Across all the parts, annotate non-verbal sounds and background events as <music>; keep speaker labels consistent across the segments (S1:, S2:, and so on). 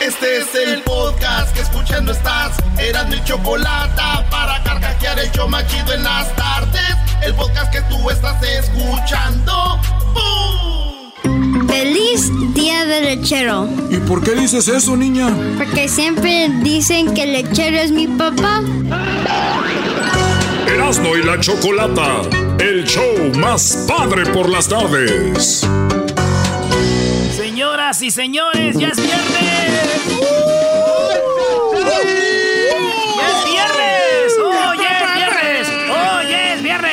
S1: Este es el podcast que escuchando estás. Eran mi chocolate para carcajear el yo machido en las tardes. El podcast que tú estás escuchando.
S2: ¡Feliz Día del Lechero!
S3: ¿Y por qué dices eso, niña?
S2: Porque siempre dicen que el lechero es mi papá.
S4: Erasmo y la Chocolata, el show más padre por las tardes.
S5: Señoras y señores, ya es viernes. ¡Ya es viernes! ¡Oh, ya es viernes! ¡Oh, ya es viernes!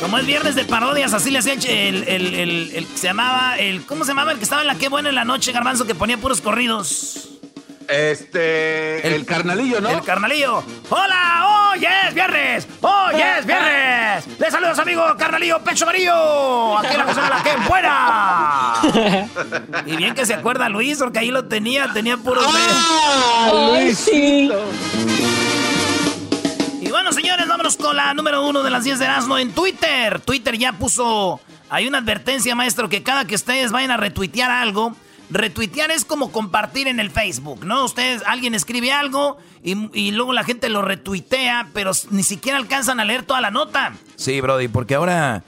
S5: Como es viernes de parodias, así le hacía el, el, el, el, se llamaba, el, ¿cómo se llamaba el que estaba en la Qué Buena en la Noche, Garbanzo, que ponía puros corridos?
S6: Este. El, carnalillo, ¿no?
S5: El carnalillo. ¡Hola! ¡Hoy es viernes! ¡Hoy es viernes! ¡Les saludos, amigo carnalillo Pecho Amarillo! Aquí la la que buena. <laughs> y bien que se acuerda Luis, porque ahí lo tenía, tenía puros.
S7: ¡Ah! Luis, sí.
S5: Y bueno, señores, vámonos con la número uno de las 10 de Erasmo en Twitter. Twitter ya puso. Hay una advertencia, maestro, que cada que ustedes vayan a retuitear algo Retuitear es como compartir en el Facebook, ¿no? Ustedes, alguien escribe algo y, luego la gente lo retuitea, pero ni siquiera alcanzan a leer toda la nota.
S8: Sí, Brody, porque ahora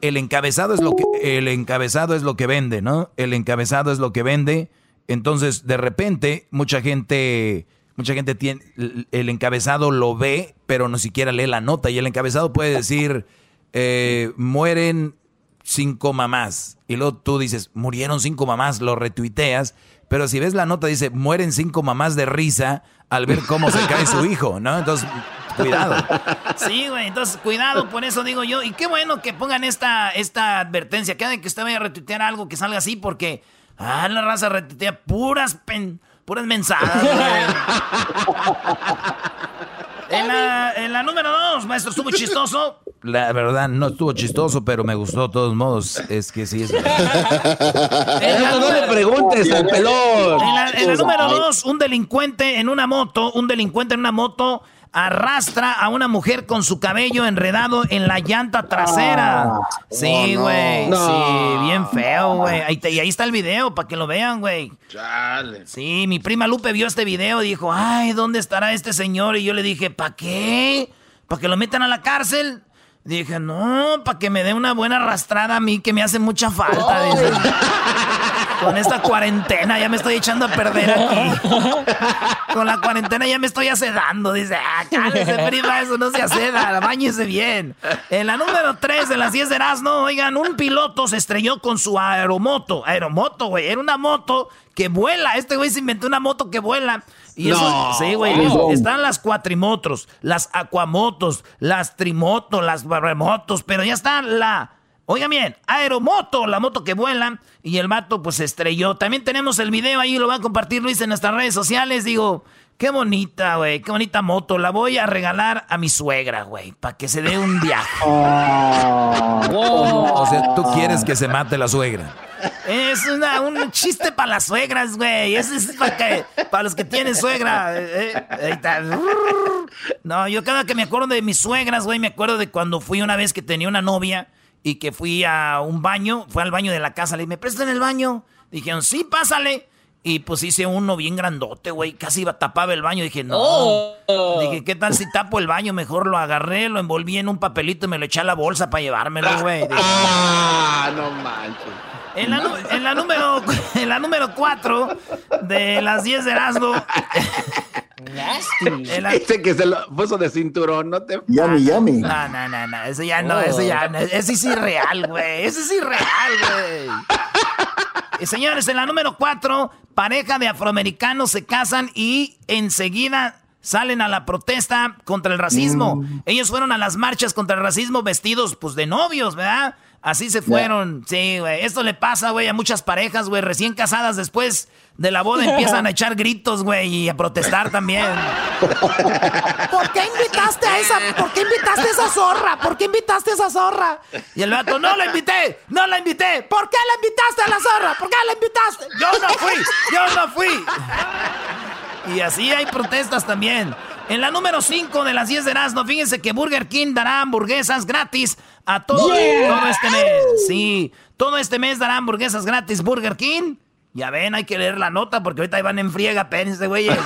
S8: el encabezado es lo que el encabezado es lo que vende, ¿no? El encabezado es lo que vende. Entonces, de repente, mucha gente mucha gente tiene el encabezado lo ve, pero no siquiera lee la nota y el encabezado puede decir eh, mueren cinco mamás. Y luego tú dices, murieron cinco mamás, lo retuiteas. Pero si ves la nota, dice, mueren cinco mamás de risa al ver cómo se cae su hijo, ¿no? Entonces, cuidado.
S5: Sí, güey, entonces cuidado, por eso digo yo. Y qué bueno que pongan esta, esta advertencia. Cada vez que usted vaya a retuitear algo que salga así, porque, ah, la raza retuitea puras pen, puras mensajes, <laughs> En la, en la número dos, maestro, estuvo <laughs> chistoso.
S8: La verdad, no estuvo chistoso, pero me gustó de todos modos. Es que sí es. <laughs>
S6: no le preguntes al pelón.
S5: En la, en la número dos, un delincuente en una moto, un delincuente en una moto arrastra a una mujer con su cabello enredado en la llanta trasera. Ah, sí, güey. Sí, bien feo, güey. y ahí está el video para que lo vean, güey. Sí, mi prima Lupe vio este video y dijo, ay, ¿dónde estará este señor? Y yo le dije, ¿para qué? ¿Para que lo metan a la cárcel? Dije, no, para que me dé una buena arrastrada a mí que me hace mucha falta. <laughs> Con esta cuarentena ya me estoy echando a perder aquí. Con la cuarentena ya me estoy acedando. Dice, ah, cálese, prima, eso no se aceda, bañese bien. En la número 3 de las 10 de Erasmo, oigan, un piloto se estrelló con su aeromoto. Aeromoto, güey, era una moto que vuela. Este güey se inventó una moto que vuela. Y eso, sí, güey. Están las cuatrimotos, las acuamotos, las trimotos, las barremotos, pero ya está la. Oiga bien, aeromoto, la moto que vuela y el vato pues se estrelló. También tenemos el video ahí, lo va a compartir Luis en nuestras redes sociales. Digo, qué bonita, güey, qué bonita moto. La voy a regalar a mi suegra, güey, para que se dé un viaje. <laughs>
S8: O sea, tú quieres que se mate la suegra.
S5: Es un chiste para las suegras, güey. Es para, para los que tienen suegra. Eh, eh, no, yo cada que me acuerdo de mis suegras, güey, me acuerdo de cuando fui una vez que tenía una novia y que fui a un baño, fue al baño de la casa, le dije, ¿me prestan el baño? Dijeron, sí, pásale. Y pues hice uno bien grandote, güey. Casi iba, tapaba el baño. Dije, no. Oh. Dije, ¿qué tal si tapo el baño? Mejor lo agarré, lo envolví en un papelito y me lo eché a la bolsa para llevármelo, güey. <laughs>
S6: Ah, no manches.
S5: En la, en la, número <laughs> en la número 4 de las 10 de Erasmo. <laughs>
S6: Nasty. Ese que se lo puso de cinturón, no te.
S7: Yummy, yummy.
S5: No, no, no, no. Ese ya no, ese ya no. Ese es irreal, güey. Ese es irreal, güey. Y señores, en la número 4, pareja de afroamericanos se casan y enseguida salen a la protesta contra el racismo. Mm. Ellos fueron a las marchas contra el racismo vestidos, pues, de novios, ¿verdad? Así se fueron. Sí, güey. Esto le pasa, güey, a muchas parejas, güey, recién casadas después de la boda <laughs> empiezan a echar gritos, güey, y a protestar también. ¿Por qué invitaste a esa, por qué invitaste a esa zorra? ¿Por qué invitaste a esa zorra? Y el vato, no la invité, no la invité. ¿Por qué la invitaste a la zorra? ¿Por qué la invitaste? Yo no fui, yo no fui. Y así hay protestas también. En la número 5 de las 10 de Erasmo, fíjense que Burger King dará hamburguesas gratis a todo, todo este mes. Sí, Todo este mes dará hamburguesas gratis Burger King. Ya ven, hay que leer la nota porque ahorita van en friega, pérense, güey. <laughs>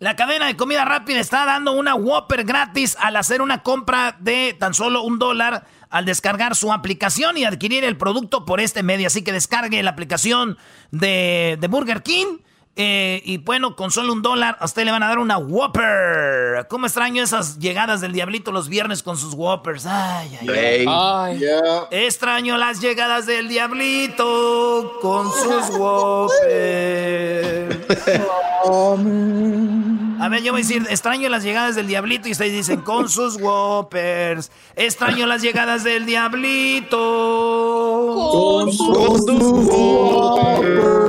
S5: La cadena de comida rápida está dando una Whopper gratis al hacer una compra de tan solo un dólar al descargar su aplicación y adquirir el producto por este medio. Así que descargue la aplicación de, de Burger King eh, y bueno, con solo un dólar, a usted le van a dar una Whopper. ¿Cómo extraño esas llegadas del diablito los viernes con sus Whoppers? Ay, ay, ay. Extraño las llegadas del diablito con sus Whoppers. A ver, yo voy a decir, extraño las llegadas del diablito y ustedes dicen, con sus Whoppers. Extraño las llegadas del diablito. Con, sus Whoppers.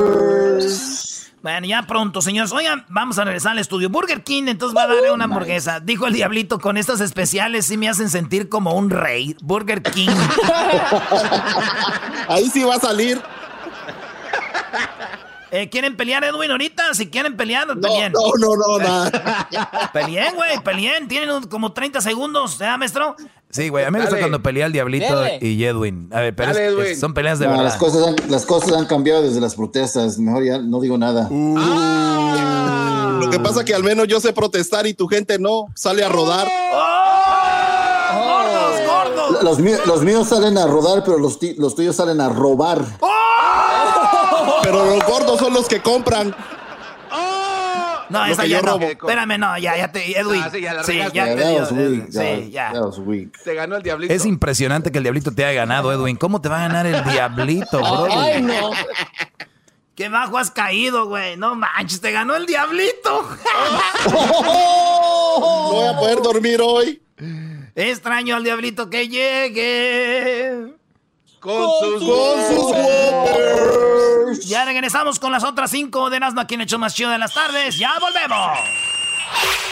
S5: Bueno, ya pronto, señores. Oigan, vamos a regresar al estudio. Burger King entonces va a darle una hamburguesa. Dijo el diablito, con estas especiales sí me hacen sentir como un rey. Burger King. <laughs>
S1: Ahí sí va a salir.
S5: Eh, ¿Quieren pelear, Edwin, ahorita? Si quieren pelear, peleen.
S1: No, no, no, nada. <laughs>
S5: peleen, güey, peleen. Tienen como 30 segundos, ¿eh, maestro?
S8: Sí, güey, a mí me gusta cuando pelea el Diablito y Edwin. A ver, pero son peleas de verdad.
S9: Las cosas, han, las cosas han cambiado desde las protestas. Mejor ya no digo nada. Uh.
S1: Ah. Lo que pasa es que al menos yo sé protestar y tu gente no. Sale a rodar.
S5: ¡Oh! ¡Gordos, gordos!
S9: Los, míos, los míos salen a rodar, pero los, los tuyos salen a robar.
S1: ¡Oh! Pero los gordos son los que compran.
S5: No, esa ya no. Espérame, no, ya, ya te. Edwin. Ah, sí, ya, la sí, ya te dio. Sí, ya.
S6: Se ganó el diablito.
S8: Es impresionante que el diablito te haya ganado, Edwin. ¿Cómo te va a ganar el diablito, bro?
S5: Ay, no. Qué bajo has caído, güey. No manches, te ganó el diablito. <laughs>
S1: no voy a poder dormir hoy.
S5: Extraño al diablito que llegue.
S1: Con, sus, con
S5: ya regresamos con las otras cinco de Nazno aquí en Hecho Más Chido de las Tardes. ¡Ya volvemos!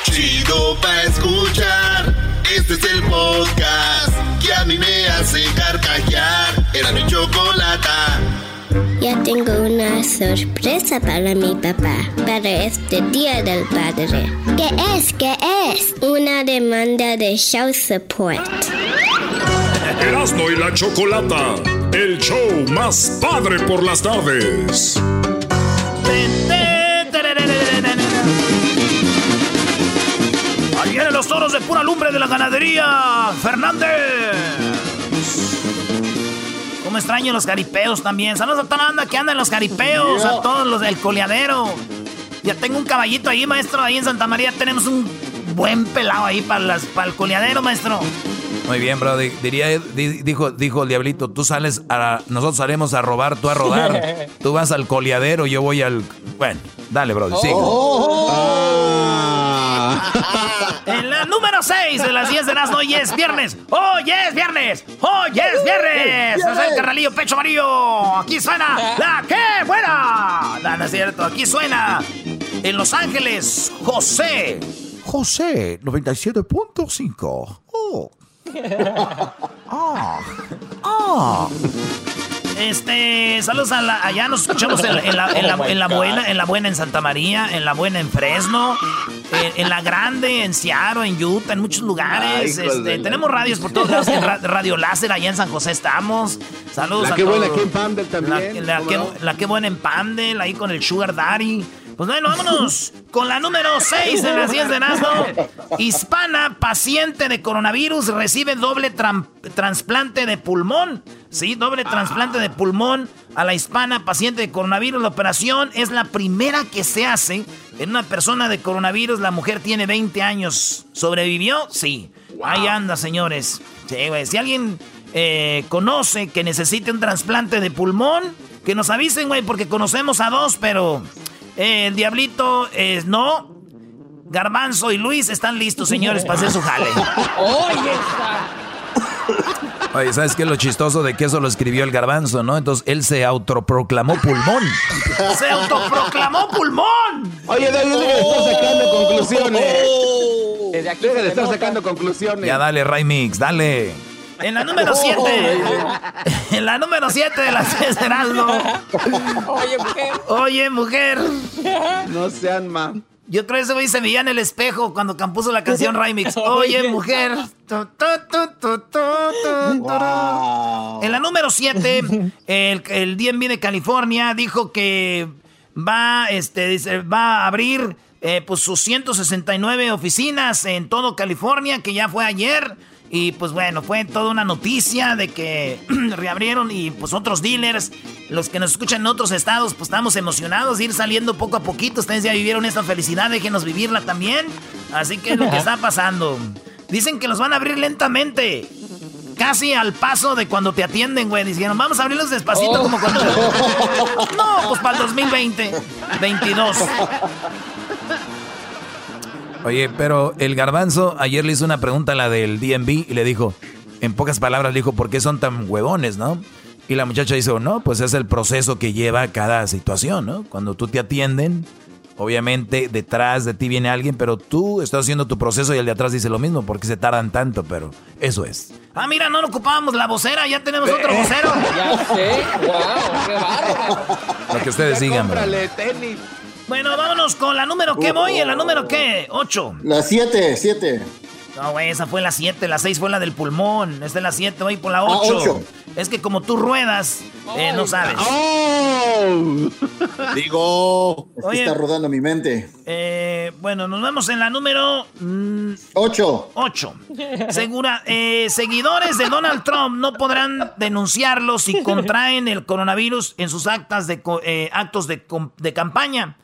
S1: Chido pa' escuchar. Este es el podcast que a mí me hace carcajear. Era mi chocolata.
S2: Ya tengo una sorpresa para mi papá, para este Día del Padre. ¿Qué es? ¿Qué es? Una demanda de show support.
S4: Erasmo y la Chocolata, el show más padre por las tardes.
S5: Ahí vienen los toros de pura lumbre de la ganadería, Fernández. Como extraño los caripeos también. Saludos a toda la banda que anda en los caripeos, a todos los del coleadero. Ya tengo un caballito ahí, maestro. Ahí en Santa María tenemos un buen pelado ahí para, las, para el coleadero, maestro.
S8: Muy bien, bro. Diría, dijo, dijo el diablito, tú sales a, nosotros salimos a robar, tú a rodar. <laughs> tú vas al coleadero, yo voy al. Bueno, dale, bro. Sigue. Oh.
S5: en la número 6 de las 10 de las hoy es viernes. ¡Hoy es viernes! ¡Hoy es viernes! Es el carnalillo pecho amarillo. Aquí suena la que buena. No, no es cierto. Aquí suena en Los Ángeles, José.
S8: José, 97.5. Oh. <laughs>
S5: Ah. Ah. Este, saludos a la, allá nos escuchamos en, la, buena, en la buena en Santa María, en la buena en Fresno, en, la grande, en Seattle, en Utah, en muchos lugares. este, tenemos radios por todos lados, en Radio Láser, allá en San José estamos. Saludos
S6: la
S5: a
S6: que buena aquí en Pandel también.
S5: La, que, la que buena en Pandel, ahí con el Sugar Daddy. Pues bueno, vámonos con la número 6 de las 10 de Nazno. Hispana, paciente de coronavirus, recibe doble trasplante de pulmón. Sí, doble trasplante de pulmón a la hispana, paciente de coronavirus. La operación es la primera que se hace en una persona de coronavirus. La mujer tiene 20 años. ¿Sobrevivió? Sí. Ahí anda, señores. Sí, güey. Si alguien eh, conoce que necesite un trasplante de pulmón, que nos avisen, güey, porque conocemos a dos, pero eh, el Diablito es no. Garbanzo y Luis están listos, señores, para hacer su jale. <laughs>
S8: Oye, ¿sabes qué es lo chistoso de que eso lo escribió el garbanzo, no? Entonces él se autoproclamó pulmón. <laughs>
S5: ¡Se autoproclamó pulmón!
S6: Oye, David, deja de estar sacando conclusiones. Desde aquí deja de estar sacando conclusiones.
S8: Ya dale, Raimix, dale.
S5: En la número 7. en la número 7 de las de
S10: Oye, mujer.
S5: Oye, mujer.
S6: No sean más.
S5: Yo creo que ese güey se veía en el espejo cuando compuso la canción Remix. Oye, mujer. En la número 7, el, el DMV de California dijo que va, este, dice, va a abrir eh, pues sus 169 oficinas en todo California, que ya fue ayer. Y pues bueno, fue toda una noticia de que <clears throat> reabrieron y pues otros dealers, los que nos escuchan en otros estados, pues estamos emocionados de ir saliendo poco a poquito. Ustedes ya vivieron esta felicidad, déjenos vivirla también. Así que es lo que está pasando. Dicen que los van a abrir lentamente. Casi al paso de cuando te atienden, güey. Dijeron, vamos a abrirlos despacito como cuando... <laughs> No, pues para el 2020, 22.
S8: Oye, pero el garbanzo ayer le hizo una pregunta a la del DMV y le dijo, en pocas palabras le dijo, ¿por qué son tan huevones, no? Y la muchacha dijo, no, pues es el proceso que lleva cada situación, ¿no? Cuando tú te atienden, obviamente detrás de ti viene alguien, pero tú estás haciendo tu proceso y el de atrás dice lo mismo, porque se tardan tanto, pero eso es.
S5: Ah, mira, no ocupábamos la vocera, ya tenemos otro
S6: Eh,
S5: vocero.
S6: Ya sé, wow, qué bárbaro.
S8: Lo que ustedes
S6: Ya
S8: digan, bro.
S6: tenis.
S5: Bueno, vámonos con la número ¿qué voy? ¿En la número qué? 8.
S9: La 7, 7.
S5: No, güey, esa fue la 7, la 6 fue la del pulmón. Esta es la 7, voy por la 8.
S9: ocho.
S5: es que como tú ruedas, eh, no sabes.
S1: Digo.
S9: Es que
S5: Oye.
S9: está rodando mi mente.
S5: Eh, bueno, nos vemos en la número
S9: 8.
S5: 8. Segura, eh, seguidores de Donald Trump no podrán denunciarlo si <laughs> contraen el coronavirus en sus actas de, co- eh, actos de campaña.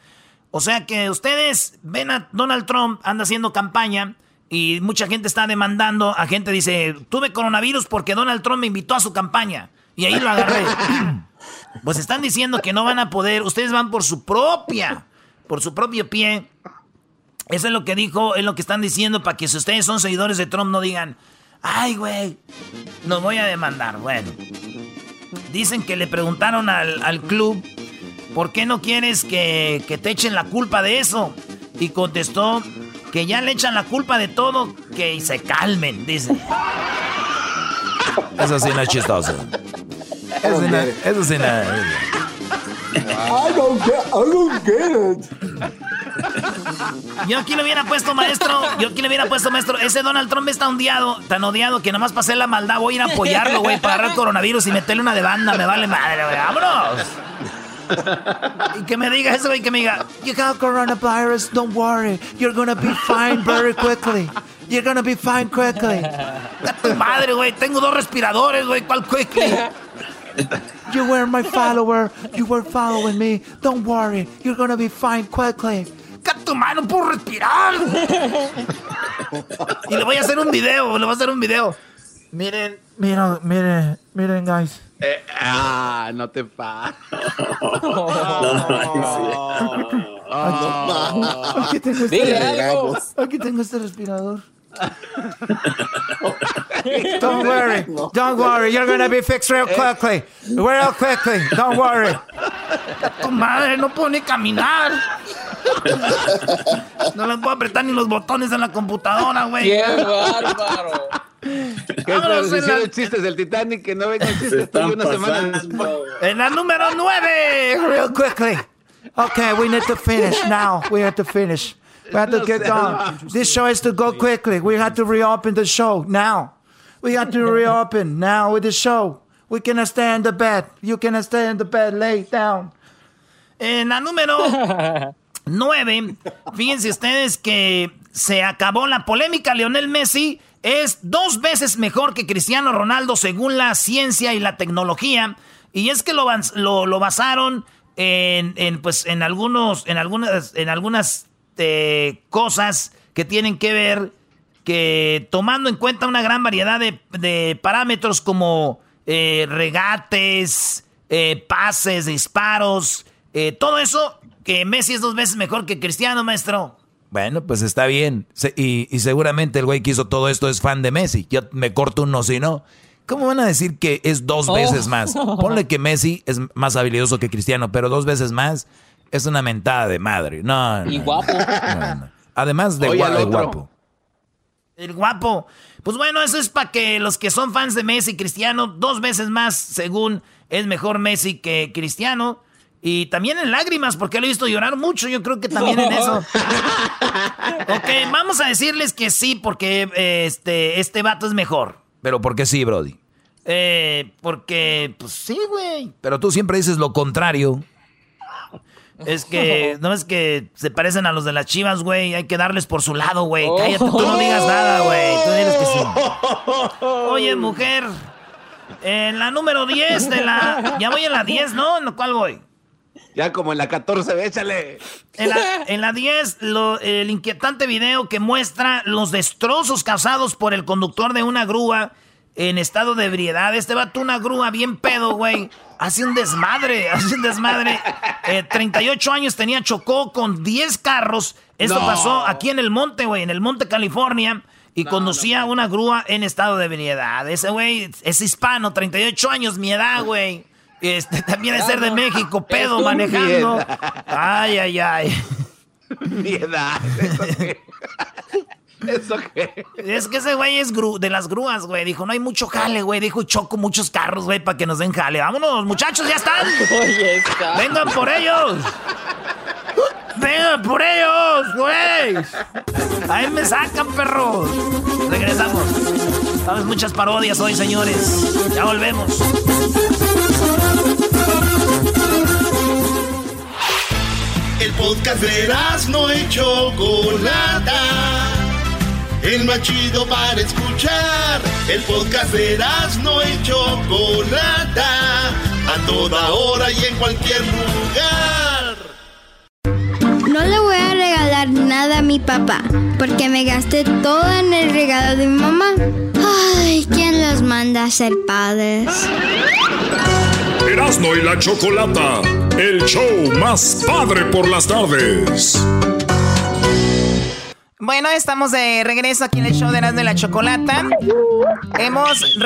S5: O sea que ustedes ven a Donald Trump, anda haciendo campaña y mucha gente está demandando. A gente dice, tuve coronavirus porque Donald Trump me invitó a su campaña. Y ahí lo agarré. <laughs> pues están diciendo que no van a poder. Ustedes van por su propia, por su propio pie. Eso es lo que dijo, es lo que están diciendo para que si ustedes son seguidores de Trump no digan, ay, güey, nos voy a demandar. Bueno, dicen que le preguntaron al, al club, ¿por qué no quieres que, que te echen la culpa de eso? Y contestó que ya le echan la culpa de todo, que se calmen, dice.
S8: Eso sí no es chistoso. Eso sí no, eso sí no-
S9: I don't get, I don't get it.
S5: Yo aquí le hubiera puesto, maestro, yo aquí le hubiera puesto, maestro, ese Donald Trump está odiado, tan odiado que nomás pasé la maldad, voy a ir a apoyarlo, güey, para agarrar coronavirus y meterle una demanda, me vale madre, güey, vámonos. Y que me diga eso, güey, que me diga, you got coronavirus, don't worry, you're gonna be fine very quickly. You're gonna be fine quickly. Madre, güey, tengo dos respiradores, güey, ¿cuál quickly? You were my follower, you were following me, don't worry, you're gonna be fine quickly. ¡Que tu mano puedo respirar! y le voy a hacer un video, le voy a hacer un video. Miren, miren, miren, miren, guys.
S6: Eh, ah, no te pases.
S5: Aquí tengo este,
S6: algo.
S5: aquí tengo este respirador. Don't worry, don't worry, you're gonna be fixed real quickly, real quickly, don't worry. Tu madre, no puedo ni caminar. No le puedo apretar ni los botones en la computadora, güey.
S6: ¡Qué bárbaro! Del Titanic que no vengan chistes una semana después.
S5: En la número 9, real quickly. Okay, we need to finish now. We have to finish. We have to get done. This show has to go quickly. We have to reopen the show now. We have to reopen now with the show. We cannot stay in the bed. You cannot stay in the bed. Lay down. En la número 9, fíjense ustedes que se acabó la polémica. Lionel Messi es dos veces mejor que Cristiano Ronaldo según la ciencia y la tecnología. Y es que lo, lo, lo basaron en, en, pues, en, algunos, en algunas, en algunas eh, cosas que tienen que ver que tomando en cuenta una gran variedad de, de parámetros como eh, regates, eh, pases, disparos, eh, todo eso, que Messi es dos veces mejor que Cristiano, maestro.
S8: Bueno, pues está bien. Se- y, y seguramente el güey que hizo todo esto es fan de Messi. Yo me corto uno si no. ¿Cómo van a decir que es dos
S10: Oh.
S8: veces más? <laughs> Ponle que Messi es más habilidoso que Cristiano, pero dos veces más es una mentada de madre. No, no,
S10: Y guapo.
S8: no, no. Además de,
S6: Oye,
S8: gua-
S6: al
S8: de
S6: otro.
S8: guapo.
S5: El guapo. Pues bueno, eso es para que los que son fans de Messi y Cristiano, dos veces más, según es mejor Messi que Cristiano. Y también en lágrimas, porque lo he visto llorar mucho, yo creo que también en eso. <laughs> ok, vamos a decirles que sí, porque eh, este, este vato es mejor.
S8: Pero ¿por qué sí, Brody?
S5: Eh, porque, pues sí, güey.
S8: Pero tú siempre dices lo contrario.
S5: Es que, no es que se parecen a los de las chivas, güey. Hay que darles por su lado, güey. Cállate, tú no digas nada, güey. Tú dices que sí. <laughs> Oye, mujer. En la número 10 de la. Ya voy en la 10, ¿no? ¿En cuál voy?
S6: Ya como en la 14, échale.
S5: En la, en la 10, el inquietante video que muestra los destrozos causados por el conductor de una grúa en estado de ebriedad. Este vato una grúa bien pedo, güey. Hace un desmadre, <laughs> hace un desmadre. 38 eh, años tenía, chocó con 10 carros. Esto pasó aquí en el monte, güey, en el monte California. Y conducía una grúa en estado de ebriedad. Ese güey es hispano, 38 años, mi edad, güey. Este, también es ser de México, pedo, manejando. Ay, ay, ay.
S6: Mi edad. ¿Eso qué?
S5: Es que ese güey es de las grúas, güey. Dijo, no hay mucho jale, güey. Dijo, choco muchos carros, güey, para que nos den jale. Vámonos, muchachos, ya están. Vengan por ellos. Vengan por ellos, güey. Ahí me sacan, perros. Regresamos. Sabes muchas parodias hoy, señores. Ya volvemos.
S1: El podcast de no hecho Chocolata el más chido para escuchar. El podcast de no y Chocolata, a toda hora y en cualquier lugar.
S2: No le voy a regalar nada a mi papá, porque me gasté todo en el regalo de mi mamá. Ay, ¿quién los manda a ser padres?
S4: Erasmo y la Chocolata, el show más padre por las tardes.
S5: Bueno, estamos de regreso aquí en el show de las de la Chocolata. Hemos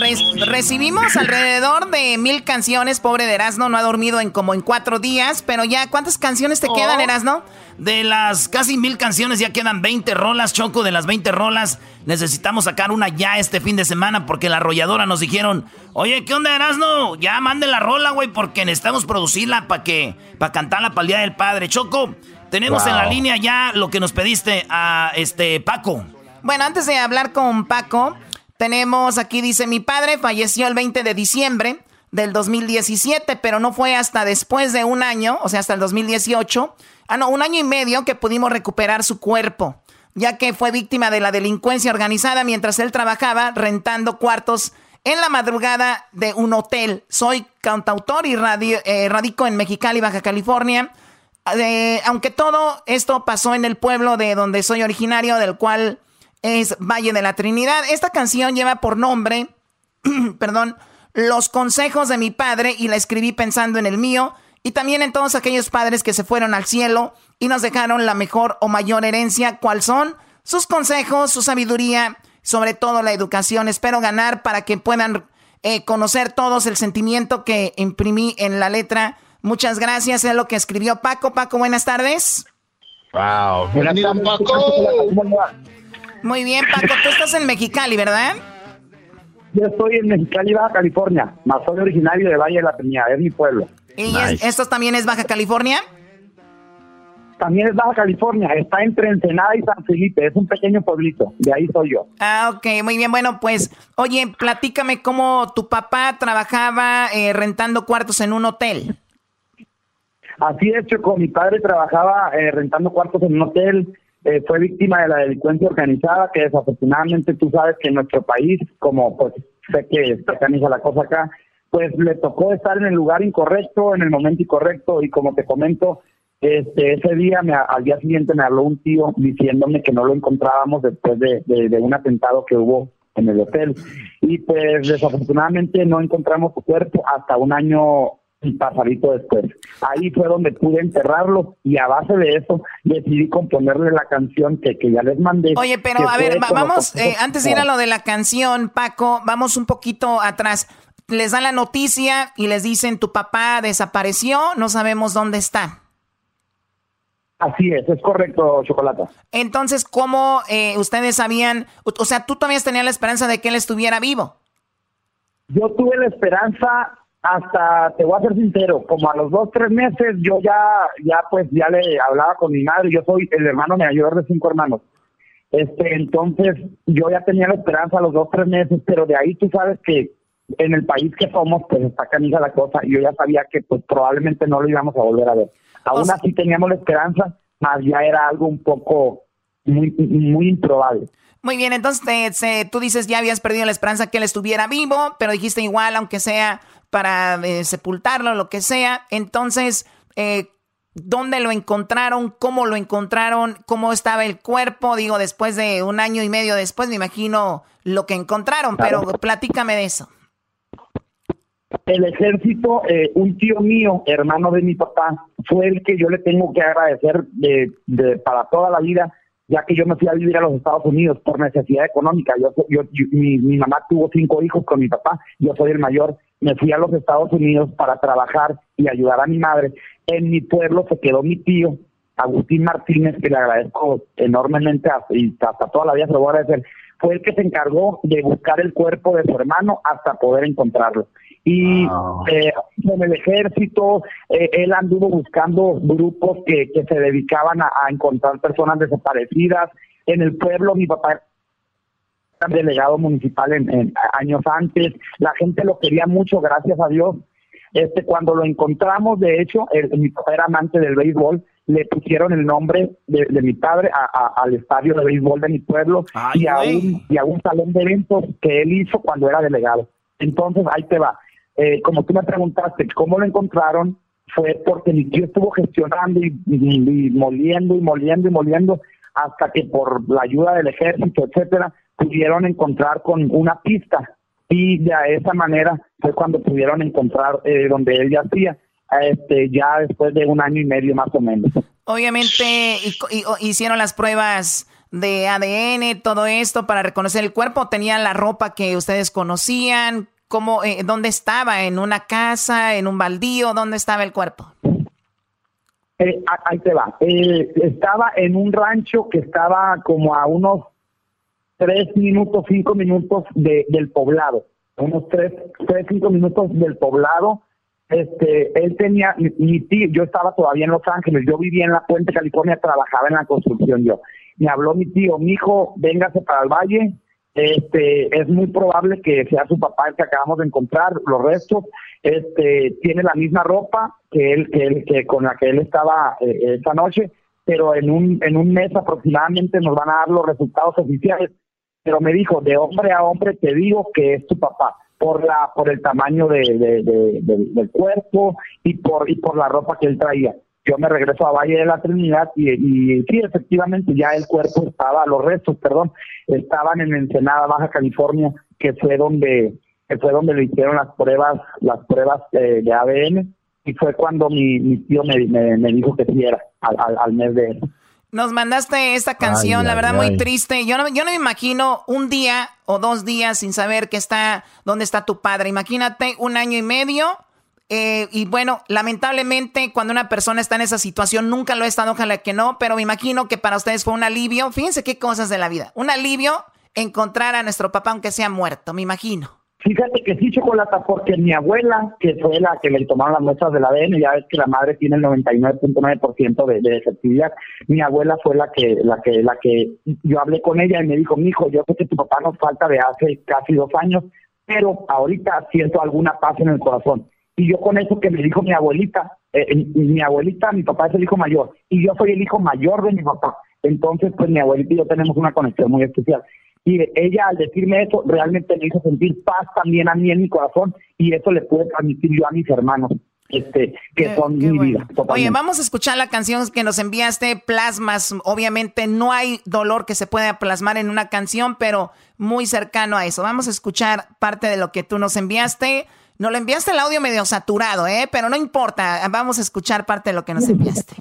S5: recibimos alrededor de mil canciones. Pobre de Erasno, no ha dormido en como en cuatro días. Pero ya, ¿cuántas canciones te quedan, oh. De las casi mil canciones ya quedan 20 rolas, Choco. De las 20 rolas necesitamos sacar una ya este fin de semana porque la arrolladora nos dijeron, oye, ¿qué onda, Erasno? Ya mande la rola, güey, porque necesitamos producirla para que, para cantarla para el Día del Padre. Choco, tenemos en la línea ya lo que nos pediste a este Paco. Bueno, antes de hablar con Paco, tenemos aquí, dice, mi padre falleció el 20 de diciembre del 2017, pero no fue hasta después de un año, o sea, hasta el 2018, ah, no, un año y medio que pudimos recuperar su cuerpo, ya que fue víctima de la delincuencia organizada mientras él trabajaba rentando cuartos en la madrugada de un hotel. Soy cantautor y eh, radico en Mexicali, Baja California aunque todo esto pasó en el pueblo de donde soy originario, del cual es Valle de la Trinidad, esta canción lleva por nombre, <clears throat> perdón, Los consejos de mi padre y la escribí pensando en el mío y también en todos aquellos padres que se fueron al cielo y nos dejaron la mejor o mayor herencia, ¿cuál son? Sus consejos, su sabiduría, sobre todo la educación. Espero ganar para que puedan eh, conocer todos el sentimiento que imprimí en la letra Muchas gracias, es lo que escribió Paco. Paco, buenas tardes.
S6: Wow.
S1: Bienvenido, Paco.
S5: Muy bien, Paco, tú estás en Mexicali, ¿verdad?
S10: Yo estoy en Mexicali, Baja California. Más soy originario de Valle de la Peña, es mi pueblo.
S5: ¿Y esto también es Baja California?
S10: También es Baja California, está entre Ensenada y San Felipe, es un pequeño pueblito, de ahí soy yo.
S5: Ah, ok, muy bien, bueno, pues, oye, platícame cómo tu papá trabajaba eh, rentando cuartos en un hotel.
S10: Así de hecho, con mi padre trabajaba eh, rentando cuartos en un hotel, eh, fue víctima de la delincuencia organizada, que desafortunadamente tú sabes que en nuestro país, como pues sé que está canija la cosa acá, pues le tocó estar en el lugar incorrecto, en el momento incorrecto, y como te comento, este, ese día, me, al día siguiente me habló un tío diciéndome que no lo encontrábamos después de, de un atentado que hubo en el hotel. Y pues desafortunadamente no encontramos su cuerpo hasta un año y pasadito después. Ahí fue donde pude enterrarlo y a base de eso decidí componerle la canción que, que ya les mandé.
S5: Oye, pero a ver, vamos, eh, antes de ir a lo de la canción, Paco, vamos un poquito atrás. Les dan la noticia y les dicen tu papá desapareció, no sabemos dónde está.
S10: Así es, es correcto, Chocolata.
S5: Entonces, ¿cómo eh, ustedes sabían? O sea, tú todavía tenías la esperanza de que él estuviera vivo.
S10: Yo tuve la esperanza hasta, te voy a ser sincero, como a los dos, tres meses, yo ya, ya pues, ya le hablaba con mi madre, yo soy el hermano mayor de cinco hermanos. Este, entonces, yo ya tenía la esperanza a los dos, tres meses, pero de ahí tú sabes que en el país que somos, pues está canija la cosa, y yo ya sabía que pues probablemente no lo íbamos a volver a ver. Aún así teníamos la esperanza, más ya era algo un poco muy, muy improbable.
S11: Muy bien, entonces tú dices ya habías perdido la esperanza que él estuviera vivo, pero dijiste igual, aunque sea para eh, sepultarlo, lo que sea. Entonces, eh, ¿dónde lo encontraron? ¿Cómo lo encontraron? ¿Cómo estaba el cuerpo? Digo, después de un año y medio después, me imagino lo que encontraron, pero platícame de eso.
S10: El ejército, eh, un tío mío, hermano de mi papá, fue el que yo le tengo que agradecer de, para toda la vida ya que yo me fui a vivir a los Estados Unidos por necesidad económica. Yo, yo, mi, mi, mamá tuvo cinco hijos con mi papá, yo soy el mayor, me fui a los Estados Unidos para trabajar y ayudar a mi madre. En mi pueblo se quedó mi tío, Agustín Martínez, que le agradezco enormemente y hasta toda la vida se lo voy a agradecer, fue el que se encargó de buscar el cuerpo de su hermano hasta poder encontrarlo. Y ah. eh, en el ejército, eh, él anduvo buscando grupos que, que se dedicaban a, a encontrar personas desaparecidas. En el pueblo, mi papá delegado municipal en, años antes, la gente lo quería mucho, gracias a Dios. Este, cuando lo encontramos, de hecho, mi papá era amante del béisbol, le pusieron el nombre de, mi padre al estadio de béisbol de mi pueblo y, a un, y a un salón de eventos que él hizo cuando era delegado. Entonces, ahí te va. Eh, como tú me preguntaste, ¿cómo lo encontraron? Fue porque mi tío estuvo gestionando y, y moliendo y moliendo y moliendo hasta que por la ayuda del ejército, etcétera, pudieron encontrar con una pista y de esa manera fue cuando pudieron encontrar eh, donde él yacía, este, ya después de un año y medio más o menos.
S11: Obviamente hicieron las pruebas de ADN, todo esto para reconocer el cuerpo, tenían la ropa que ustedes conocían, ¿cómo, eh, ¿dónde estaba? ¿En una casa, en un baldío? ¿Dónde estaba el cuerpo?
S10: Eh, ahí te va. estaba en un rancho que estaba como a unos tres minutos, cinco minutos de, del poblado, unos tres, tres, cinco minutos del poblado. Este, él tenía, mi, tío, yo estaba todavía en Los Ángeles, yo vivía en la Puente, California, trabajaba en la construcción yo. Me habló mi tío, mi hijo, véngase para el valle, este, es muy probable que sea su papá el que acabamos de encontrar, los restos, este, tiene la misma ropa que él, que, él, que con la que él estaba eh, esa noche, pero en un, en un mes aproximadamente nos van a dar los resultados oficiales pero me dijo, de hombre a hombre te digo que es tu papá por la por el tamaño de, del cuerpo y por y por la ropa que él traía. Yo me regreso a Valle de la Trinidad y, sí, efectivamente ya el cuerpo estaba, los restos, perdón, estaban en Ensenada, Baja California, que fue donde que fue donde le hicieron las pruebas las pruebas eh, de ADN y fue cuando mi, mi tío me, me, dijo que sí era al, al, al mes de eso.
S11: Nos mandaste esta canción, la verdad muy triste. Yo no, yo no me imagino un día o dos días sin saber que está, dónde está tu padre. Imagínate un año y medio. Eh, y bueno, lamentablemente cuando una persona está en esa situación, nunca lo he estado, ojalá que no, pero me imagino que para ustedes fue un alivio. Fíjense qué cosas de la vida. Un alivio encontrar a nuestro papá aunque sea muerto, me imagino.
S10: Fíjate que sí, Chocolata, porque mi abuela, que fue la que le tomaron las muestras del ADN, ya ves que la madre tiene el 99.9% de, de efectividad, mi abuela fue la que, la que, la que yo hablé con ella y me dijo, hijo, yo sé que tu papá nos falta de hace casi dos años, pero ahorita siento alguna paz en el corazón. Y yo con eso que me dijo mi abuelita, eh, eh, mi abuelita, mi papá es el hijo mayor, y yo soy el hijo mayor de mi papá. Entonces, pues mi abuelita y yo tenemos una conexión muy especial. Y ella al decirme eso realmente me hizo sentir paz también a mí en mi corazón y eso le pude transmitir yo a mis hermanos. Este, que son mi vida.
S11: Oye, vamos a escuchar la canción que nos enviaste, Plasmas. Obviamente no hay dolor que se pueda plasmar en una canción, pero muy cercano a eso. Vamos a escuchar parte de lo que tú nos enviaste. Nos lo enviaste el audio medio saturado, ¿eh? Pero no importa, vamos a escuchar parte de lo que nos <laughs> enviaste.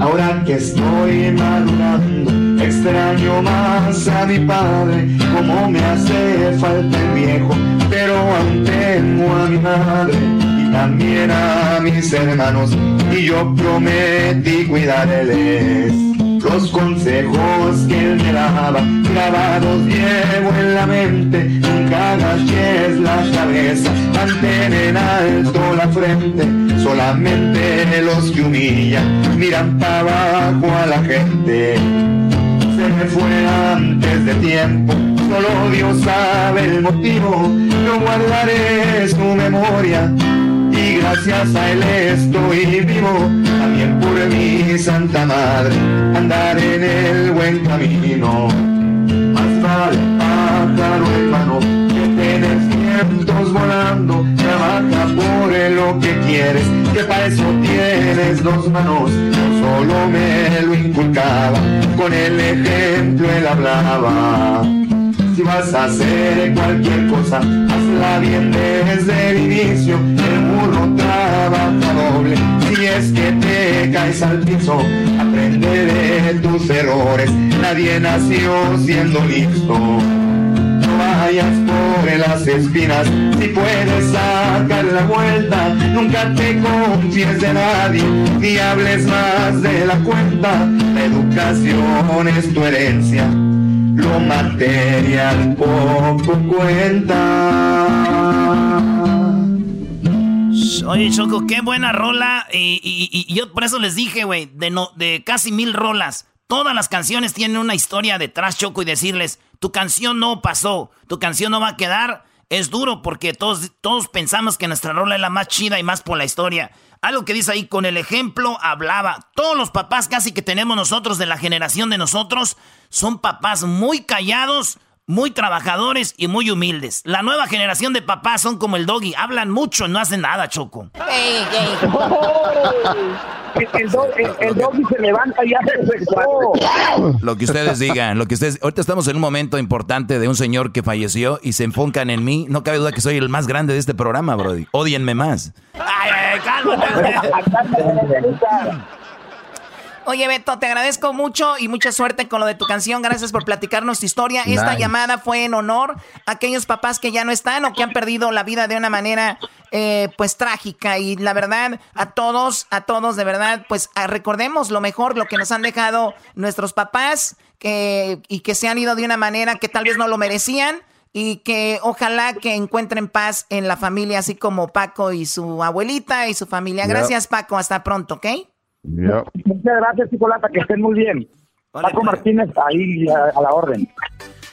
S12: Ahora que estoy madurando, extraño más a mi padre, como me hace falta el viejo, pero aún tengo a mi madre y también a mis hermanos, y yo prometí cuidarles los consejos que él me daba, grabados llevo en la mente, nunca agaches la cabeza, mantén en alto la frente, solamente los que humillan miran para abajo a la gente. Se me fue antes de tiempo, solo Dios sabe el motivo, no guardaré su memoria y gracias a él estoy vivo, también por mi Santa Madre, andar en el buen camino. Más vale pájaro hermano que tener cientos volando, por lo que quieres, que para eso tienes dos manos, no solo me lo inculcaba, con el ejemplo él hablaba. Si vas a hacer cualquier cosa, hazla bien desde el inicio. El burro trabaja doble. Si es que te caes al piso, aprende de tus errores. Nadie nació siendo listo. Vayas por las espinas, si puedes sacar la vuelta, nunca te confíes de nadie, ni hables más de la cuenta. La educación es tu herencia lo material poco cuenta.
S11: Oye, Choco, qué buena rola. Y, yo por eso les dije, güey, de, no, de casi mil rolas. Todas las canciones tienen una historia detrás, Choco, y decirles, tu canción no pasó, tu canción no va a quedar. Es duro porque todos, todos pensamos que nuestra rola es la más chida y más por la historia. Algo que dice ahí, con el ejemplo hablaba. Todos los papás casi que tenemos nosotros de la generación de nosotros son papás muy callados, muy trabajadores y muy humildes. La nueva generación de papás son como el doggy, hablan mucho, y no hacen nada, Choco. <laughs>
S10: el, doggy se levanta y hace
S8: Lo que ustedes digan, lo que ustedes... Ahorita estamos en un momento importante de un señor que falleció y se enfocan en mí. No cabe duda que soy el más grande de este programa, Brody. Odienme más. Ay, ay, cálmate.
S11: Oye, Beto, te agradezco mucho y mucha suerte con lo de tu canción. Gracias por platicarnos tu historia. Esta llamada fue en honor a aquellos papás que ya no están o que han perdido la vida de una manera, eh, pues, trágica. Y la verdad, a todos, a todos, de verdad, pues, recordemos lo mejor, lo que nos han dejado nuestros papás que, y que se han ido de una manera que tal vez no lo merecían y que ojalá que encuentren paz en la familia, así como Paco y su abuelita y su familia. Gracias, Paco. Hasta pronto, ¿ok?
S10: Muchas gracias, Chicolata, que estén muy bien. Paco. Martínez, ahí a, la orden.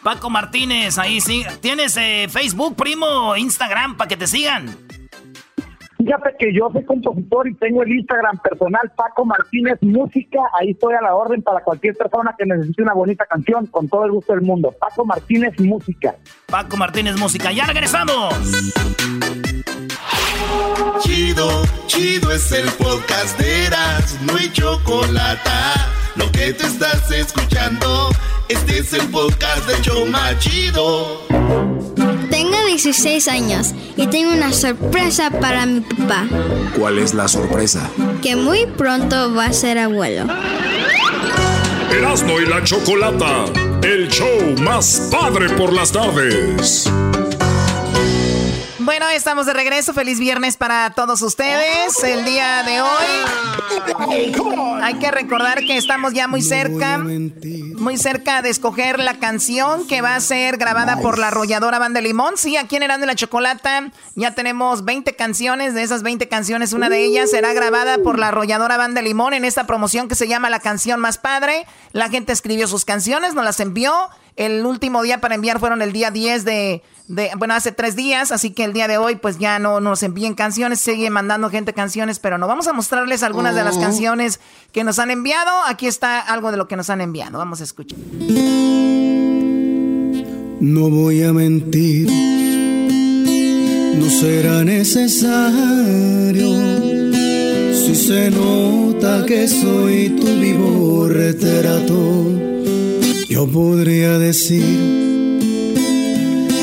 S11: Paco Martínez, ahí sí. ¿Tienes eh, Facebook, primo, Instagram, para que te sigan?
S10: Fíjate que yo soy compositor y tengo el Instagram personal Paco Martínez Música. Ahí estoy a la orden para cualquier persona que necesite una bonita canción, con todo el gusto del mundo. Paco Martínez Música.
S11: Paco Martínez Música. ¡Ya regresamos!
S1: Chido, chido es el podcast de Eras, no hay chocolate. Lo que te estás escuchando, este es el podcast de Choma Chido.
S2: Tengo 16 años y tengo una sorpresa para mi papá.
S13: ¿Cuál es la sorpresa?
S2: Que muy pronto va a ser abuelo.
S14: Erasmo y la Chocolata, el show más padre por las tardes.
S11: Bueno, estamos de regreso. Feliz viernes para todos ustedes. El día de hoy hay que recordar que estamos ya muy cerca, muy cerca de escoger la canción que va a ser grabada por la arrolladora Banda Limón. Sí, aquí en Herando la Chocolata ya tenemos 20 canciones. De esas 20 canciones, una de ellas será grabada por la arrolladora Banda Limón en esta promoción que se llama La Canción Más Padre. La gente escribió sus canciones, nos las envió. El último día para enviar fueron el día 10 de, bueno, hace tres días, así que el día de hoy pues ya no nos envíen canciones, sigue mandando gente canciones, pero no vamos a mostrarles algunas de las oh. canciones que nos han enviado. Aquí está algo de lo que nos han enviado, vamos a escuchar.
S15: No voy a mentir, no será necesario. Si se nota que soy tu vivo retrato yo podría decir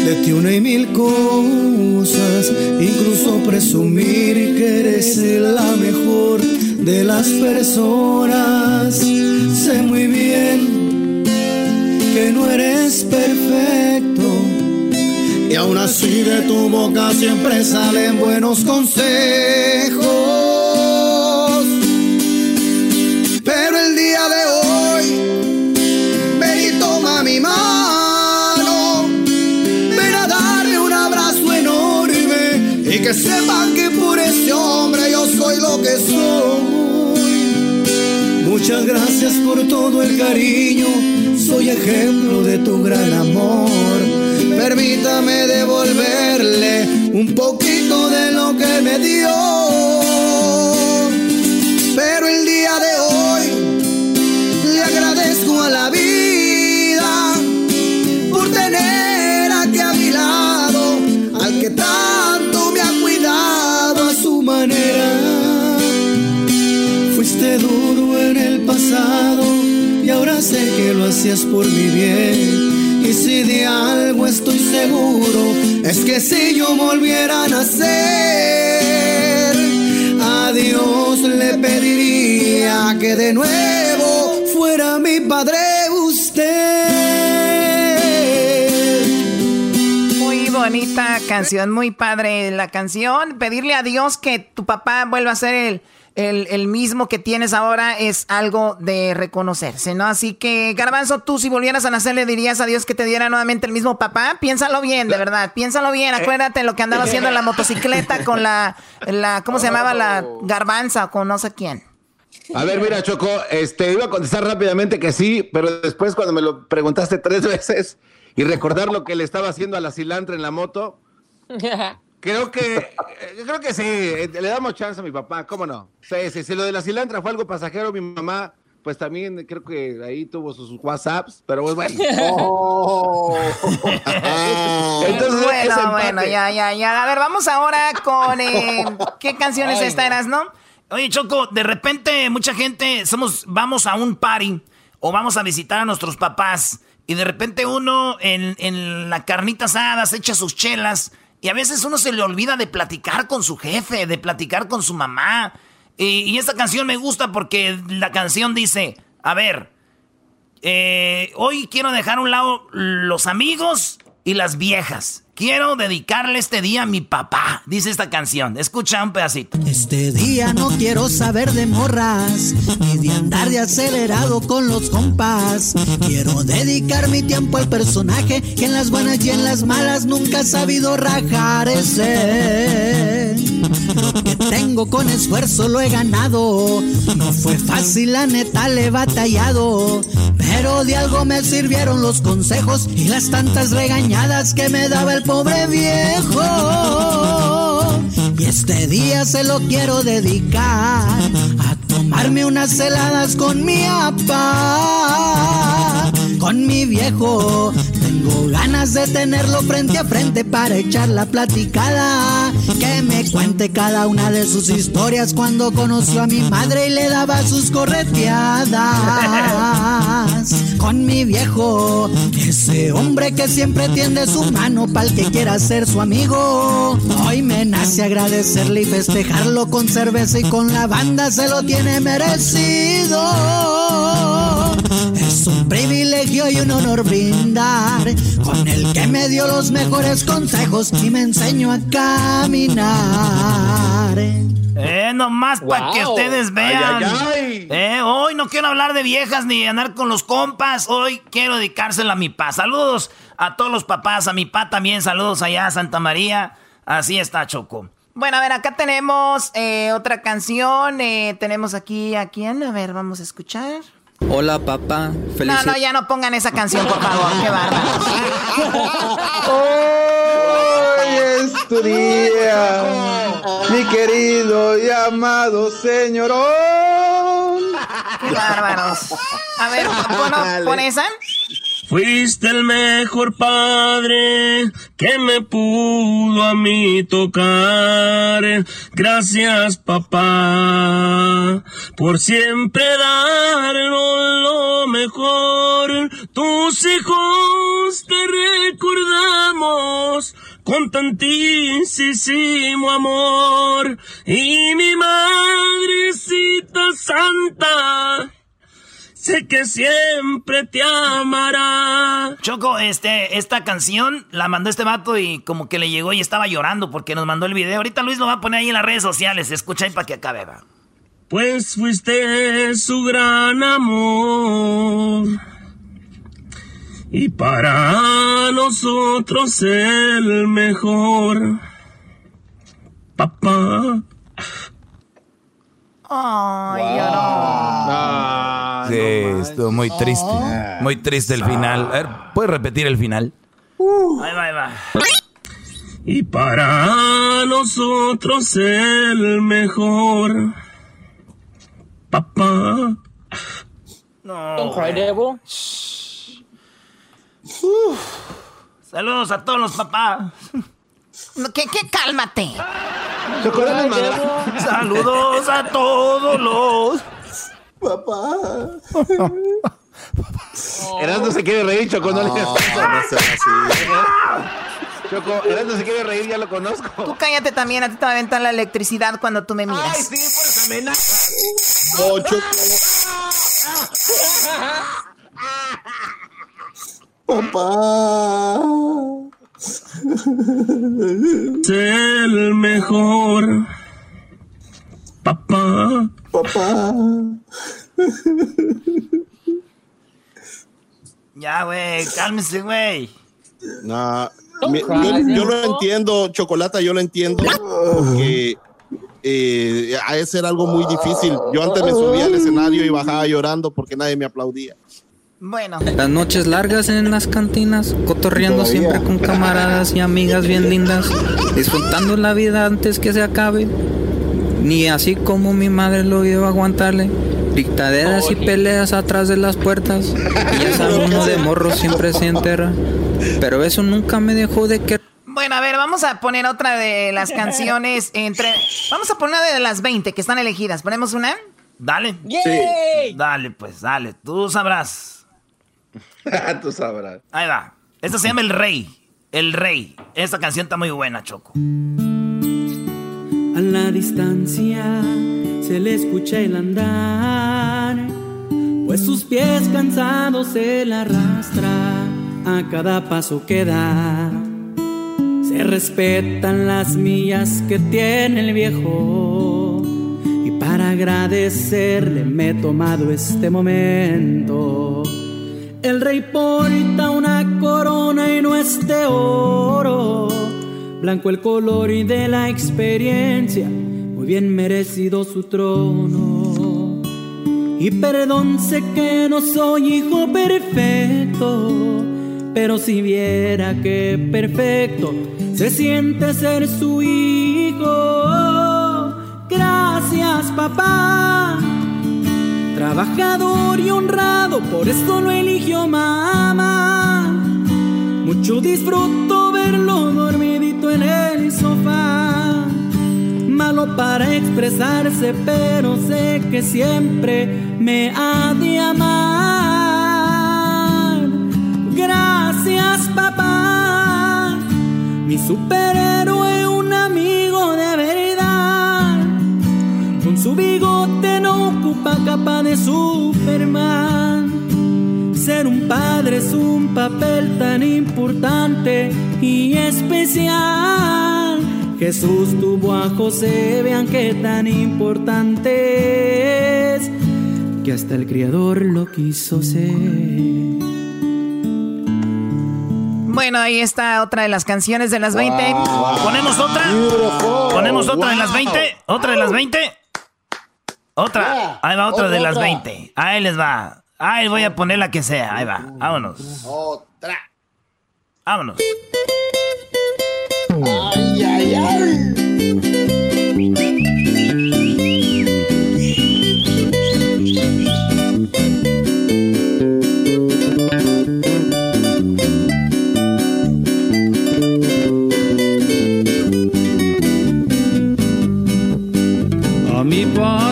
S15: de ti una y mil cosas, incluso presumir que eres la mejor de las personas. Sé muy bien que no eres perfecto. Y aún así de tu boca siempre salen buenos consejos.
S16: Que sepan que por ese hombre yo soy lo que soy. Muchas gracias por todo el cariño, soy ejemplo de tu gran amor. Permítame devolverle un poquito de lo que me dio. Pero el día de hoy le agradezco a la vida hacías por mi bien. Y si de algo estoy seguro, es que si yo volviera a nacer, a Dios le pediría que de nuevo fuera mi padre usted.
S11: Muy bonita canción, muy padre la canción. Pedirle a Dios que tu papá vuelva a ser el el, el, mismo que tienes ahora es algo de reconocerse, ¿no? Así que, Garbanzo, tú si volvieras a nacer le dirías a Dios que te diera nuevamente el mismo papá. Piénsalo bien, de verdad, piénsalo bien. Eh. Acuérdate lo que andaba <laughs> haciendo en la motocicleta con la, la ¿cómo se llamaba? La garbanza con no sé quién.
S6: A ver, mira, Choco, este, iba a contestar rápidamente que sí, pero después cuando me lo preguntaste tres <laughs> veces y recordar lo que le estaba haciendo a la cilantra en la moto, <laughs> Creo que, eh, creo que sí, eh, le damos chance a mi papá, ¿cómo no? Sí, sí, si lo de la cilantra fue algo pasajero, mi mamá, pues también creo que ahí tuvo sus WhatsApps, pero pues bueno. <laughs> Oh. <laughs>
S11: Entonces, bueno, bueno, ya, ya, ya. A ver, vamos ahora con eh, qué canciones esta eras, ¿no?
S5: Oye, Choco, de repente mucha gente somos, vamos a un party o vamos a visitar a nuestros papás y de repente uno en, en la carnita asada se echa sus chelas y a veces uno se le olvida de platicar con su jefe, de platicar con su mamá. Y, esta canción me gusta porque la canción dice, a ver, eh, hoy quiero dejar a un lado los amigos y las viejas. Quiero dedicarle este día a mi papá, dice esta canción. Escucha un pedacito.
S16: Este día no quiero saber de morras, ni de andar de acelerado con los compas. Quiero dedicar mi tiempo al personaje que en las buenas y en las malas nunca ha sabido rajar ese. Lo que tengo con esfuerzo lo he ganado. No fue fácil, la neta le he batallado. Pero de algo me sirvieron los consejos y las tantas regañadas que me daba el pobre viejo. Y este día se lo quiero dedicar a tomarme unas heladas con mi papá, con mi viejo. Tengo ganas de tenerlo frente a frente para echar la platicada. Que me cuente cada una de sus historias cuando conoció a mi madre y le daba sus correteadas. Con mi viejo, ese hombre que siempre tiende su mano para el que quiera ser su amigo. Hoy me nace agradecerle y festejarlo con cerveza y con la banda se lo tiene merecido. Es un privilegio y un honor brindar con el que me dio los mejores consejos y me enseñó a caminar.
S5: Eh, nomás para que ustedes vean. Eh, hoy no quiero hablar de viejas ni andar con los compas. Hoy quiero dedicársela a mi papá. Saludos a todos los papás, a mi papá también. Saludos allá a Santa María. Así está, Choco.
S11: Bueno, a ver, acá tenemos eh, otra canción. Eh, tenemos aquí a quién. A ver, vamos a escuchar.
S17: Hola, papá.
S11: Feliz. No, no, ya no pongan esa canción, por favor. Qué bárbaro. <laughs>
S12: Hoy es tu día, mi querido y amado señorón.
S11: Qué bárbaros. A ver, pon, pon esa.
S18: Fuiste el mejor padre que me pudo a mí tocar. Gracias papá por siempre darnos lo mejor. Tus hijos te recordamos con tantísimo amor. Y mi madrecita santa sé que siempre te amará.
S5: Choco, este, esta canción la mandó este vato y como que le llegó y estaba llorando porque nos mandó el video. Ahorita Luis lo va a poner ahí en las redes sociales. Escucha ahí para que acabe, va.
S18: Pues fuiste su gran amor. Y para nosotros el mejor. papá.
S11: Ay,
S8: sí, estuvo muy triste. Muy triste el final. A ver, ¿puedes repetir el final?
S5: Ahí va, ahí va.
S18: Y para nosotros el mejor. Papá.
S5: No.
S19: Don't cry, devil.
S5: Saludos a todos los papás.
S11: ¿Qué, qué? Cálmate. <laughs>
S5: Saludos a todos los.
S6: Papá. <laughs> Erasmo se quiere reír, Choco, no, le
S20: no así. <laughs>
S6: Choco, Erasmo se quiere reír, ya lo conozco.
S11: Tú cállate también, a ti te va a aventar la electricidad cuando tú me miras.
S6: Ay, sí, pues amenaza.
S20: No, Choco. Papá.
S18: Es el mejor. Papá.
S20: Papá.
S5: Ya, güey, cálmese, güey.
S20: Nah, mi-
S19: cry,
S20: yo, yo lo entiendo, Chocolata, yo lo entiendo, porque eh, ha de ser algo muy difícil. Yo antes me subía al escenario y bajaba llorando porque nadie me aplaudía.
S11: Bueno.
S17: Las noches largas en las cantinas, cotorreando
S20: Todavía.
S17: siempre con camaradas y amigas bien lindas, disfrutando la vida antes que se acabe. Ni así como mi madre lo iba a aguantarle. Dictaderas y peleas atrás de las puertas. Y sabe uno de morro siempre se enterra. Pero eso nunca me dejó de que
S11: Bueno, a ver, vamos a poner otra de las canciones entre... Vamos a poner una de las 20 que están elegidas. ¿Ponemos una?
S5: Dale.
S19: Yay.
S5: Dale, pues, dale. Tú sabrás. <laughs>
S6: Tú sabrás.
S5: Ahí va. Esta se llama El Rey. El Rey. Esta canción está muy buena, Choco.
S21: A la distancia se le escucha el andar, pues sus pies cansados él arrastra a cada paso que da. Se respetan las millas que tiene el viejo y para agradecerle me he tomado este momento. El rey porta una corona y no es de oro, blanco el color y de la experiencia, muy bien merecido su trono. Y perdón, sé que no soy hijo perfecto, pero si viera que perfecto se siente ser su hijo. Gracias, papá. Trabajador y honrado, por eso lo eligió mamá. Mucho disfruto verlo dormidito en el sofá. Malo para expresarse, pero sé que siempre me ha de amar. Gracias, papá. Mi superhéroe, un amigo de verdad. Con su no ocupa capa de Superman. Ser un padre es un papel tan importante y especial. Jesús tuvo a José, vean qué tan importante es, que hasta el Criador lo quiso ser.
S11: Bueno, ahí está otra de las canciones de las 20.
S5: ¿Ponemos otra? ¿Ponemos otra de las 20? ¿Otra de las 20? Otra. Ahí va otra de las 20. Ahí les va. Ahí voy a poner la que sea. Ahí va. Vámonos.
S20: Otra.
S5: Vámonos.
S20: Ay, ay, ay.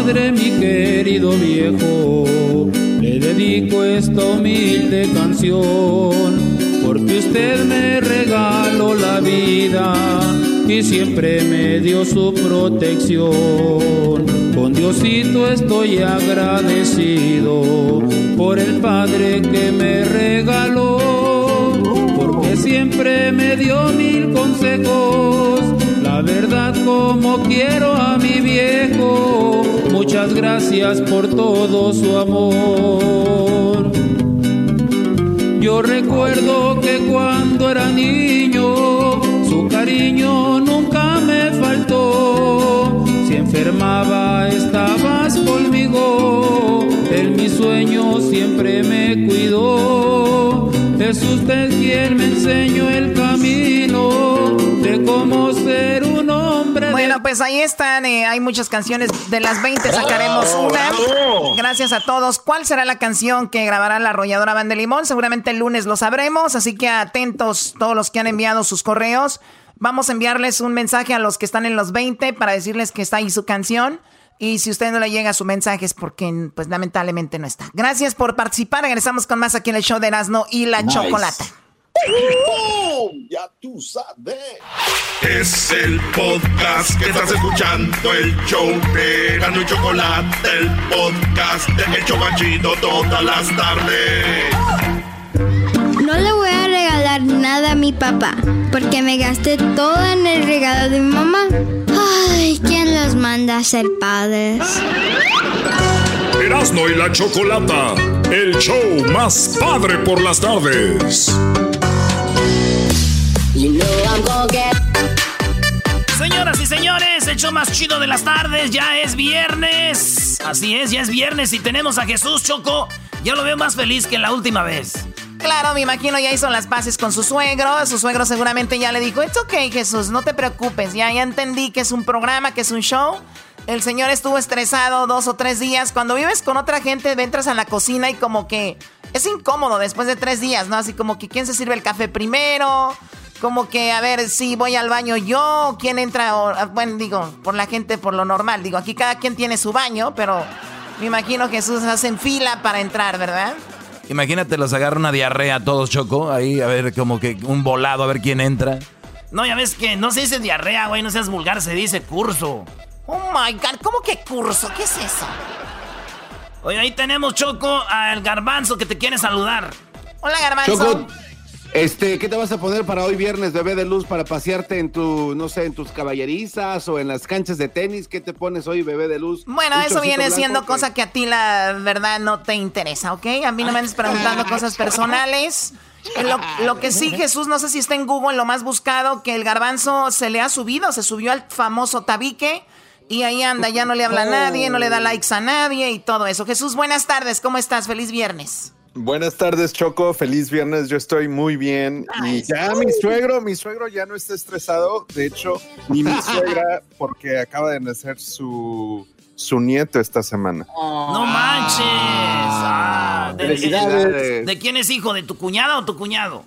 S21: Padre, mi querido viejo, le dedico esta humilde canción, porque usted me regaló la vida y siempre me dio su protección. Con Diosito estoy agradecido por el Padre que me regaló, porque siempre me dio mil consejos la verdad como quiero a mi viejo. Muchas gracias por todo su amor. Yo recuerdo que cuando era niño, su cariño nunca me faltó.
S17: enfermaba estabas conmigo, en mis sueños siempre me cuidó. Es usted quien me enseñó el camino de cómo ser.
S11: Bueno, pues ahí están, eh, hay muchas canciones. De las 20 sacaremos una. Gracias a todos. ¿Cuál será la canción que grabará la arrolladora Van de Limón? Seguramente el lunes lo sabremos, así que atentos todos los que han enviado sus correos. Vamos a enviarles un mensaje a los que están en los 20 para decirles que está ahí su canción. Y si usted no le llega su mensaje es porque, pues lamentablemente no está. Gracias por participar. Regresamos con más aquí en el show de Erasmo y la Chocolata.
S1: Ya tú sabes. Es el podcast que estás escuchando, el show de Erasmo y Chocolate, el podcast de Hecho Machito todas las tardes.
S2: No le voy a regalar nada a mi papá, porque me gasté todo en el regalo de mi mamá. Ay, ¿quién los manda a ser padres?
S4: Erasmo y la Chocolata, el show más padre por las tardes.
S5: Señoras y señores, el show más chido de las tardes, ya es viernes. Así es, ya es viernes y tenemos a Jesús Choco. Yo lo veo más feliz que la última vez.
S11: Claro, me imagino ya hizo las paces con su suegro. Su suegro seguramente ya le dijo, it's ok, Jesús, no te preocupes. Ya, ya entendí que es un programa, que es un show. El señor estuvo estresado dos o tres días. Cuando vives con otra gente, entras a la cocina y como que es incómodo después de tres días, ¿no? Así como que quién se sirve el café primero. Como que, a ver, si voy al baño yo, quién entra, o- bueno, digo, por la gente, por lo normal. Digo, aquí cada quien tiene su baño, pero me imagino Jesús hace en fila para entrar, ¿verdad?
S8: Imagínate, los agarra una diarrea a todos, Choco. Ahí, a ver, como que un volado, a ver quién entra.
S5: No, ya ves que no se dice diarrea, güey, no seas vulgar, se dice curso.
S11: Oh my god, ¿cómo que curso? ¿Qué es eso?
S5: Oye, ahí tenemos, Choco, al garbanzo que te quiere saludar.
S11: Hola, garbanzo.
S6: Choco, este, ¿qué te vas a poner para hoy viernes, bebé de luz, para pasearte en tu, no sé, en tus caballerizas o en las canchas de tenis? ¿Qué te pones hoy, bebé de luz?
S11: Bueno,
S6: ¿Un
S11: eso viene siendo
S6: que-
S11: cosa que a ti la verdad no te interesa, ¿ok? A mí no me andes preguntando cosas personales. Lo, lo que sí, Jesús, no sé si está en Google lo más buscado, que el garbanzo se le ha subido, se subió al famoso tabique y ahí anda, ya no le habla a nadie, no le da likes a nadie y todo eso. Jesús, buenas tardes, ¿cómo estás? Feliz viernes.
S22: Buenas tardes, Choco. Feliz viernes. Yo estoy muy bien. Y ya mi suegro, mi suegro ya no está estresado. De hecho, ni mi suegra, <laughs> porque acaba de nacer su, su nieto esta semana.
S5: No manches. Ah, de,
S22: Felicidades.
S5: ¿De quién es hijo? ¿De tu cuñada o tu cuñado?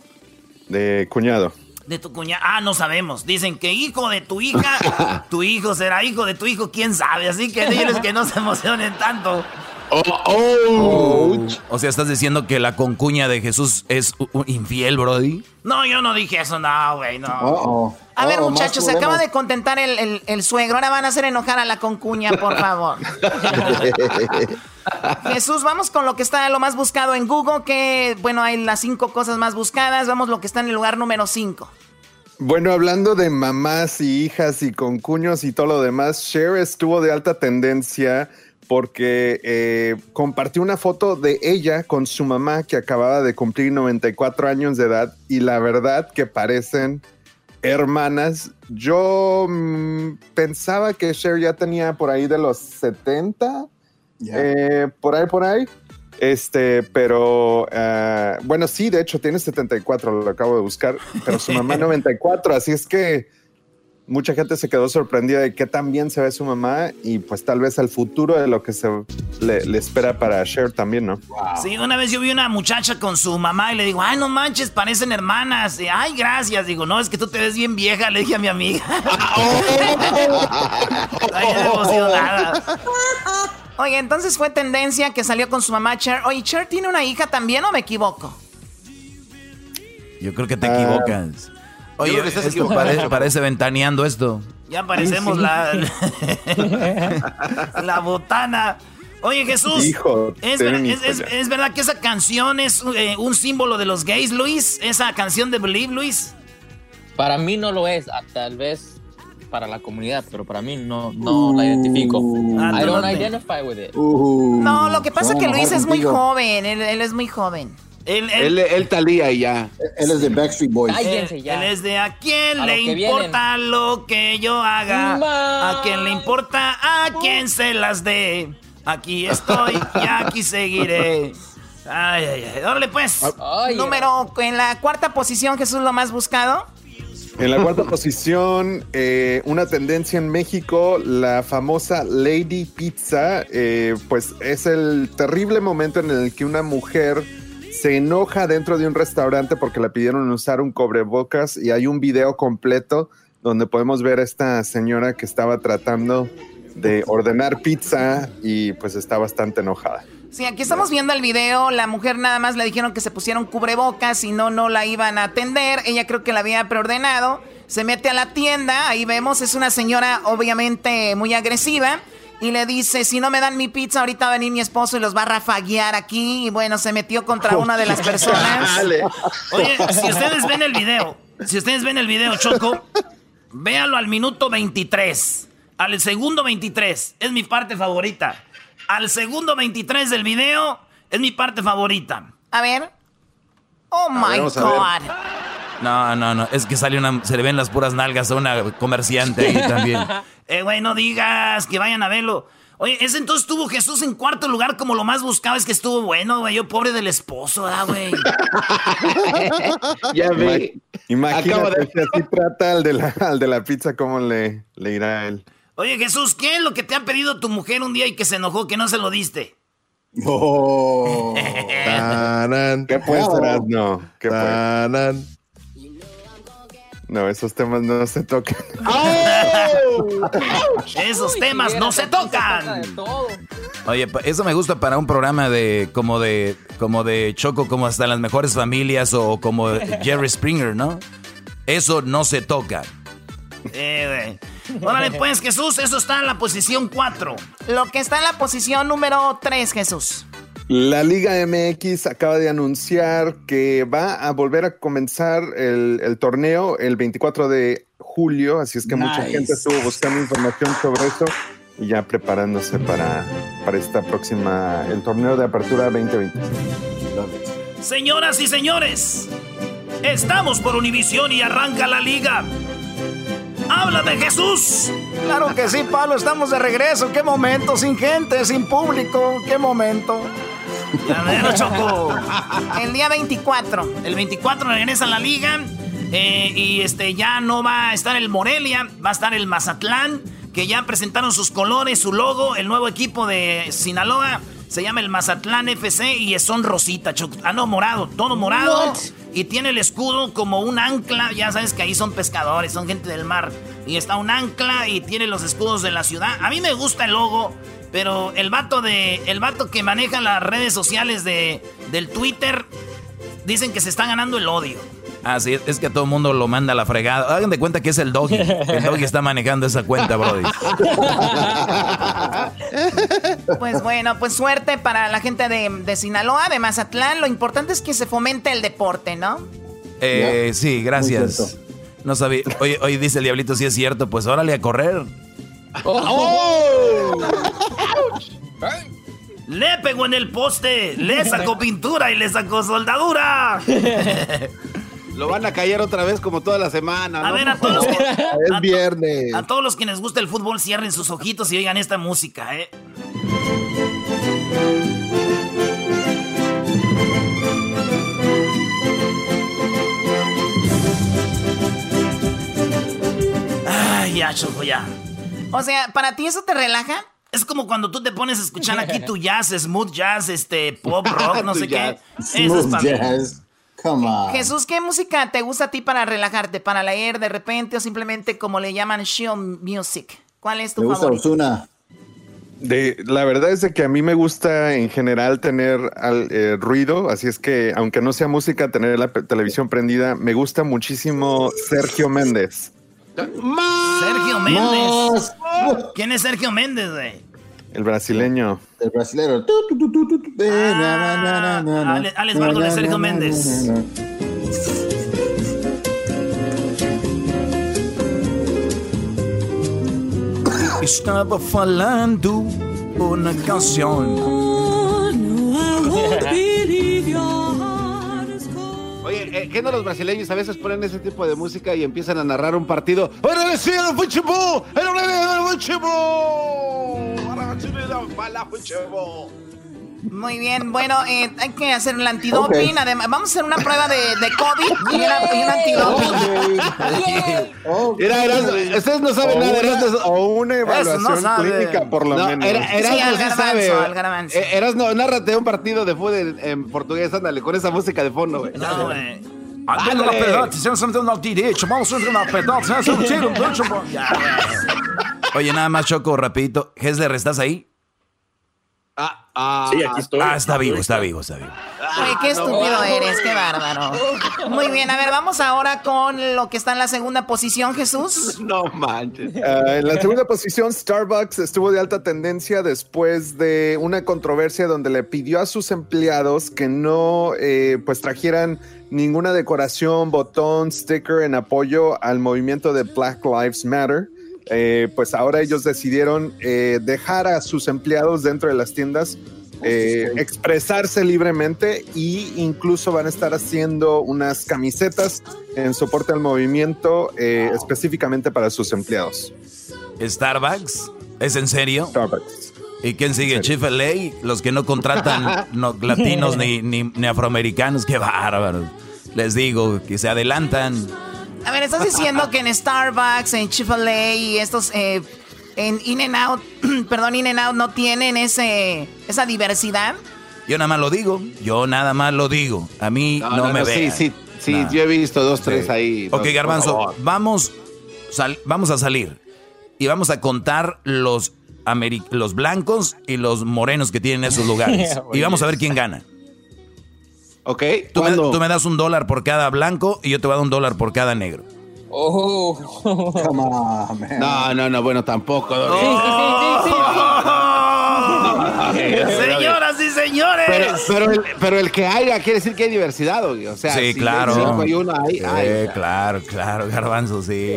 S22: De cuñado.
S5: De tu cuñada. Ah, no sabemos. Dicen que hijo de tu hija, <laughs> tu hijo será hijo de tu hijo, quién sabe. Así que diles que no se emocionen tanto.
S8: Oh, O sea, estás diciendo que la concuña de Jesús es infiel, Brody.
S5: No, yo no dije eso, no, güey, no.
S6: Oh,
S11: A ver,
S6: Oh,
S11: muchachos, se acaba de contentar el, el- el suegro. Ahora van a hacer enojar a la concuña, por favor. <laughs> Jesús, vamos con lo que está lo más buscado en Google, que, bueno, hay las cinco cosas más buscadas. Vamos lo que está en el lugar número cinco.
S22: Bueno, hablando de mamás y hijas y concuños y todo lo demás, Cher estuvo de alta tendencia porque eh, compartió una foto de ella con su mamá que acababa de cumplir 94 años de edad y la verdad que parecen hermanas. Yo mm, pensaba que Cher ya tenía por ahí de los 70, eh, por ahí, por ahí. Este, pero ah, bueno, sí, de hecho tiene 74, lo acabo de buscar, pero su mamá <laughs> 94, así es que mucha gente se quedó sorprendida de qué tan bien se ve su mamá y pues tal vez el futuro de lo que se le, le espera para Cher también, ¿no?
S5: Sí, una vez yo vi una muchacha con su mamá y le digo, ay, no manches, parecen hermanas. Y, ay, gracias. Digo, no, es que tú te ves bien vieja, le dije a mi amiga. <laughs> ay, ya emocionada.
S11: Oye, entonces fue tendencia que salió con su mamá Cher. Oye, Cher tiene una hija también, ¿o me equivoco?
S8: Yo creo que te equivocas. Oye,
S6: creo que estás
S8: esto parece, <laughs> parece ventaneando esto.
S5: Ya parecemos
S8: Sí.
S5: la, <laughs> la botana. Oye, Jesús,
S22: Hijo,
S5: ¿es, ver- es- verdad que esa canción es eh, un símbolo de los gays, Luis? ¿Esa canción de Believe, Luis?
S19: Para mí no lo es, ah, tal vez para la comunidad, pero para mí no, no la identifico.
S5: Ah,
S19: I don't identify with it.
S11: No, lo que pasa es que Luis es muy joven, él, él es muy joven.
S6: Él, talía y ya.
S9: Él es de Backstreet Boys.
S5: Él, él es de a quién le importa lo que yo haga. A quién le importa a quién se las dé. Aquí estoy y aquí seguiré. Ay, ay, ay. Órale, pues.
S11: Número en la cuarta posición, Jesús, lo más buscado.
S22: En la cuarta <laughs> posición, eh, una tendencia en México, la famosa Lady Pizza, eh, pues es el terrible momento en el que una mujer se enoja dentro de un restaurante porque le pidieron usar un cobrebocas y hay un video completo donde podemos ver a esta señora que estaba tratando de ordenar pizza y pues está bastante enojada.
S11: Sí, aquí estamos viendo el video. La mujer nada más le dijeron que se pusieron cubrebocas y no, no la iban a atender. Ella creo que la había preordenado. Se mete a la tienda, ahí vemos, es una señora obviamente muy agresiva. Y le dice, si no me dan mi pizza, ahorita va a venir mi esposo y los va a rafaguear aquí. Y bueno, se metió contra una de las personas.
S5: Oye, si ustedes ven el video, si ustedes ven el video, Choco, véanlo al minuto 23. Al segundo 23. Es mi parte favorita al segundo 23 del video. Es mi parte favorita.
S11: A ver. Oh my God.
S8: No, no, no. Es que sale una. Se le ven las puras nalgas a una comerciante ahí también. <laughs>
S5: eh, güey, no digas que vayan a verlo. Oye, ese entonces tuvo Jesús en cuarto lugar como lo más buscado. Es que estuvo bueno, güey. Yo pobre del esposo, ¿ah, güey? <laughs>
S22: ya vi. Imagínate de... si así trata al de, la, al de la pizza, ¿cómo le, le irá a él?
S5: Oye, Jesús, ¿qué es lo que te ha pedido tu mujer un día y que se enojó que no se lo diste?
S22: Oh. <laughs> ¿Qué puede ser, no? ¿Qué puede? No, esos temas no se tocan.
S5: ¡Oh! esos temas no se tocan.
S8: Oye, eso me gusta para un programa de como de como de Choco, como hasta las mejores familias o como Jerry Springer, ¿no? Eso no se toca.
S5: Eh, Órale, pues, Jesús, eso está en la posición 4.
S11: Lo que está en la posición número 3, Jesús.
S22: La Liga MX acaba de anunciar que va a volver a comenzar el, torneo el 24 de julio, así es que mucha gente estuvo buscando información sobre eso y ya preparándose para, para esta próxima, el torneo de apertura 2020.
S5: Señoras y señores, estamos por Univisión y arranca la liga. ¡Habla de Jesús!
S23: Claro que sí, Pablo, estamos de regreso. ¡Qué momento! Sin gente, sin público. ¡Qué momento!
S5: Choco.
S11: El día 24.
S5: El 24 regresa a la liga. Eh, y este ya no va a estar el Morelia, va a estar el Mazatlán, que ya presentaron sus colores, su logo, el nuevo equipo de Sinaloa. Se llama el Mazatlán FC y son rosita, ah no, morado, todo morado. Y tiene el escudo como un ancla, ya sabes que ahí son pescadores, son gente del mar. Y está un ancla y tiene los escudos de la ciudad. A mí me gusta el logo, pero el vato de el vato que maneja las redes sociales de del Twitter dicen que se está ganando el odio.
S8: Ah, sí, es que a todo el mundo lo manda a la fregada. Hagan de cuenta que es el doggy. El doggy está manejando esa cuenta, Brody. <laughs>
S11: Pues bueno, pues suerte para la gente de, Sinaloa, de Mazatlán. Lo importante es que se fomente el deporte, ¿no?
S8: Eh, sí, gracias. No sabía. Hoy, dice el diablito, si es cierto, pues órale a correr.
S5: Oh. Le pegó en el poste, le sacó pintura y le sacó soldadura.
S6: Lo van a callar otra vez como toda la semana.
S5: A ver, a todos los que.
S22: Es viernes.
S5: A todos los que les gusta el fútbol, cierren sus ojitos y oigan esta música, ¿eh? Ay, ya, Choco, ya.
S11: O sea, ¿para ti eso te relaja?
S5: Es como cuando tú te pones a escuchar aquí tu <laughs> jazz, smooth jazz, este, pop, <laughs> rock, no sé qué. Eso es para jazz.
S11: Jesús, ¿qué música te gusta a ti para relajarte, para leer de repente o simplemente como le llaman chill music? ¿Cuál es tu me favorito?
S22: De, la verdad es de que a mí me gusta en general tener eh, ruido, así es que aunque no sea música, tener la televisión prendida, me gusta muchísimo Sergio Méndez.
S5: Sergio Méndez. ¿Quién es Sergio Méndez, güey?
S22: El brasileño.
S9: El brasileño.
S5: Ah, Alex Bardo de Sergio Méndez.
S8: Estaba falando una canción. <laughs>
S6: eh, ¿qué no los brasileños a veces ponen ese tipo de música y empiezan a narrar un partido? ¡Ahora sí, el fútbol! ¡El fútbol!
S11: Muy bien, bueno, eh, hay que hacer el antidoping. Además, vamos a hacer una prueba de, de COVID y, una, y un antidoping.
S6: Era, era, ustedes no saben nada, era,
S22: o una evaluación
S11: no
S22: clínica, por lo
S6: no,
S22: menos.
S6: Era, era,
S11: Sí, al
S6: sí
S11: garbanzo, garbanzo.
S6: Eh, Eras, no, nárrate un partido de fútbol en, en portugués, ándale, con esa música de fondo, güey.
S11: No, güey.
S8: Andando na pedante, vamos andando al direito, vamos pedante, a un tiro, un tiro. Oye, nada más, Choco, rapidito. Hesler, ¿estás ahí?
S6: Ah, ah,
S18: Sí, aquí estoy.
S8: Ah, está vivo, está vivo, está vivo.
S11: Oye, qué estúpido eres, qué bárbaro. <laughs> Muy bien, a ver, vamos ahora con lo que está en la segunda posición, Jesús. <laughs>
S6: No manches.
S22: Ah, en la segunda posición, Starbucks estuvo de alta tendencia después de una controversia donde le pidió a sus empleados que no eh, pues trajeran ninguna decoración, botón, sticker en apoyo al movimiento de Black Lives Matter. Eh, pues ahora ellos decidieron eh, dejar a sus empleados dentro de las tiendas eh, expresarse libremente y incluso van a estar haciendo unas camisetas en soporte al movimiento eh, específicamente para sus empleados.
S8: ¿Starbucks? ¿Es en serio?
S22: Starbucks.
S8: ¿Y quién sigue? Chick-fil-A, los que no contratan <laughs> no, latinos ni, ni, ni afroamericanos, qué bárbaros. Les digo que se adelantan.
S11: A ver, estás diciendo que en Starbucks, en Chick-fil-A y estos eh, en In and Out, <clears throat> perdón, In and Out no tienen ese esa diversidad.
S8: Yo nada más lo digo, yo nada más lo digo. A mí no, me
S6: Sí,
S8: vean.
S6: sí, sí,
S8: Nah.
S6: yo he visto dos, tres
S8: Sí.
S6: ahí.
S8: Ok,
S6: No,
S8: Garbanzo, vamos, sal- vamos a salir y vamos a contar los, ameri- los blancos y los morenos que tienen esos <laughs> lugares. y vamos a ver quién gana.
S6: Ok,
S8: Tú me, tú me das un dólar por cada blanco y yo te voy a dar un dólar por cada negro.
S19: Oh.
S9: Come on, man.
S6: No, no, no, bueno, tampoco. <laughs>
S5: Señoras y señores.
S6: Pero, pero, el, pero el que haya quiere decir que hay diversidad, güey. O sea,
S8: sí,
S6: si hay
S8: claro.
S6: cinco y uno, hay,
S8: Sí,
S6: hay.
S8: claro, claro, Garbanzo, sí.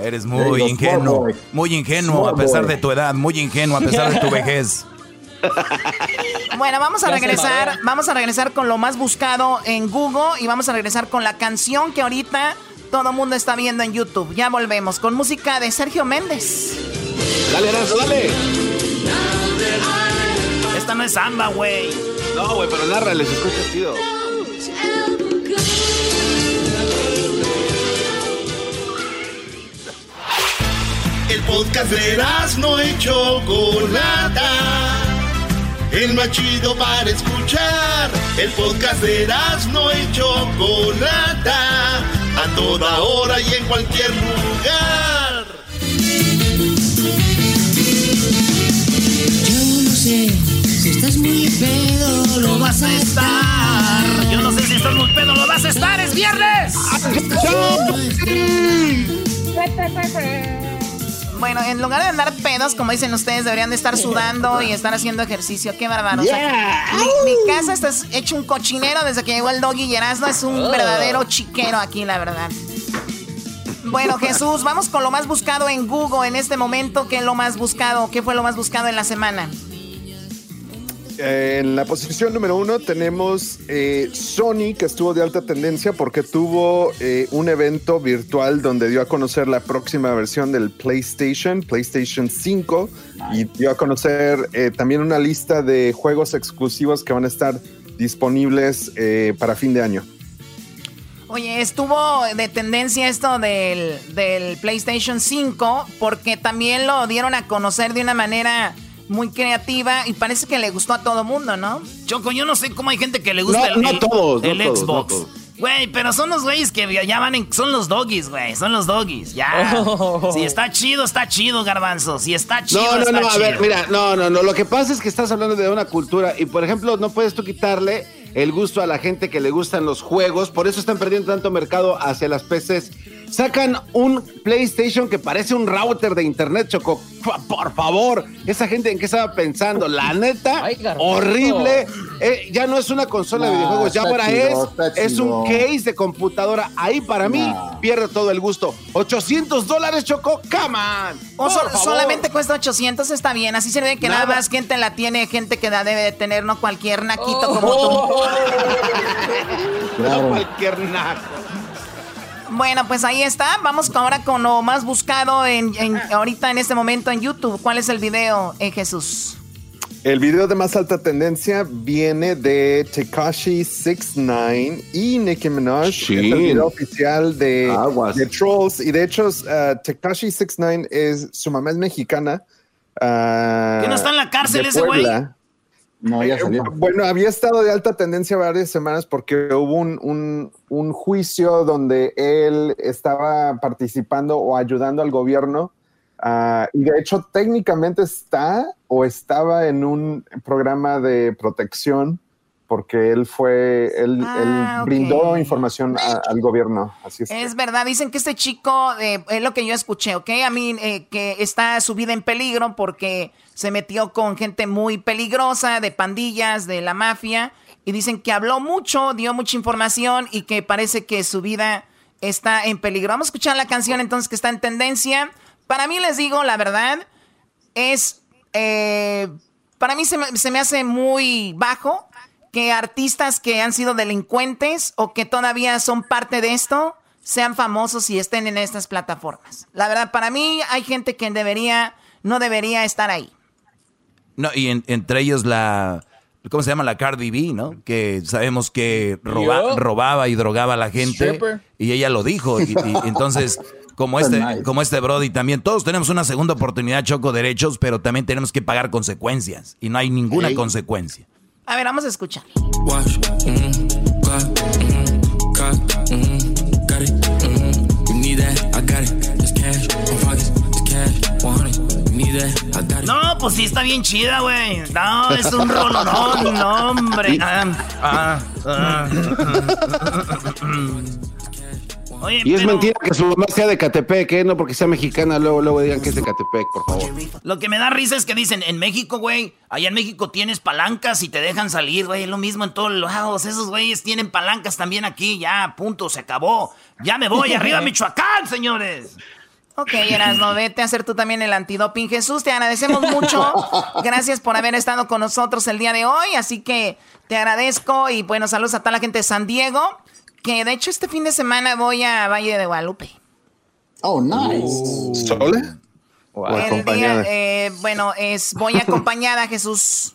S8: Eres
S9: There
S8: muy ingenuo. Muy ingenuo a pesar
S9: boy.
S8: de tu edad, muy ingenuo a pesar de tu vejez. <laughs>
S11: Bueno, vamos a
S19: Ya
S11: regresar, vamos a regresar con lo más buscado en Google y vamos a regresar con la canción que ahorita todo el mundo está viendo en YouTube. Ya volvemos con música de Sergio Méndez.
S6: Dale, Erasmo, dale.
S5: Esta no es samba, güey.
S6: No, güey, pero narra, se escucha chido.
S1: El podcast de no y Chocolata. El más chido para escuchar. El podcast de no y Chocolata. A toda hora y en cualquier lugar.
S21: Yo no sé si estás muy pedo, lo vas a estar.
S5: Yo no sé si estás muy pedo, lo vas a estar, es viernes.
S11: Bueno, en lugar de andar pedos, como dicen ustedes, deberían de estar sudando y estar haciendo ejercicio. Qué bárbaro. O sea, mi, mi casa está hecho un cochinero desde que llegó el doggy y Erasmo es un verdadero chiquero aquí, la verdad. Bueno, Jesús, vamos con lo más buscado en Google en este momento. ¿Qué es lo más buscado? ¿Qué fue lo más buscado en la semana?
S22: Eh, En la posición número uno tenemos eh, Sony, que estuvo de alta tendencia porque tuvo eh, un evento virtual donde dio a conocer la próxima versión del PlayStation, PlayStation 5, y dio a conocer eh, también una lista de juegos exclusivos que van a estar disponibles eh, para fin de año.
S11: Oye, estuvo de tendencia esto del, del PlayStation 5 porque también lo dieron a conocer de una manera muy creativa y parece que le gustó a todo mundo, ¿no?
S5: Choco, yo no sé cómo hay gente que le gusta
S6: No,
S5: el,
S6: no
S5: el-
S6: todos, no
S5: el
S6: todos,
S5: Xbox.
S6: no todos.
S5: Güey, pero son los güeyes que ya van en... Son los doggies, güey. Son los doggies, ya.
S19: Oh.
S5: Si está chido, está chido, garbanzo. Si está chido,
S6: No, no,
S5: está
S6: no, a ver, mira, no, no, no. Lo que pasa es que estás hablando de una cultura y, por ejemplo, no puedes tú quitarle el gusto a la gente que le gustan los juegos. Por eso están perdiendo tanto mercado hacia las PCs. Sacan un PlayStation que parece un router de internet, Choco. Por favor, esa gente en qué estaba pensando. La neta, horrible. Eh, ya no es una consola de videojuegos, ya ahora es, es un case de computadora. Ahí para mí pierde todo el gusto. 800 dólares, Choco, come
S11: on. solamente cuesta 800, está bien. Así se ve que nada, más gente la tiene, gente que la debe de tener, no cualquier naquito oh. como tú. <laughs>
S6: No cualquier naco.
S11: Bueno, pues ahí está. Vamos ahora con lo más buscado en, ahorita en este momento en YouTube. ¿Cuál es el video, eh, Jesús?
S22: El video de más alta tendencia viene de Tekashi 69 y Nicki Minaj. Es el video oficial de, Trolls. Y de hecho, uh, Tekashi 69 es su mamá es mexicana. Uh,
S5: ¿Que no está en la cárcel ese güey?
S22: No. Bueno, había estado de alta tendencia varias semanas porque hubo un, un, juicio donde él estaba participando o ayudando al gobierno. Ah, y de hecho, técnicamente está o estaba en un programa de protección porque él fue, él, ah, brindó información al gobierno. Así es.
S11: Es verdad, dicen que este chico, eh, es lo que yo escuché, ¿ok? A mí, eh, que está su vida en peligro porque se metió con gente muy peligrosa, de pandillas, de la mafia, y dicen que habló mucho, dio mucha información y que parece que su vida está en peligro. Vamos a escuchar la canción entonces que está en tendencia. Para mí les digo, la verdad, es... Eh, para mí se se me hace muy bajo que artistas que han sido delincuentes o que todavía son parte de esto sean famosos y estén en estas plataformas. La verdad, para mí hay gente que debería, no debería estar ahí.
S8: No, y entre ellos la, ¿cómo se llama? La Cardi B, ¿no? Que sabemos que robaba y drogaba a la gente. Y ella lo dijo. Y, <laughs> entonces, como este, como este Brody también, todos tenemos una segunda oportunidad, choco derechos, pero también tenemos que pagar consecuencias. Y no hay ninguna consecuencia.
S11: A ver, vamos a escuchar. No, pues sí está bien chida, güey. No, es un rolonón, no, hombre. <laughs> Ah, ah,
S6: ah <laughs> y es mentira que su mamá sea de Catepec, ¿eh? No porque sea mexicana, luego, luego digan que es de Catepec, por favor.
S5: Lo que me da risa es que dicen, en México, güey, allá en México tienes palancas y te dejan salir, güey. Lo mismo en todos lados. Esos güeyes tienen palancas también aquí. Ya, punto, se acabó. Ya me voy, arriba <laughs> Michoacán, señores.
S11: Ok, Erasno, vete a hacer tú también el antidoping. Jesús, te agradecemos mucho. <laughs> Gracias por haber estado con nosotros el día de hoy. Así que te agradezco y bueno, saludos a toda la gente de San Diego. Que de hecho este fin de semana voy a Valle de Guadalupe.
S9: Oh, nice.
S22: ¿Sola?
S11: ¿O acompañada? Eh, bueno, es voy acompañada, Jesús.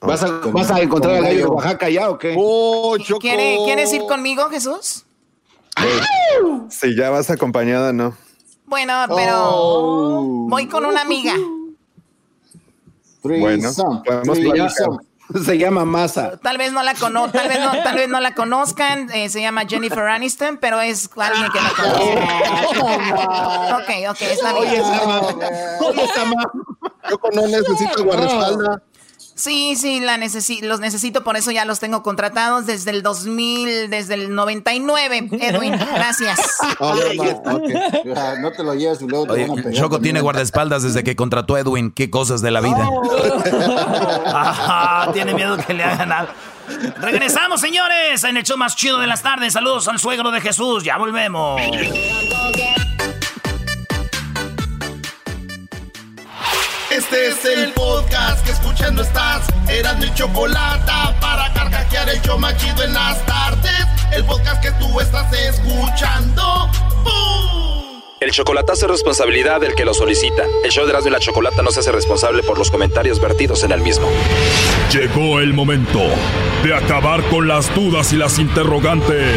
S6: ¿Vas a, ¿Vas a encontrar al gallo de Oaxaca ya o qué?
S22: Oh,
S11: ¿Quieres ir conmigo, Jesús?
S22: Si ya vas acompañada, no.
S11: Bueno, pero oh. voy con una amiga.
S22: Bueno, podemos <laughs>
S6: Se llama Masa.
S11: Tal vez no la cono tal vez no, tal vez no la conozcan. Eh, se llama Jennifer Aniston, pero es alguien que la conoce. <laughs> ok, ok, está bien. Oye.
S20: Oye. Yo no necesito guardaespaldas.
S11: Sí, sí, la los necesito, por eso ya los tengo contratados desde el 2000, desde el 99. <laughs> Edwin, gracias.
S9: no te lo lleves y luego
S8: te van a Choco tiene guardaespaldas desde que contrató a Edwin. Qué cosas de la vida. <laughs>
S5: tiene miedo que le hagan algo. Regresamos, señores, en el show más chido de las tardes. Saludos al suegro de Jesús. Ya volvemos.
S1: Este es el podcast que escuchando estás. Eran mi chocolate para carcajear el show machido en las tardes. El podcast que tú estás escuchando.
S24: El chocolatazo es responsabilidad del que lo solicita. El show de Erasmo y la Chocolata no se hace responsable por los comentarios vertidos en el mismo.
S4: Llegó el momento de acabar con las dudas y las interrogantes.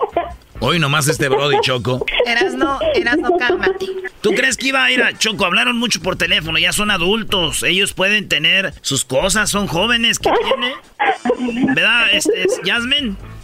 S5: Hoy nomás este Brody Choco.
S11: Eras no, eras no, cálmate.
S5: ¿Tú crees que iba a ir a Choco? Hablaron mucho por teléfono, ya son adultos. Ellos pueden tener sus cosas, son jóvenes. ¿Qué tiene? ¿Verdad, es, es Jasmine?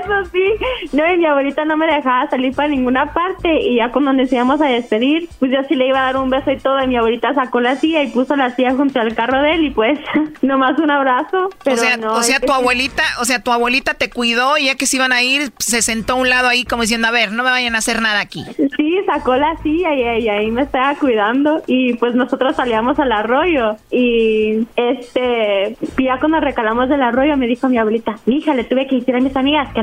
S25: Eso sí. No, y mi abuelita no me dejaba salir para ninguna parte. Y ya cuando nos íbamos a despedir, pues yo sí le iba a dar un beso y todo. Y mi abuelita sacó la silla y puso la silla junto al carro de él. Y pues, <laughs> nomás un abrazo. Pero
S11: o sea,
S25: no,
S11: o sea tu abuelita, o sea, tu abuelita te cuidó y ya que se iban a ir, se sentó a un lado ahí como diciendo, a ver, no me vayan a hacer nada aquí.
S25: Sí, sacó la silla y, y ahí me estaba cuidando y pues nosotros salíamos al arroyo y este, ya cuando recalamos del arroyo me dijo mi abuelita, hija, le tuve que decir a mis amigas que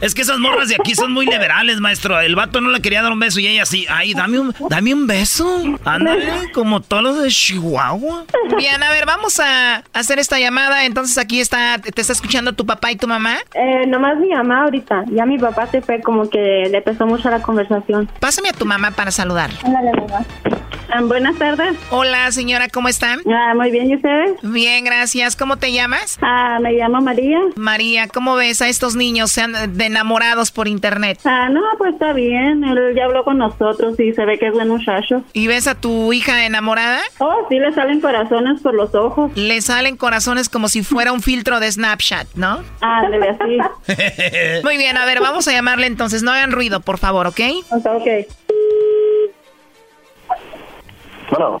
S5: Es que esas morras de aquí son muy liberales, maestro. El vato no le quería dar un beso y ella sí. Ay, dame un, dame un beso. Ándale, como todos los de Chihuahua.
S11: Bien, a ver, vamos a hacer esta llamada. Entonces aquí está, te está escuchando tu papá y tu mamá.
S25: Eh, nomás mi mamá ahorita, ya mi papá se fue como que le pesó mucho la conversación.
S11: Pásame a tu mamá para saludar.
S25: Ándale, mamá. Ah, buenas tardes.
S11: Hola, señora, ¿cómo están?
S25: Ah, muy bien, ¿y ustedes?
S11: Bien, gracias. ¿Cómo te llamas?
S25: Ah, me llamo María.
S11: María, ¿cómo ves a estos niños sean de enamorados por internet?
S25: Ah, no, pues está bien. Él ya habló con nosotros y se ve que es buen muchacho.
S11: ¿Y ves a tu hija enamorada?
S25: Oh, sí, le salen corazones por los ojos.
S11: Le salen corazones como si fuera un filtro de Snapchat, ¿no?
S25: Ah, debe así. <laughs>
S11: Muy bien, a ver, vamos a llamarle entonces. No hagan ruido, por favor, ¿ok?
S25: Ok.
S26: Bueno.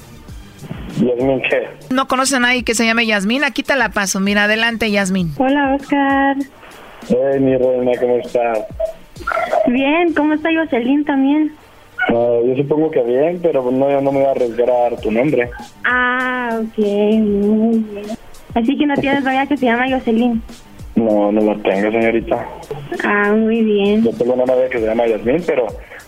S26: Yasmín, ¿qué?
S11: ¿No conoces a nadie que se llame Yasmín? Aquí te la paso. Mira, adelante, Yasmín.
S25: Hola, Oscar.
S26: Hey, mi reina, ¿cómo estás?
S25: Bien, ¿cómo está Jocelyn también?
S26: No, yo supongo que bien, pero no, yo no me voy a arriesgar a dar tu nombre.
S25: Ah, ok, muy bien. Así que no tienes novia que se llama Jocelyn.
S26: No, no lo tengo, señorita.
S25: Ah, muy bien.
S26: Yo tengo una novia que se llama Yasmín, pero,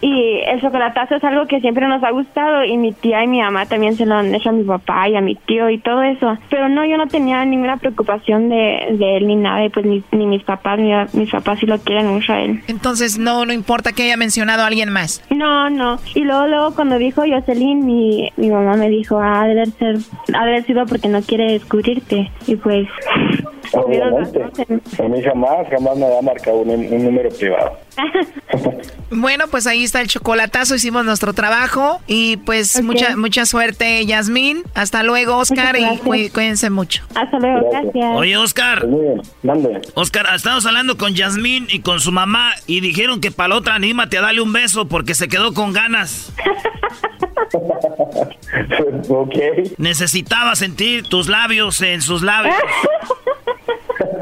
S25: Y el chocolatazo es algo que siempre nos ha gustado y mi tía y mi mamá también se lo han hecho a mi papá y a mi tío y todo eso. Pero no, yo no tenía ninguna preocupación de, de él ni nada y pues ni, ni mis papás, ni mis papás sí lo quieren mucho a él.
S11: Entonces, no, no importa que haya mencionado a alguien más.
S25: No, no. Y luego, luego cuando dijo Jocelyn, mi, mi mamá me dijo, ah, debe ser, ha de haber sido porque no quiere descubrirte. Y pues... <laughs>
S26: Obviamente. A mí jamás, jamás me había marcado un, un número privado. <laughs>
S11: Bueno, pues ahí está el chocolatazo, hicimos nuestro trabajo y pues mucha mucha suerte, Yasmín. Hasta luego, Oscar, y cuí- cuídense mucho.
S25: Hasta luego, gracias.
S27: Oye, Oscar.
S26: Mande.
S27: Oscar, estamos hablando con Yasmín y con su mamá y dijeron que para la otra anímate a darle un beso porque se quedó con ganas. <laughs>
S26: ok.
S27: Necesitaba sentir tus labios en sus labios. <laughs>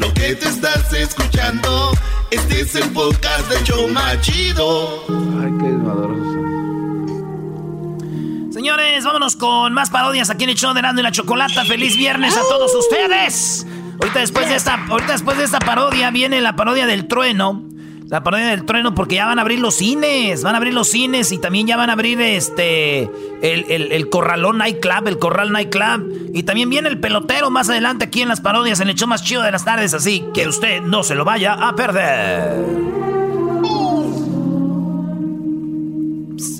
S1: Lo que te estás escuchando, este es el podcast de Choma Chido. Ay, qué
S5: Señores, vámonos con más parodias aquí en el show de Erasmo y la Chocolata. ¡Feliz viernes a todos ustedes! Ahorita después de esta, ahorita después de esta parodia viene la parodia del trueno. La parodia del trueno porque ya van a abrir los cines. Van a abrir los cines y también ya van a abrir este. El, el, Corralón Nightclub, el Corral Nightclub. Y también viene el pelotero más adelante aquí en las parodias, en el show más chido de las tardes. Así que usted no se lo vaya a perder.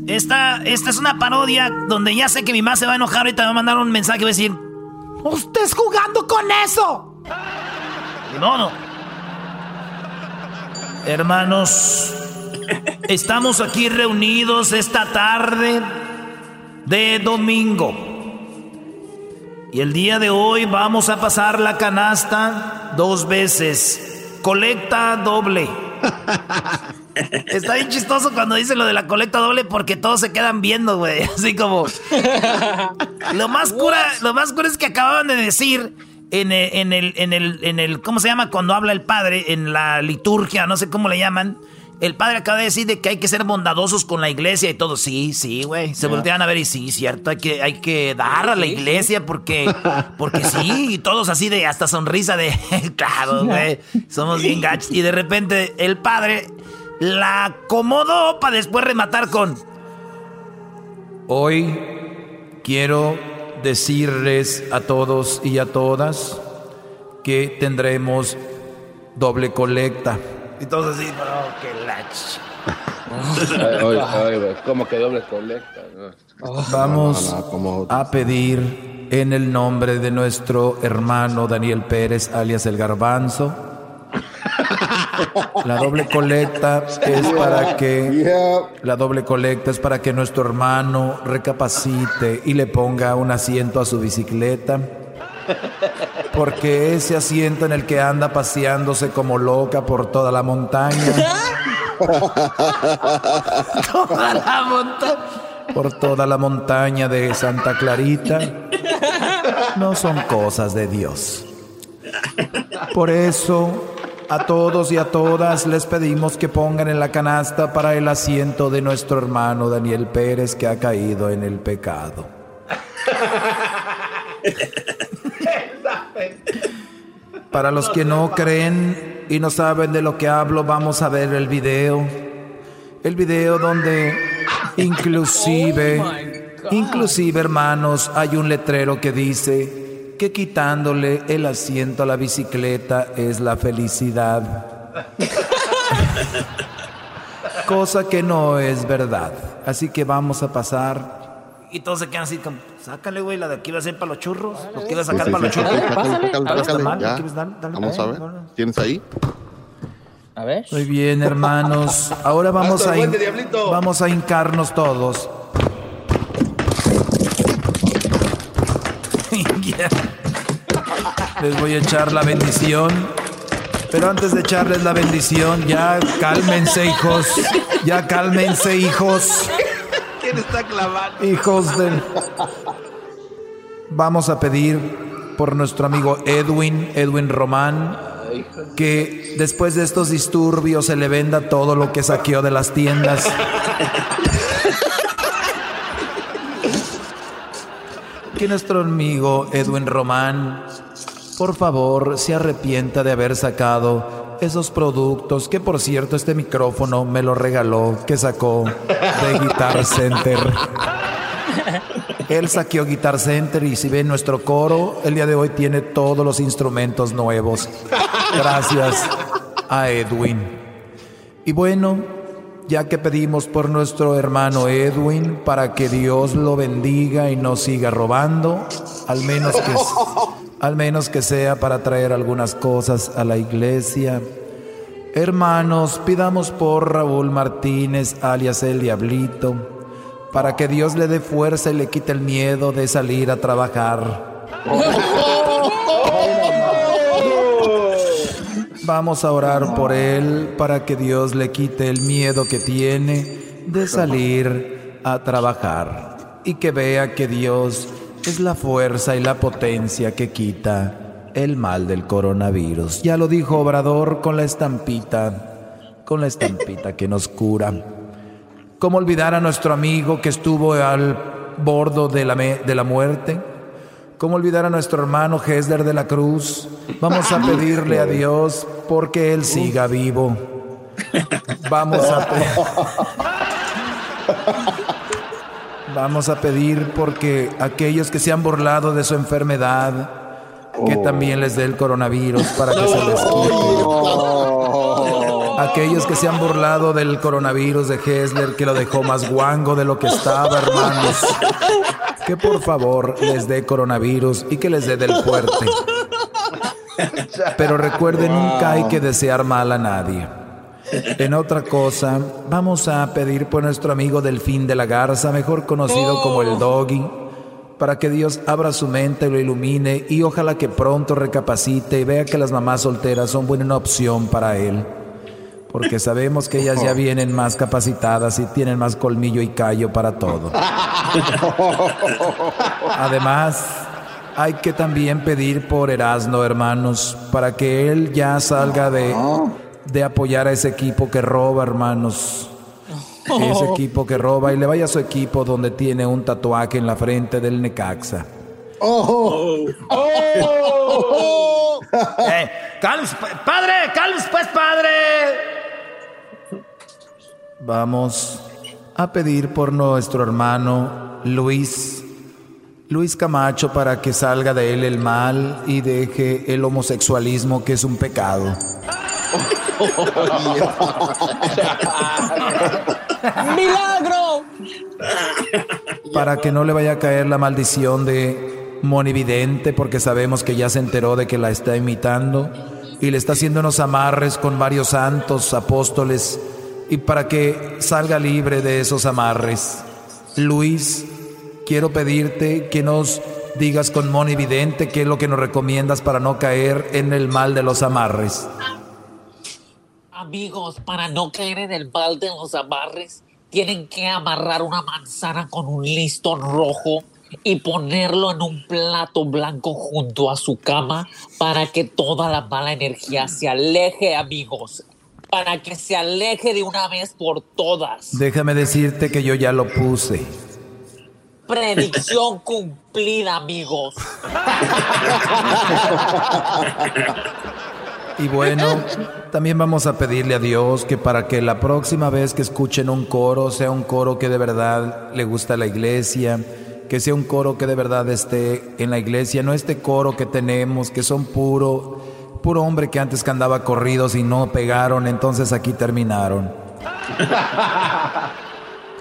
S5: Esta, esta es una parodia donde ya sé que mi mamá se va a enojar. Ahorita me va a mandar un mensaje y va a decir:
S23: ¡Usted es jugando con eso! <laughs>
S5: No, no. Hermanos, estamos aquí reunidos esta tarde de domingo. Y el día de hoy vamos a pasar la canasta dos veces. Colecta doble. <laughs> Está bien chistoso cuando dice lo de la colecta doble porque todos se quedan viendo, güey. <laughs> Así como. Lo más cura, lo más cura es que acababan de decir en el, en el, en el, en el, ¿cómo se llama? Cuando habla el padre, en la liturgia, no sé cómo le llaman. El padre acaba de decir de que hay que ser bondadosos con la iglesia y todo. Sí, sí, güey. Se voltean a ver y sí, cierto, hay que, hay que dar a la iglesia porque, porque sí, y todos así de hasta sonrisa de, <laughs> claro, güey, somos bien gachos. Y de repente el padre la acomodó para después rematar con...
S8: Hoy quiero decirles a todos y a todas que tendremos doble colecta.
S5: Y todos así, no, que
S6: la ¿Cómo que doble colecta?
S8: Vamos a pedir en el nombre de nuestro hermano Daniel Pérez, alias el Garbanzo. La doble colecta es para que la doble colecta es para que nuestro hermano recapacite y le ponga un asiento a su bicicleta. Porque ese asiento en el que anda paseándose como loca por toda la montaña.
S5: toda la montaña.
S8: Por toda la montaña de Santa Clarita. No son cosas de Dios. Por eso a todos y a todas les pedimos que pongan en la canasta para el asiento de nuestro hermano Daniel Pérez que ha caído en el pecado. Para los que no creen y no saben de lo que hablo, vamos a ver el video. El video donde inclusive, inclusive hermanos, hay un letrero que dice que quitándole el asiento a la bicicleta es la felicidad. <laughs> Cosa que no es verdad. Así que vamos a pasar
S5: Y todos se quedan así como, sácale, güey, la de aquí va a ser para los churros. Los iba a sacar
S20: Sí,
S5: para los
S20: sí,
S5: churros.
S20: Vamos a ver. ¿Tienes ahí?
S19: A ver.
S8: Muy bien, hermanos. Ahora vamos a, vamos a hincarnos todos. <laughs> <laughs> Les voy a echar la bendición. Pero antes de echarles la bendición, ya cálmense, hijos. Ya cálmense, hijos.
S20: ¿Quién está clavando?
S8: Hijos del... Vamos a pedir por nuestro amigo Edwin, Edwin Román, que después de estos disturbios se le venda todo lo que saqueó de las tiendas. Que nuestro amigo Edwin Román, por favor, se arrepienta de haber sacado esos productos, que por cierto este micrófono me lo regaló, que sacó de Guitar <laughs> Center. Él saqueó Guitar Center y si ven nuestro coro, el día de hoy tiene todos los instrumentos nuevos. Gracias a Edwin. Y bueno, ya que pedimos por nuestro hermano Edwin para que Dios lo bendiga y no siga robando, al menos que, al menos que sea para traer algunas cosas a la iglesia. Hermanos, pidamos por Raúl Martínez, alias el Diablito, para que Dios le dé fuerza y le quite el miedo de salir a trabajar. Vamos a orar por él para que Dios le quite el miedo que tiene de salir a trabajar y que vea que Dios es la fuerza y la potencia que quita el mal del coronavirus. Ya lo dijo Obrador con la estampita, con la estampita que nos cura. ¿Cómo olvidar a nuestro amigo que estuvo al bordo de la, de la muerte? ¿Cómo olvidar a nuestro hermano Gesler de la Cruz? Vamos a pedirle a Dios porque Él siga vivo. Vamos a <laughs> Vamos a pedir porque aquellos que se han burlado de su enfermedad, que oh. también les dé el coronavirus para que se les quite. Aquellos que se han burlado del coronavirus de Hessler, que lo dejó más guango de lo que estaba, hermanos. Que por favor les dé coronavirus y que les dé del fuerte. Pero recuerden, nunca hay que desear mal a nadie. En otra cosa, vamos a pedir por nuestro amigo Delfín de la Garza, mejor conocido como el Doggy para que Dios abra su mente y lo ilumine y ojalá que pronto recapacite y vea que las mamás solteras son buena opción para él. Porque sabemos que ellas ya vienen más capacitadas y tienen más colmillo y callo para todo. Además, hay que también pedir por Erasno, hermanos, para que él ya salga de, de apoyar a ese equipo que roba, hermanos. Ese equipo que roba y le vaya a su equipo donde tiene un tatuaje en la frente del Necaxa.
S27: ¡Oh! ¡Oh!
S5: eh, padre, calms, pues, padre.
S8: Vamos a pedir por nuestro hermano Luis, Luis Camacho, para que salga de él el mal y deje el homosexualismo, que es un pecado. <laughs>
S27: ¡Milagro!
S8: Para que no le vaya a caer la maldición de Monividente, porque sabemos que ya se enteró de que la está imitando y le está haciendo unos amarres con varios santos, apóstoles, y para que salga libre de esos amarres. Luis, quiero pedirte que nos digas con Monividente qué es lo que nos recomiendas para no caer en el mal de los amarres.
S27: Amigos, para no caer en el mal de los amarres, tienen que amarrar una manzana con un listón rojo y ponerlo en un plato blanco junto a su cama para que toda la mala energía se aleje, amigos. Para que se aleje de una vez por todas.
S8: Déjame decirte que yo ya lo puse.
S27: Predicción cumplida, amigos. <laughs>
S8: Y bueno, también vamos a pedirle a Dios que para que la próxima vez que escuchen un coro sea un coro que de verdad le gusta a la iglesia, que sea un coro que de verdad esté en la iglesia, no este coro que tenemos, que son puro, puro hombre que antes que andaba corridos y no pegaron, entonces aquí terminaron.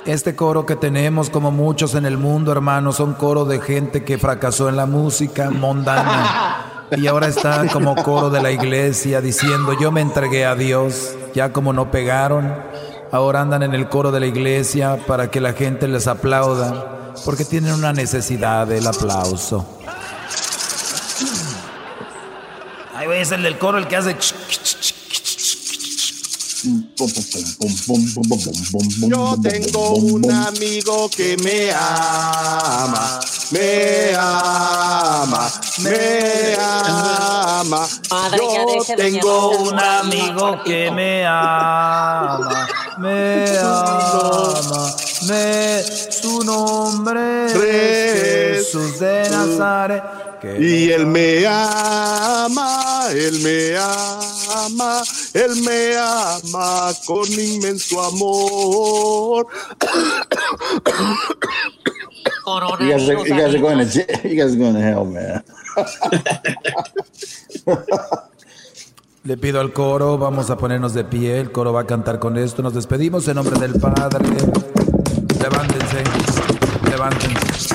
S8: Este coro que tenemos, como muchos en el mundo, hermanos, son coro de gente que fracasó en la música mondana y ahora están como coro de la iglesia diciendo, yo me entregué a Dios, ya como no pegaron, ahora andan en el coro de la iglesia para que la gente les aplauda, porque tienen una necesidad del aplauso.
S5: Ahí es el del coro el que hace...
S20: Yo tengo un amigo que me ama, me ama, me ama. Yo tengo un amigo que me ama, me ama, me su nombre es Jesús de Nazaret. Y él me ama, él me ama, él me ama con inmenso amor.
S9: You guys, are, you guys are going to you guys are going to hell, man.
S8: Le pido al coro, vamos a ponernos de pie, el coro va a cantar con esto, nos despedimos en nombre del Padre. Levántense, levántense.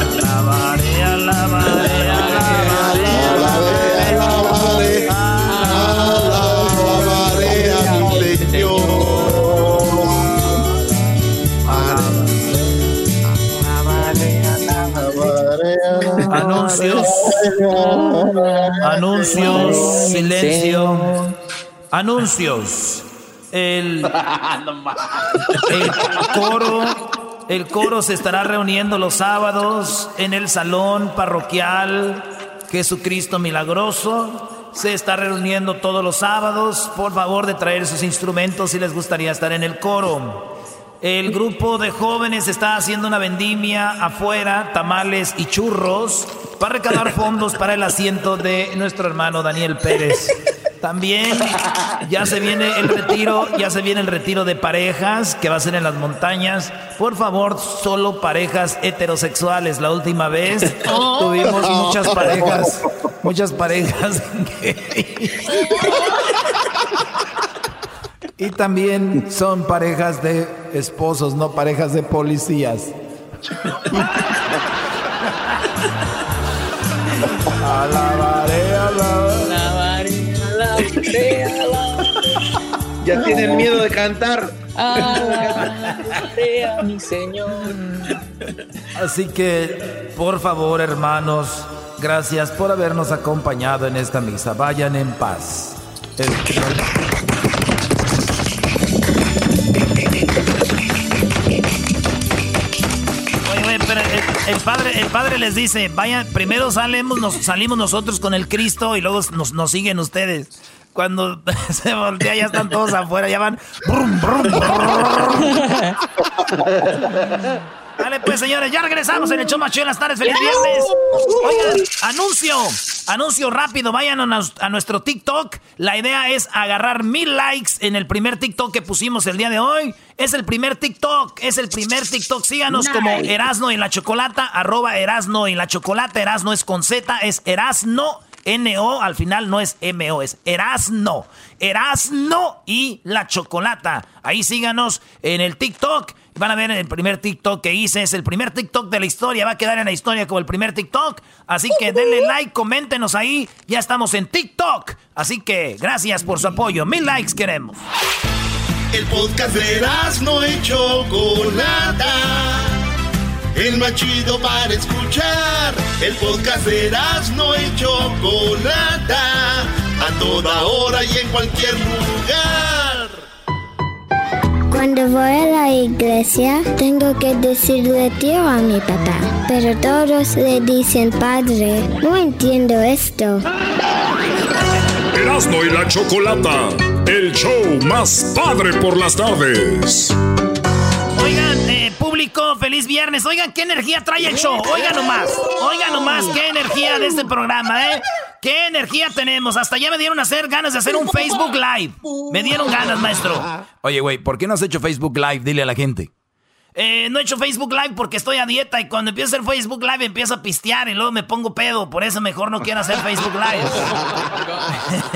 S5: Alabaré, alabaré. Anuncios. El, <laughs> el coro. El coro se estará reuniendo los sábados en el salón parroquial Jesucristo Milagroso. Se está reuniendo todos los sábados. Por favor de traer sus instrumentos si les gustaría estar en el coro. El grupo de jóvenes está haciendo una vendimia afuera, tamales y churros, para recaudar fondos para el asiento de nuestro hermano Daniel Pérez. También ya se viene el retiro, ya se viene el retiro de parejas que va a ser en las montañas. Por favor, solo parejas heterosexuales. La última vez tuvimos muchas parejas, muchas parejas. Y también son parejas de esposos, no parejas de policías. alabaré, alabaré.
S6: Ya tienen miedo de cantar.
S27: Mi Señor.
S5: Así que, por favor, hermanos, gracias por habernos acompañado en esta misa. Vayan en paz. Oye, oye, pero el, el padre, el padre les dice, vayan, primero salimos, nos, salimos nosotros con el Cristo y luego nos, nos siguen ustedes. Cuando <laughs> se voltea ya están todos afuera, ya van. brum, brum, brum. Dale pues señores, ya regresamos en el show más chido de las tardes. ¡Feliz viernes! Oigan, anuncio, anuncio rápido, vayan a, nos- a nuestro TikTok. La idea es agarrar mil likes en el primer TikTok que pusimos el día de hoy. Es el primer TikTok, es el primer TikTok. Síganos
S14: Nice.
S5: como Erasno y la Chocolata, arroba Erasno y la Chocolata. Erasno es con Z, es Erasno. N-O, al final no es M-O, es Erasno. Erasno y la Chocolata. Ahí síganos en el TikTok. Van a ver el primer TikTok que hice. Es el primer TikTok de la historia. Va a quedar en la historia como el primer TikTok. Así que denle like, coméntenos ahí. Ya estamos en TikTok. Así que gracias por su apoyo. Mil likes queremos.
S1: El podcast de no y Chocolata. El más chido para escuchar. El podcast de no y Chocolata. A toda hora y en cualquier lugar.
S2: Cuando voy a la iglesia, tengo que decirle tío a mi papá. Pero todos le dicen padre. No entiendo esto.
S4: Erasmo y la Chocolata, el show más padre por las tardes.
S5: Oigan, eh, público, feliz viernes. Oigan, qué energía trae el show. Oigan nomás. Oigan nomás qué energía de este programa, ¿eh? Qué energía tenemos. Hasta ya me dieron a hacer ganas de hacer un Facebook Live. Me dieron ganas, maestro.
S8: Oye, güey, ¿por qué no has hecho Facebook Live? Dile a la gente.
S5: Eh, no he hecho Facebook Live porque estoy a dieta y cuando empiezo a hacer Facebook Live empiezo a pistear y luego me pongo pedo. Por eso mejor no quiero hacer Facebook Live.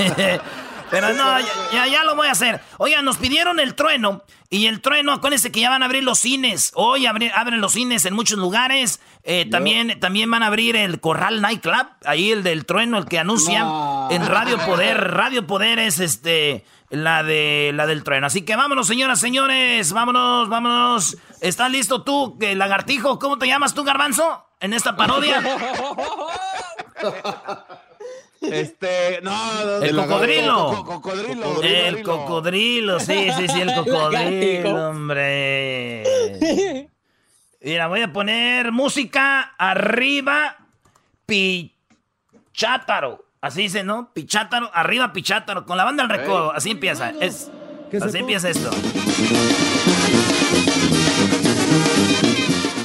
S5: <laughs> <laughs> Pero no, ya, ya, ya lo voy a hacer. Oigan, nos pidieron el trueno. Y el trueno, acuérdense que ya van a abrir los cines. Hoy abri- abren los cines en muchos lugares. Eh, también, también van a abrir el Corral Nightclub. Ahí el del trueno, el que anuncian en Radio Poder. Radio Poder es este la de la del trueno. Así que vámonos, señoras, señores. Vámonos, vámonos. ¿Estás listo tú, que lagartijo? ¿Cómo te llamas tú, Garbanzo? En esta parodia. <laughs>
S6: Este, no, no,
S5: El cocodrilo.
S6: co- co- cocodrilo.
S5: El cocodrilo, sí, sí, sí, el <laughs> cocodrilo, hombre. <laughs> Mira, voy a poner música arriba, pichátaro. Así dice, ¿no? Pichátaro, arriba pichátaro, con la banda al recodo. Así empieza. Es,
S14: ¿Qué es
S5: así empieza esto.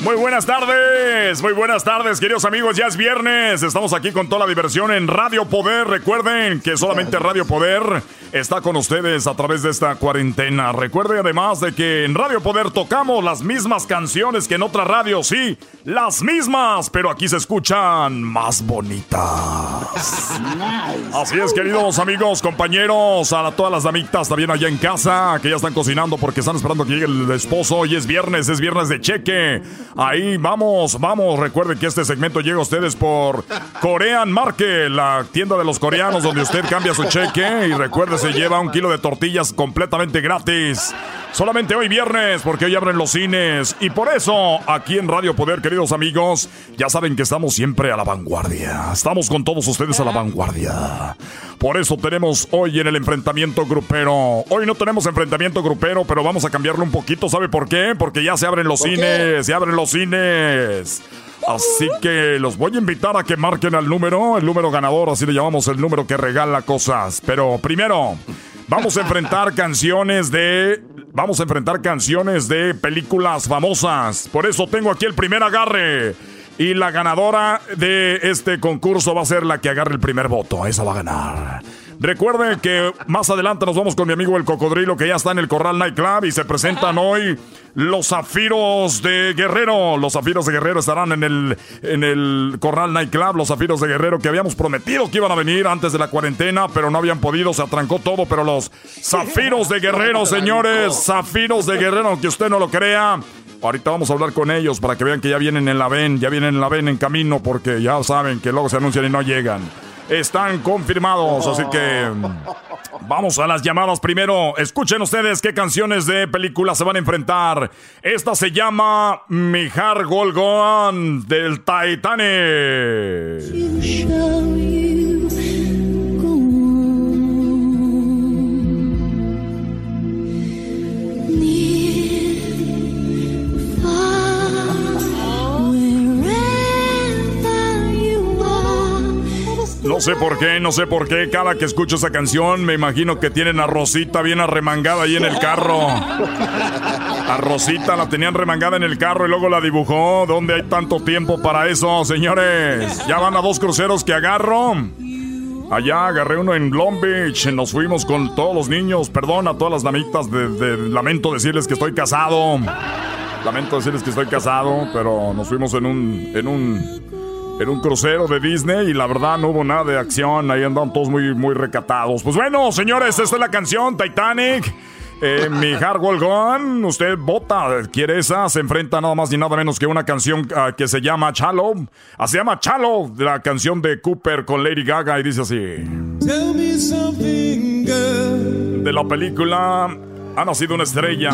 S14: Muy buenas tardes, muy buenas tardes, queridos amigos. Ya es viernes, estamos aquí con toda la diversión en Radio Poder. Recuerden que solamente Radio Poder está con ustedes a través de esta cuarentena. Recuerden además de que en Radio Poder tocamos las mismas canciones que en otras radios, sí, las mismas, pero aquí se escuchan más bonitas. Así es, queridos amigos, compañeros, a todas las damitas también allá en casa, que ya están cocinando porque están esperando que llegue el esposo. Hoy es viernes, es viernes de cheque. Ahí vamos, vamos. Recuerden que este segmento llega a ustedes por Korean Market, la tienda de los coreanos donde usted cambia su cheque y recuerde se lleva un kilo de tortillas completamente gratis. Solamente hoy viernes, porque hoy abren los cines. Y por eso, aquí en Radio Poder, queridos amigos, ya saben que estamos siempre a la vanguardia. Estamos con todos ustedes a la vanguardia. Por eso tenemos hoy en el enfrentamiento grupero. Hoy no tenemos enfrentamiento grupero, pero vamos a cambiarlo un poquito. ¿Sabe por qué? Porque ya se abren los cines, se abren los cines. Así que los voy a invitar a que marquen al número, el número ganador, así le llamamos el número que regala cosas. Pero primero, vamos a enfrentar canciones de vamos a enfrentar canciones de películas famosas. Por eso tengo aquí el primer agarre. Y la ganadora de este concurso va a ser la que agarre el primer voto. Esa va a ganar. Recuerden que más adelante nos vamos con mi amigo el cocodrilo que ya está en el Corral Nightclub y se presentan hoy los zafiros de Guerrero. Los zafiros de Guerrero estarán en el, en el Corral Nightclub. Los zafiros de Guerrero que habíamos prometido que iban a venir antes de la cuarentena, pero no habían podido, se atrancó todo. Pero los zafiros de Guerrero, señores, zafiros de Guerrero, aunque usted no lo crea. Ahorita vamos a hablar con ellos para que vean que ya vienen en la VEN, ya vienen en la VEN en camino, porque ya saben que luego se anuncian y no llegan están confirmados. Así que vamos a las llamadas primero. Escuchen ustedes qué canciones de película se van a enfrentar. Esta se llama Mijar Golgon del Titanic. No sé por qué, no sé por qué. Cada que escucho esa canción, me imagino que tienen a Rosita bien arremangada ahí en el carro. A Rosita la tenían remangada en el carro y luego la dibujó. ¿Dónde hay tanto tiempo para eso, señores? Ya van a dos cruceros que agarro. Allá agarré uno en Long Beach. Nos fuimos con todos los niños. Perdón a todas las damitas. De, lamento decirles que estoy casado. Lamento decirles que estoy casado, pero nos fuimos en un, en un en un crucero de Disney y la verdad no hubo nada de acción, ahí andaban todos muy, muy recatados. Pues bueno, señores, esta es la canción Titanic. Eh, <laughs> mi Hardwell Gone, usted vota, quiere esa, se enfrenta nada más ni nada menos que una canción ah, que se llama Chalo. Ah, se llama Chalo, la canción de Cooper con Lady Gaga y dice así. De la película Ha nacido una estrella.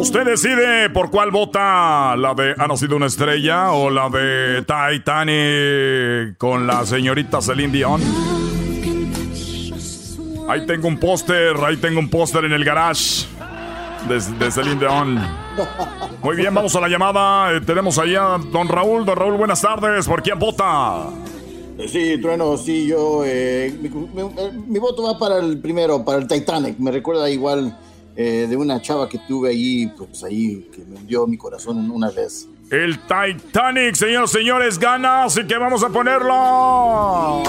S14: Usted decide por cuál vota, la de Ha nacido una estrella o la de Titanic con la señorita Celine Dion. Ahí tengo un póster, ahí tengo un póster en el garage de, Celine Dion. Muy bien, vamos a la llamada. Eh, tenemos ahí a don Raúl. Don Raúl, buenas tardes. ¿Por quién vota?
S9: Eh, sí, Trueno, sí, yo. Eh, mi, voto va para el primero, para el Titanic. Me recuerda igual eh, de una chava que tuve ahí, pues ahí, que me dio mi corazón una vez.
S14: El Titanic, señores, señores, gana, así que vamos a ponerlo.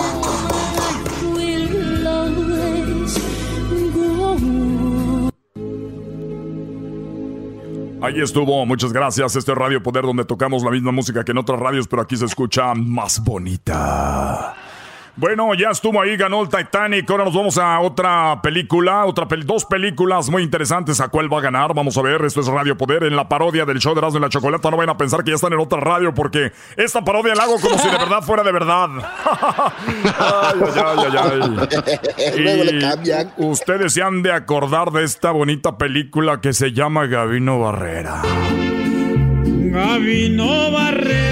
S14: Ahí estuvo, muchas gracias. Este es Radio Poder donde tocamos la misma música que en otras radios, pero aquí se escucha más bonita. Bueno, ya estuvo ahí, ganó el Titanic. Ahora nos vamos a otra película, otra dos películas muy interesantes. ¿A cuál va a ganar? Vamos a ver. Esto es Radio Poder en la parodia del show de Erasmo y la Chocolata. No vayan a pensar que ya están en otra radio porque esta parodia la hago como si de verdad fuera de verdad. <laughs> ay, ay, ay, ay. <laughs> Y ustedes se han de acordar de esta bonita película que se llama Gabino Barrera.
S21: Gabino Barrera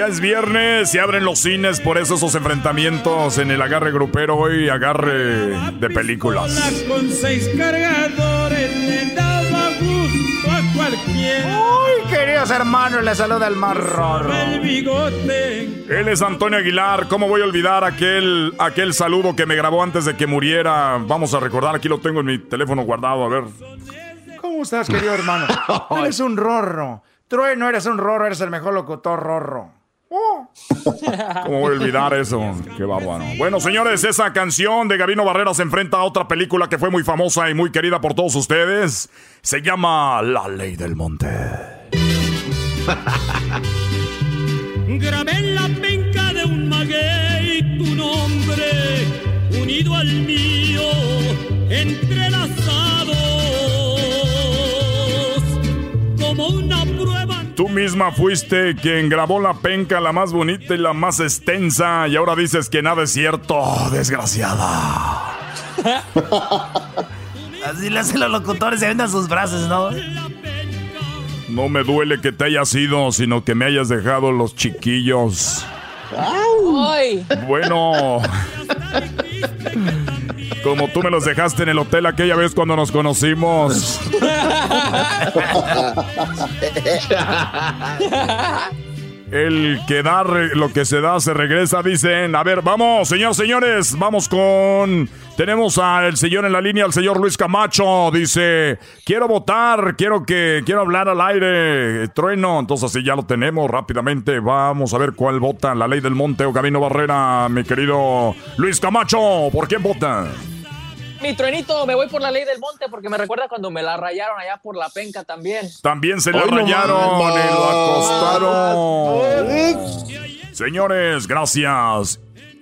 S14: ya es viernes y abren los cines, por eso esos enfrentamientos en el agarre grupero hoy, agarre de películas.
S21: Con seis cargadores le daba gusto a cualquier
S23: Uy, queridos hermanos, les saluda el marrón.
S14: Él es Antonio Aguilar. ¿Cómo voy a olvidar aquel, aquel saludo que me grabó antes de que muriera? Vamos a recordar, aquí lo tengo en mi teléfono guardado, a ver.
S23: ¿Cómo estás, querido hermano? <laughs> eres un rorro. Trueno, eres un rorro, eres el mejor locutor rorro. <laughs>
S14: ¿Cómo voy a olvidar eso? Qué bárbaro. Bueno, señores, esa canción de Gabino Barrera se enfrenta a otra película que fue muy famosa y muy querida por todos ustedes. Se llama La Ley del Monte. <laughs>
S18: Grabé en la penca de un maguey tu nombre, unido al mío, entrelazados,
S14: misma fuiste quien grabó la penca la más bonita y la más extensa y ahora dices que nada es cierto, desgraciada. <laughs>
S5: Así le hacen los locutores, se vendan sus brazos, ¿no?
S14: No me duele que te hayas ido, sino que me hayas dejado los chiquillos.
S27: ¡Ay!
S14: Bueno. <laughs> Como tú me los dejaste en el hotel aquella vez cuando nos conocimos. <laughs> El que da lo que se da se regresa, dicen. A ver, vamos, señor, señores, vamos con. Tenemos al señor en la línea, al señor Luis Camacho. Dice: Quiero votar, quiero que. Quiero hablar al aire. Trueno. Entonces, así ya lo tenemos rápidamente. Vamos a ver cuál vota. La ley del monte o Camino Barrera, mi querido Luis Camacho. ¿Por quién vota?
S27: Mi truenito, me voy por la ley del monte porque me recuerda cuando me la rayaron allá por la penca también.
S14: También se
S27: Hoy no
S14: rayaron
S27: más.
S14: y lo acostaron. Señores, gracias.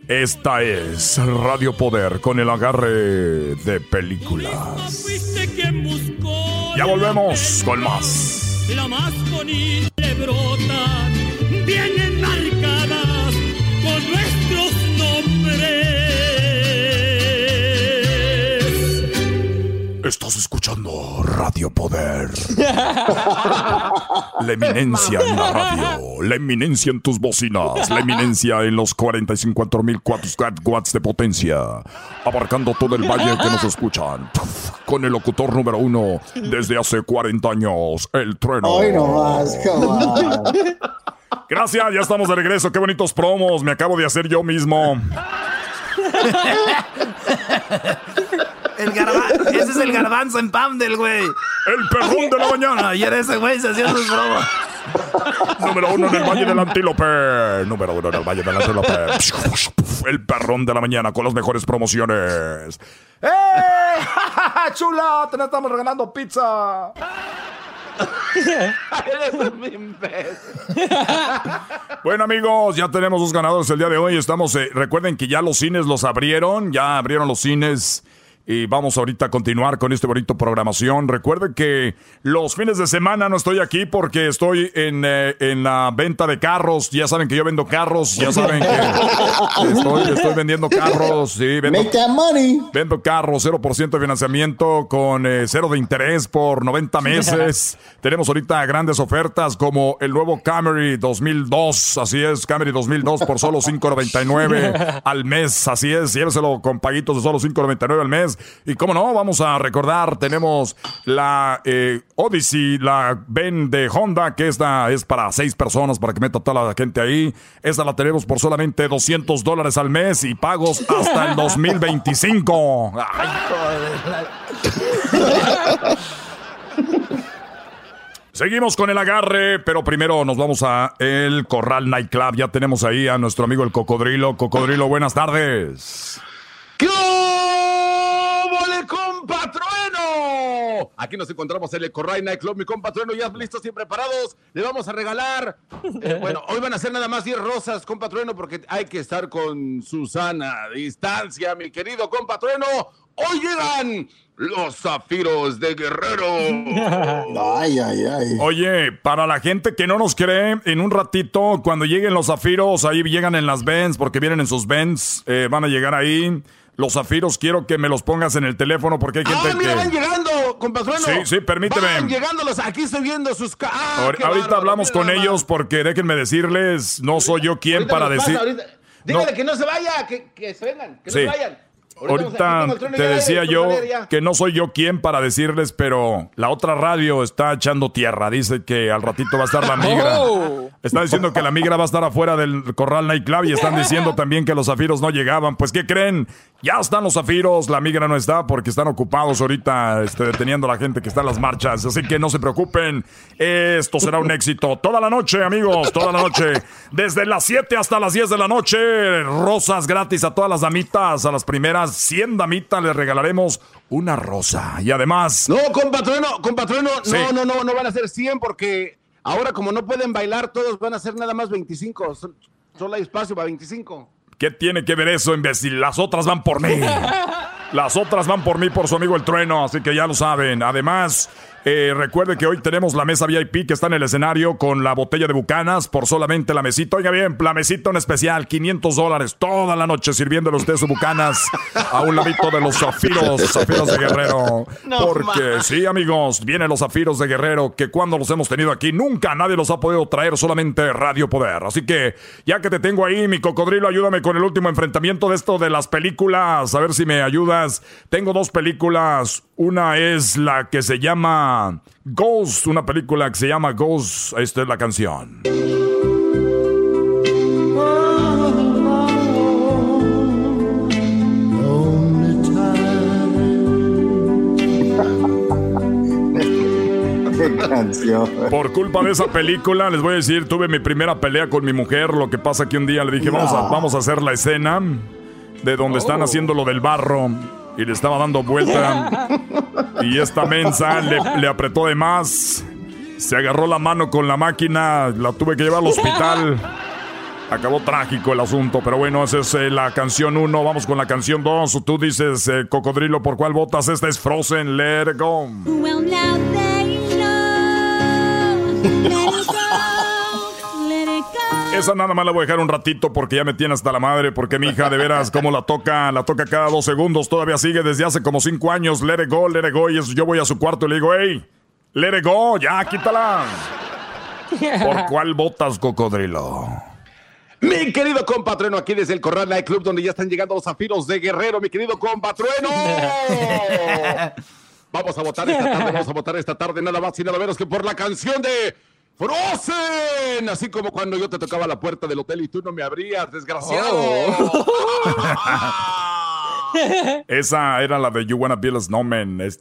S14: Esta es Radio Poder con el agarre de películas. Ya volvemos con más.
S18: la más bonita brotan, bien enmarcadas con nuestros nombres.
S14: Estás escuchando Radio Poder. <laughs> La eminencia en la radio, la eminencia en tus bocinas, la eminencia en los 45 mil watts de potencia, abarcando todo el valle que nos escuchan. Con el locutor número uno desde hace 40 años, el trueno.
S9: Hoy nomás, come on.
S14: Gracias, ya estamos de regreso. Qué bonitos promos, me acabo de hacer yo mismo. <laughs>
S5: El garba- ese es el garbanzo en Pamdel, güey.
S14: El perrón de la mañana.
S5: Ayer ese güey se hacía sus bromas.
S14: Número uno en el Valle del Antílope. Número uno en el Valle del Antílope. El perrón de la mañana con las mejores promociones.
S23: ¡Eh! <laughs> ¡Chula! Te estamos regalando pizza.
S6: Eres un imbécil.
S14: Bueno amigos, ya tenemos dos ganadores el día de hoy. Estamos, eh, recuerden que ya los cines los abrieron, ya abrieron los cines y vamos ahorita a continuar con este bonito programación. Recuerden que los fines de semana no estoy aquí porque estoy en, eh, en la venta de carros. Ya saben que yo vendo carros, ya saben que <laughs> estoy, estoy vendiendo carros. Sí, vendo,
S9: Make that money.
S14: Vendo carros, 0% de financiamiento con eh, cero de interés por 90 meses. <laughs> Tenemos ahorita grandes ofertas como el nuevo Camry 2002. Así es, Camry 2002 por solo 5.99 <laughs> al mes. Así es, lléveselo con paguitos de solo 5.99 al mes. Y como no, vamos a recordar, tenemos la eh, Odyssey, la Ben de Honda, que esta es para seis personas, para que meta toda la gente ahí. Esta la tenemos por solamente 200 dólares al mes y pagos hasta el 2025. Ay, Seguimos con el agarre, pero primero nos vamos a el Corral Nightclub. Ya tenemos ahí a nuestro amigo el Cocodrilo. Cocodrilo, buenas tardes.
S6: Aquí nos encontramos en el Corral Nightclub, mi compa Trueno, ya listos y preparados. Le vamos a regalar. eh, bueno, hoy van a ser nada más 10 rosas, compa Trueno, porque hay que estar con Susana distancia, mi querido compa Trueno. Hoy llegan los zafiros de Guerrero. <laughs>
S9: Ay, ay, ay.
S14: Oye, para la gente que no nos cree, en un ratito, cuando lleguen los zafiros, ahí llegan en las Benz, porque vienen en sus Benz, eh, van a llegar ahí. Los zafiros quiero que me los pongas en el teléfono porque hay gente
S6: ¡Ah, mira, van llegando,
S14: Sí, sí, permíteme.
S6: Van llegando los, aquí estoy viendo sus... ¡Ah,
S14: ahorita hablamos con ellos porque déjenme decirles, no soy yo quien
S6: Ahorita
S14: para
S6: pasa,
S14: decir...
S6: ahorita. Dígale que no se vaya, que, que se vengan, que
S14: Sí.
S6: no se vayan.
S14: Ahorita te decía yo que no soy yo quien para decirles, pero la otra radio está echando tierra. Dice que al ratito va a estar la migra.
S1: Oh.
S14: Está diciendo que la migra va a estar afuera del Corral Nightclub y están diciendo también que los zafiros no llegaban. Pues, ¿qué creen? Ya están los zafiros, la migra no está porque están ocupados ahorita este, deteniendo a la gente que está en las marchas. Así que no se preocupen, esto será un éxito. Toda la noche, amigos, toda la noche. Desde las 7 hasta las 10 de la noche, rosas gratis a todas las damitas, a las primeras 100 damitas les regalaremos una rosa. Y además...
S6: No, compatrono, compatrono,
S14: Sí.
S6: no, no, no, no van a ser 100 porque ahora como no pueden bailar todos van a ser nada más 25. Son- Solo hay espacio para 25.
S14: ¿Qué tiene que ver eso, imbécil? Las otras van por mí. <laughs> Las otras van por mí, por su amigo el trueno, así que ya lo saben. Además, eh, recuerde que hoy tenemos la mesa VIP que está en el escenario con la botella de bucanas por solamente la mesita. Oiga bien, la mesita en especial, 500 dólares toda la noche sirviéndole usted su bucanas a un ladito de los zafiros, zafiros de Guerrero. <laughs>
S1: No
S14: Porque sí, amigos, vienen los zafiros de Guerrero que cuando los hemos tenido aquí nunca nadie los ha podido traer, solamente Radio Poder. Así que ya que te tengo ahí, mi cocodrilo, ayúdame con el último enfrentamiento de esto de las películas, a ver si me ayudas. Tengo dos películas, una es la que se llama Ghost, una película que se llama Ghost, esta es la <laughs> canción. Por culpa de esa película, les voy a decir, tuve mi primera pelea con mi mujer. Lo que pasa que un día le dije, vamos, a, vamos a hacer la escena de donde están
S1: Oh.
S14: haciendo lo del barro. Y le estaba dando vuelta. <laughs> Y esta mensa le, le apretó de más. Se agarró la mano con la máquina. La tuve que llevar al hospital. Acabó trágico el asunto, pero bueno, esa es eh, la canción 1. Vamos con la canción 2. Tú dices, eh, Cocodrilo, ¿por cuál votas? Esta es Frozen, Let It Go.
S1: Well, now they know. <laughs>
S14: Esa nada más la voy a dejar un ratito porque ya me tiene hasta la madre. Porque mi hija, de veras, como la toca, la toca cada dos segundos. Todavía sigue desde hace como cinco años. Let it go, let it go. Y eso, yo voy a su cuarto y le digo, hey, let it go, ya, quítala. ¿Por <laughs> cuál votas, cocodrilo?
S6: Mi querido compatreno, aquí desde el Corral Night Club, donde ya están llegando los zafiros de Guerrero, mi querido compatrueno. <laughs> Vamos a votar esta tarde, vamos a votar esta tarde, nada más y nada menos que por la canción de Frozen. Así como cuando yo te tocaba la puerta del hotel y tú no me abrías, desgraciado.
S14: Oh. <laughs> Esa era la de You Wanna Be a Snowman. Es-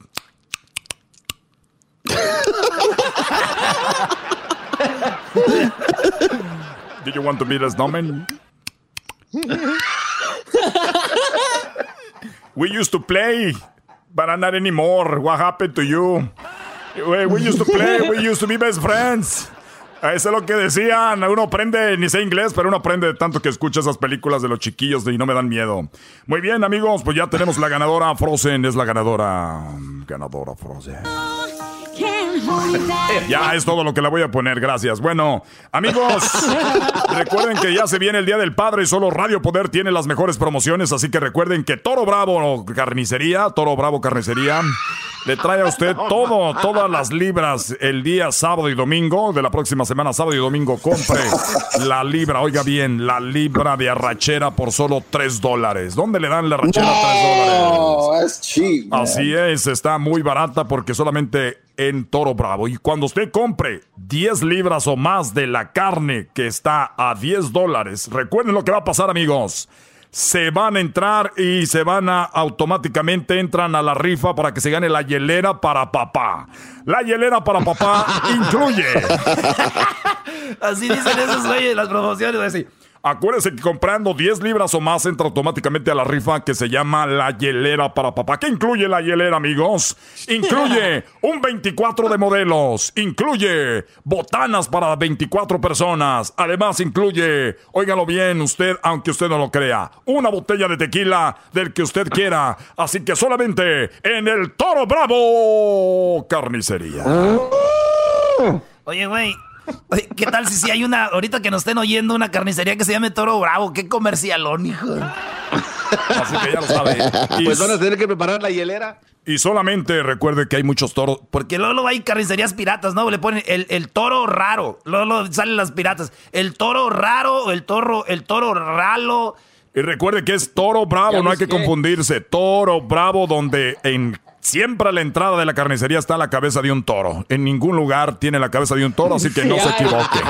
S14: <laughs> Did you want to be a snowman? We used to play, but not anymore. What happened to you? We used to play, we used to be best friends. Eso es lo que decían. Uno aprende, ni sé inglés, pero uno aprende de tanto que escucha esas películas de los chiquillos y no me dan miedo. Muy bien, amigos, pues ya tenemos la ganadora. Frozen es la ganadora. Ganadora Frozen. Ya es todo lo que la voy a poner, gracias. Bueno, amigos, recuerden que ya se viene el Día del Padre y solo Radio Poder tiene las mejores promociones, así que recuerden que Toro Bravo Carnicería, Toro Bravo Carnicería, le trae a usted todo, todas las libras el día sábado y domingo de la próxima semana, sábado y domingo, compre la libra, oiga bien, la libra de arrachera por solo 3 dólares. ¿Dónde le dan la arrachera a 3 dólares?
S9: No, es cheap.
S14: Así es, está muy barata porque solamente en Toro Bravo. Y cuando usted compre 10 libras o más de la carne que está a 10 dólares, recuerden lo que va a pasar, amigos. Se van a entrar y se van a automáticamente entran a la rifa para que se gane la hielera para papá. La hielera para papá <laughs> incluye.
S5: Así dicen esos güeyes las promociones, así.
S14: Acuérdense que comprando 10 libras o más entra automáticamente a la rifa que se llama la hielera para papá. ¿Qué incluye la hielera, amigos? Incluye un 24 de modelos, incluye botanas para 24 personas, además incluye, óigalo bien usted, aunque usted no lo crea, una botella de tequila del que usted quiera. Así que solamente en el Toro Bravo Carnicería.
S5: Oye, güey. Oye, ¿Qué tal si, si hay una, ahorita que nos estén oyendo, una carnicería que se llame Toro Bravo? ¡Qué comercialón, hijo!
S14: Así que ya lo sabe. <laughs> Y
S6: Pues van a tener que preparar la hielera.
S14: Y solamente recuerde que hay muchos toros.
S5: Porque luego, hay carnicerías piratas, ¿no? Le ponen el, el toro raro. Luego, luego salen las piratas. El toro raro, el toro, el toro ralo.
S14: Y recuerde que es Toro Bravo, no hay que confundirse. Toro Bravo, donde en siempre a la entrada de la carnicería está la cabeza de un toro. En ningún lugar tiene la cabeza de un toro, así que no se equivoque. <laughs>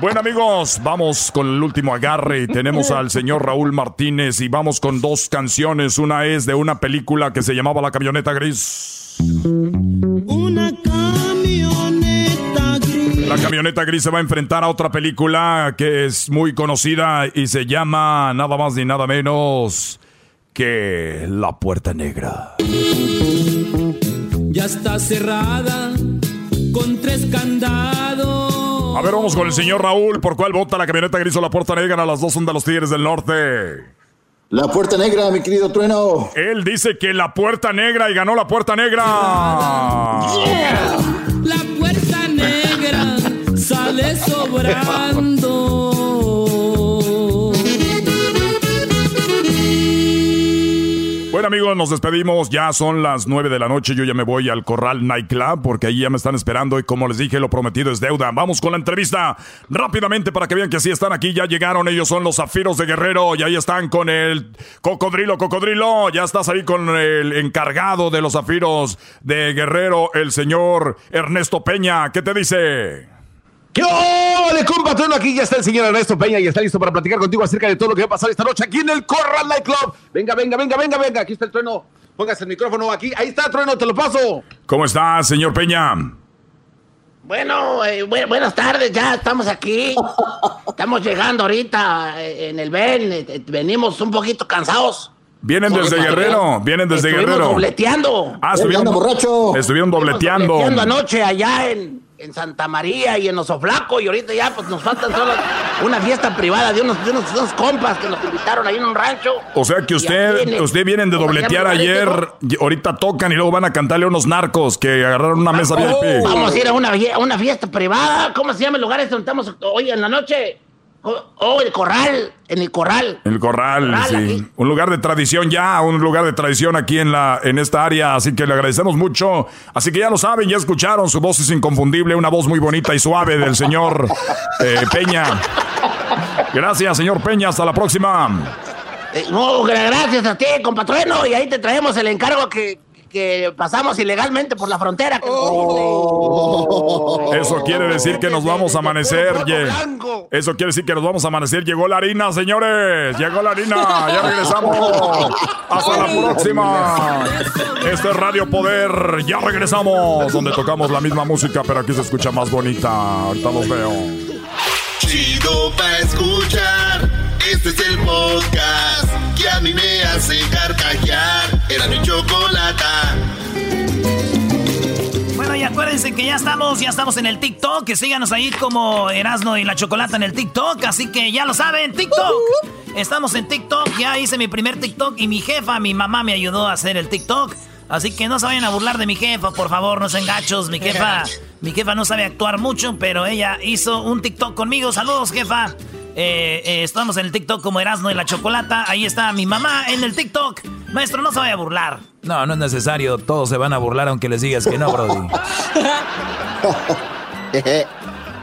S14: Bueno amigos, vamos con el último agarre y tenemos al señor Raúl Martínez y vamos con dos canciones. Una es de una película que se llamaba La Camioneta Gris.
S21: Una camioneta gris.
S14: La camioneta gris se va a enfrentar a otra película que es muy conocida y se llama nada más ni nada menos que La Puerta Negra.
S21: Ya está cerrada con tres candados.
S14: A ver, vamos con el señor Raúl. ¿Por cuál vota la camioneta gris o la Puerta Negra? Las dos son de los Tigres del Norte.
S9: La puerta negra, mi querido Trueno.
S14: Él dice que la Puerta Negra y ganó la Puerta Negra.
S21: La puerta negra sale sobrando.
S14: Bueno amigos, nos despedimos. Ya son las 9 de la noche. Yo ya me voy al Corral Nightclub porque ahí ya me están esperando y como les dije, lo prometido es deuda. Vamos con la entrevista rápidamente para que vean que sí están aquí. Ya llegaron. Ellos son los Zafiros de Guerrero y ahí están con el Cocodrilo. Cocodrilo, ya estás ahí con el encargado de los Zafiros de Guerrero, el señor Ernesto Peña. ¿Qué te dice?
S6: ¿Qué ole, compatrón? Aquí ya está el señor Ernesto Peña y está listo para platicar contigo acerca de todo lo que va a pasar esta noche aquí en el Corral Nightclub. Venga, venga, venga, venga, venga. Aquí está el trueno. Póngase el micrófono aquí. Ahí está, trueno, te lo paso.
S14: ¿Cómo estás, señor Peña?
S28: Bueno, eh, bu- buenas tardes, ya estamos aquí. Estamos llegando ahorita eh, en el Ben. eh, venimos un poquito cansados.
S14: Vienen desde Guerrero, vienen desde
S28: Estuvimos
S14: Guerrero.
S28: dobleteando.
S14: Ah, estuvieron, estuvieron dobleteando.
S28: Dobleteando anoche allá en, en Santa María y en Oso Flaco. Y ahorita ya pues nos faltan solo una fiesta privada de unos, de unos, de unos compas que nos invitaron ahí en un rancho.
S14: O sea que usted, usted vienen de
S28: ¿cómo se
S14: dobletear ayer, ahorita tocan y luego van a cantarle a unos narcos que agarraron una mesa VIP.
S28: Vamos a ir a una, a una fiesta privada. ¿Cómo se llama el lugar este donde estamos hoy en la noche? Oh, el corral. En el corral.
S14: El corral,
S28: Corral,
S14: sí.
S28: aquí.
S14: Un lugar de tradición ya, un lugar de tradición aquí en la en esta área, así que le agradecemos mucho. Así que ya lo saben, ya escucharon, su voz es inconfundible, una voz muy bonita y suave del señor <laughs> eh, Peña. Gracias, señor Peña, hasta la próxima.
S28: Eh, no, gra- gracias a ti, compatrueno. Y ahí te traemos el encargo que, que pasamos ilegalmente por la frontera. que-
S14: Eso quiere decir que nos vamos a amanecer. Eso quiere decir que nos vamos a amanecer. Llegó la harina, señores. Llegó la harina. Ya regresamos. Hasta la próxima. Este es Radio Poder. Ya regresamos. Donde tocamos la misma música, pero aquí se escucha más bonita. Ahorita los veo.
S1: Chido pa' escuchar. Este es el podcast que a mí me hace carcajear. Era mi chocolata.
S5: Bueno, y acuérdense que ya estamos, ya estamos en el TikTok, que síganos ahí como Erasno y la Chocolata en el TikTok, así que ya lo saben, TikTok. Estamos en TikTok, ya hice mi primer TikTok y mi jefa, mi mamá me ayudó a hacer el TikTok. Así que no se vayan a burlar de mi jefa, por favor, no sean gachos. Mi jefa, <laughs> mi jefa no sabe actuar mucho, pero ella hizo un TikTok conmigo. Saludos, jefa. Eh, eh, estamos en el TikTok como Erasno y la Chocolata. Ahí está mi mamá en el TikTok. Maestro, no se vaya a burlar.
S8: No, no es necesario. Todos se van a burlar aunque les digas que no, Brody. <laughs>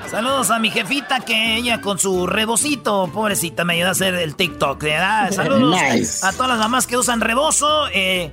S5: Saludos a mi jefita que ella con su rebocito, pobrecita, me ayuda a hacer el TikTok, ¿verdad? Saludos
S9: Nice.
S5: a todas las mamás que usan rebozo, eh,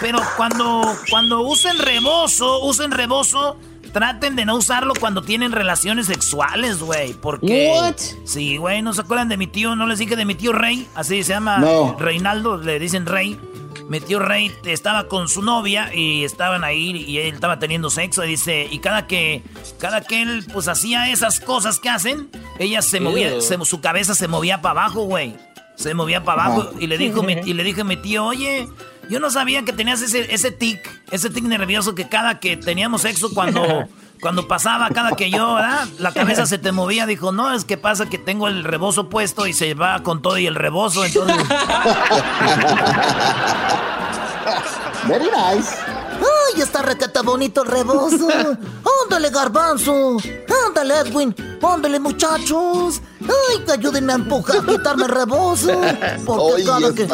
S5: pero cuando, cuando usen rebozo, usen rebozo, traten de no usarlo cuando tienen relaciones sexuales, güey, porque...
S9: What?
S5: Sí, güey, ¿no se acuerdan de mi tío? ¿No les dije de mi tío Rey? Así se llama
S9: No.
S5: Reinaldo, le dicen Rey. Mi tío Rey estaba con su novia y estaban ahí y él estaba teniendo sexo y dice, y cada que, cada que él pues hacía esas cosas que hacen, ella se movía, se- su cabeza se movía para abajo, güey. Se movía para abajo y le dijo mi- <laughs> y le dije a mi tío, oye, yo no sabía que tenías ese, ese tic, ese tic nervioso que cada que teníamos sexo cuando, cuando pasaba, cada que yo, ¿verdad? La cabeza se te movía, dijo, no, es que pasa que tengo el rebozo puesto y se va con todo y el rebozo, entonces... <laughs>
S9: Very nice.
S29: ¡Ay, está requete bonito el rebozo! <laughs> ¡Ándale, garbanzo! ¡Ándale, Edwin! ¡Ándale, muchachos! ¡Ay, que ayúdenme a empujar, a quitarme el rebozo! Porque cada que...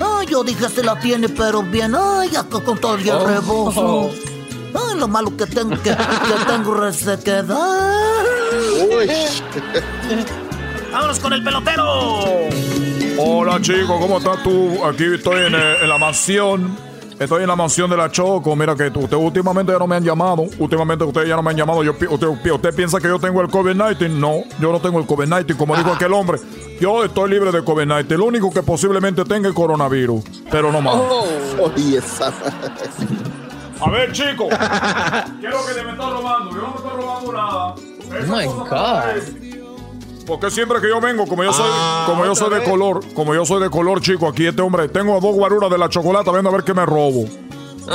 S29: ¡Ay, yo dije, se la tiene, pero bien! ¡Ay, acá con todo el
S9: Oh.
S29: rebozo! ¡Ay, lo malo que tengo, que, que tengo resequedad!
S9: Uy. <laughs>
S5: Vámonos con el pelotero.
S14: Hola chicos, ¿cómo estás tú? Aquí estoy en, eh, en la mansión. Estoy en la mansión de la Choco. Mira que tú- ustedes últimamente ya no me han llamado. Últimamente ustedes ya no me han llamado. Yo, usted, usted piensa que yo tengo el COVID-19. No, yo no tengo el COVID-19. Como dijo aquel hombre, yo estoy libre de COVID-19. Lo único que posiblemente tenga es coronavirus. Pero no más.
S20: Oye, esa.
S14: A ver, chicos. <laughs> Quiero que te me estás robando. Yo no me estoy robando nada.
S27: Oh my God.
S14: Porque siempre que yo vengo, como yo soy,
S27: Ah,
S14: como yo soy de
S27: vez.
S14: color, como yo soy de color, chico, aquí este hombre, tengo dos guaruras de la chocolate, viendo a ver qué me robo.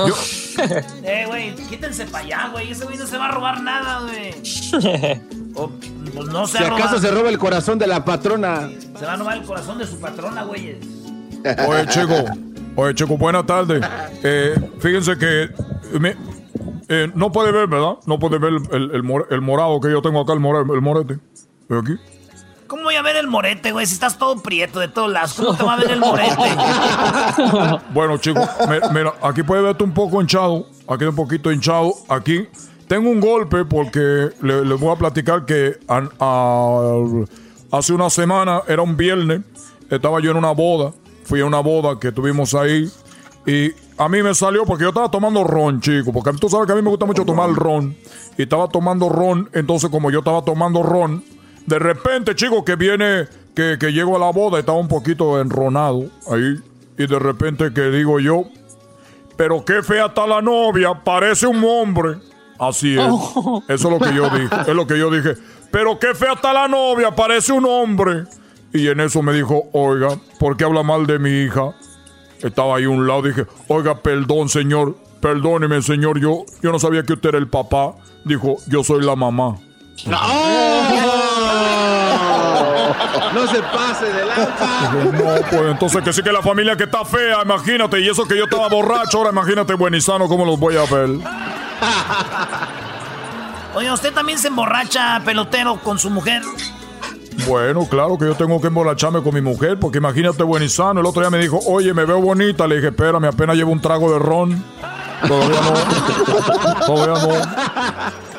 S14: Yo- <laughs>
S5: Eh, güey, quítense para allá, güey. Ese güey no se va a robar nada, güey. <laughs> Pues no se
S6: Si acaso se roba el corazón de la patrona.
S5: Se va a robar el corazón de su patrona, güey.
S14: Oye, chico, oye, chico, buenas tardes. Eh, fíjense que me- eh, no puede ver, ¿verdad? No puede ver el, el- el mor- el morado que yo tengo acá, el, more- el morete. ¿Ve aquí?
S5: ¿Cómo voy a ver el morete, güey? Si estás todo prieto de todos lados, ¿cómo te va a ver el morete? <laughs>
S14: Bueno, chicos, mi- mira, aquí puede verte un poco hinchado. Aquí un poquito hinchado. Aquí tengo un golpe porque le- les voy a platicar que a- hace una semana, era un viernes, estaba yo en una boda. Fui a una boda que tuvimos ahí. Y a mí me salió porque yo estaba tomando ron, chico. Porque tú sabes que a mí me gusta mucho tomar ron. Y estaba tomando ron. Entonces, como yo estaba tomando ron, de repente, chico, que viene, que, que llego a la boda, estaba un poquito enronado ahí. Y de repente que digo yo, pero qué fea está la novia, parece un hombre. Así es.
S27: Oh.
S14: Eso es lo que yo dije. Es lo que yo dije. Pero qué fea está la novia, parece un hombre. Y en eso me dijo, oiga, ¿por qué habla mal de mi hija? Estaba ahí a un lado, dije, oiga, perdón, señor, perdóneme, señor, yo, yo no sabía que usted era el papá. Dijo, yo soy la mamá.
S6: No se pase de lanza.
S14: No, pues entonces que sí que la familia que está fea, imagínate, y eso que yo estaba borracho, ahora imagínate buen y sano, ¿cómo los voy a ver?
S5: Oye, ¿usted también se emborracha, pelotero, con su mujer?
S14: Bueno, claro que yo tengo que emborracharme con mi mujer, porque imagínate buen y sano. El otro día me dijo, oye, me veo bonita. Le dije, espérame, apenas llevo un trago de ron. Todavía no. <laughs> Todavía no.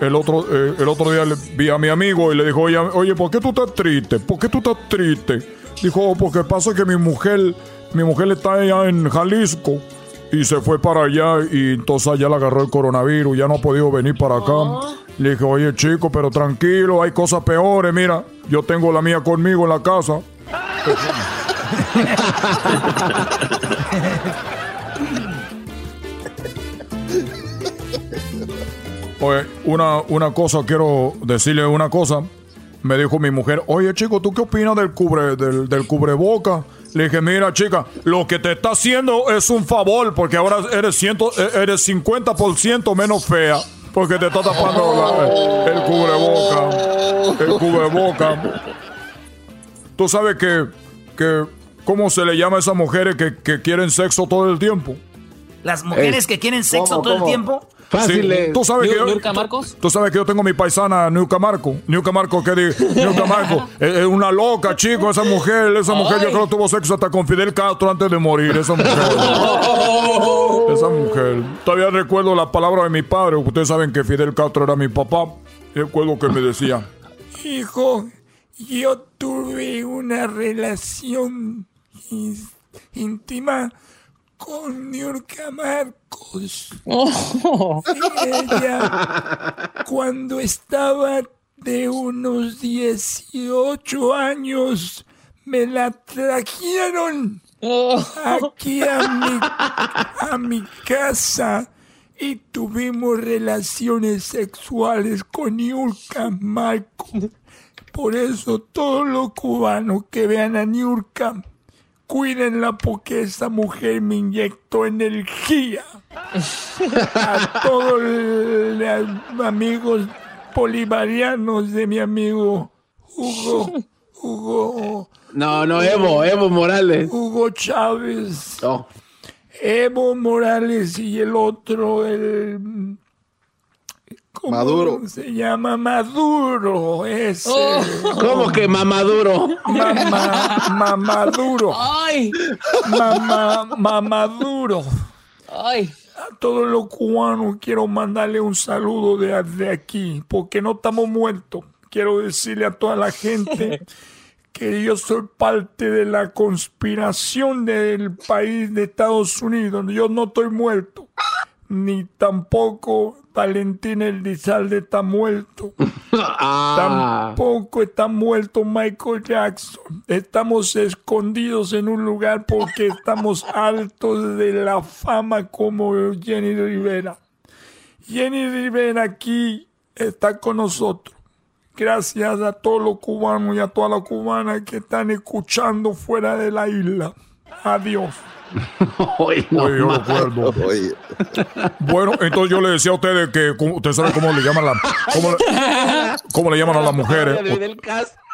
S14: El otro, eh, el otro día le vi a mi amigo y le dijo, oye, oye, ¿por qué tú estás triste? ¿Por qué tú estás triste? Dijo, "Oh, porque pasa que mi mujer, mi mujer está allá en Jalisco y se fue para allá y entonces allá le agarró el coronavirus, ya no ha podido venir para acá. Le dije, oye chico, pero tranquilo, hay cosas peores, mira, yo tengo la mía conmigo en la casa. <laughs> Oye, una, una cosa, quiero decirle una cosa. Me dijo mi mujer, oye chico, ¿tú qué opinas del cubre, del, del cubreboca? Le dije, mira chica, lo que te está haciendo es un favor, porque ahora eres, ciento, eh, eres 50% menos fea, porque te está tapando la- el cubreboca. El cubreboca. Tú sabes que, que, ¿cómo se le llama a esas mujeres que, que quieren sexo todo el tiempo?
S5: Las mujeres
S14: Ey,
S5: que quieren sexo
S14: ¿cómo,
S5: todo
S14: cómo?
S5: el tiempo.
S14: Sí, tú sabes que yo,
S27: ¿Niurka
S14: tú-
S27: Marcos?
S14: Tú, sabes que yo tengo mi paisana Niuka Marco. Niuka Marco, ¿qué digo? Marco. <laughs> Es, es una loca, chico, esa mujer. Esa mujer yo
S27: Ay.
S14: creo que tuvo sexo hasta con Fidel Castro antes de morir. Esa mujer. <laughs> esa mujer. Todavía recuerdo la palabra de mi padre. Ustedes saben que Fidel Castro era mi papá. Recuerdo que me decía.
S30: Hijo, yo tuve una relación íntima con Niurka Marcos. Ella, cuando estaba de unos 18 años, me la trajeron aquí a mi, a mi casa y tuvimos relaciones sexuales con Niurka Marcos. Por eso todos los cubanos que vean a Niurka, cuídenla porque esa mujer me inyectó energía. A todos los amigos bolivarianos de mi amigo Hugo, Hugo,
S6: No, no, Evo, Evo Morales.
S30: Hugo Chávez. Evo Morales y el otro, el... ¿cómo
S6: Maduro.
S30: Se llama Maduro, ese.
S6: Oh. ¿Cómo que Mamaduro?
S30: Mamá, Mamaduro.
S27: ¡Ay!
S30: Mamá, Mamaduro.
S27: ¡Ay!
S30: A todos los cubanos quiero mandarle un saludo de, de aquí, porque no estamos muertos. quiero decirle a toda la gente <laughs> que yo soy parte de la conspiración del país de Estados Unidos. Yo no estoy muerto, ni tampoco Valentín Elizalde está muerto. <laughs> Tampoco está muerto Michael Jackson. Estamos escondidos en un lugar porque estamos altos de la fama como Jenny Rivera. Jenny Rivera aquí está con nosotros. Gracias a todos los cubanos y a todas las cubanas que están escuchando fuera de la isla. Adiós. <laughs>
S14: Oye, yo recuerdo. Bueno, entonces yo le decía a ustedes que ustedes saben cómo le llaman la, cómo, le- cómo le llaman a las mujeres.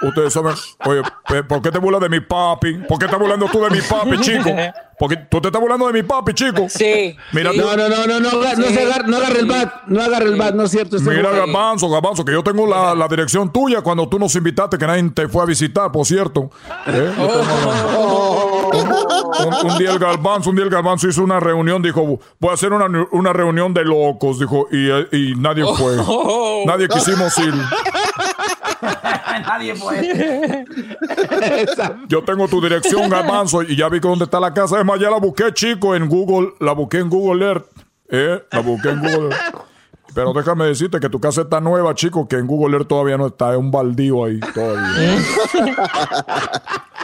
S14: Ustedes saben, oye, ¿por qué te burlas de mi papi? ¿Por qué estás burlando tú de mi papi, chico? Porque tú te estás burlando de mi papi, chico.
S27: Sí.
S14: Mira,
S6: No, no, no, no, no, no, se agarre, no agarre el bat, no agarre el bat, no es cierto. este
S14: Mira, Garbanzo, Garbanzo, que yo tengo la, la dirección tuya cuando tú nos invitaste, que nadie te fue a visitar, por cierto. ¿Eh? La- un, un día el Garbanzo, un día el Garbanzo hizo una reunión, dijo, voy a hacer una, una reunión de locos, dijo, y, y nadie fue. Nadie quisimos ir. <laughs>
S5: Nadie puede.
S14: Yo tengo tu dirección, <laughs> Garbanzo, y ya vi que dónde está la casa. Es más, ya la busqué, chico, en Google, la busqué en Google Earth. ¿Eh? La busqué en Google Earth. Pero déjame decirte que tu casa está nueva, chico, que en Google Earth todavía no está, es un baldío ahí todavía. <laughs>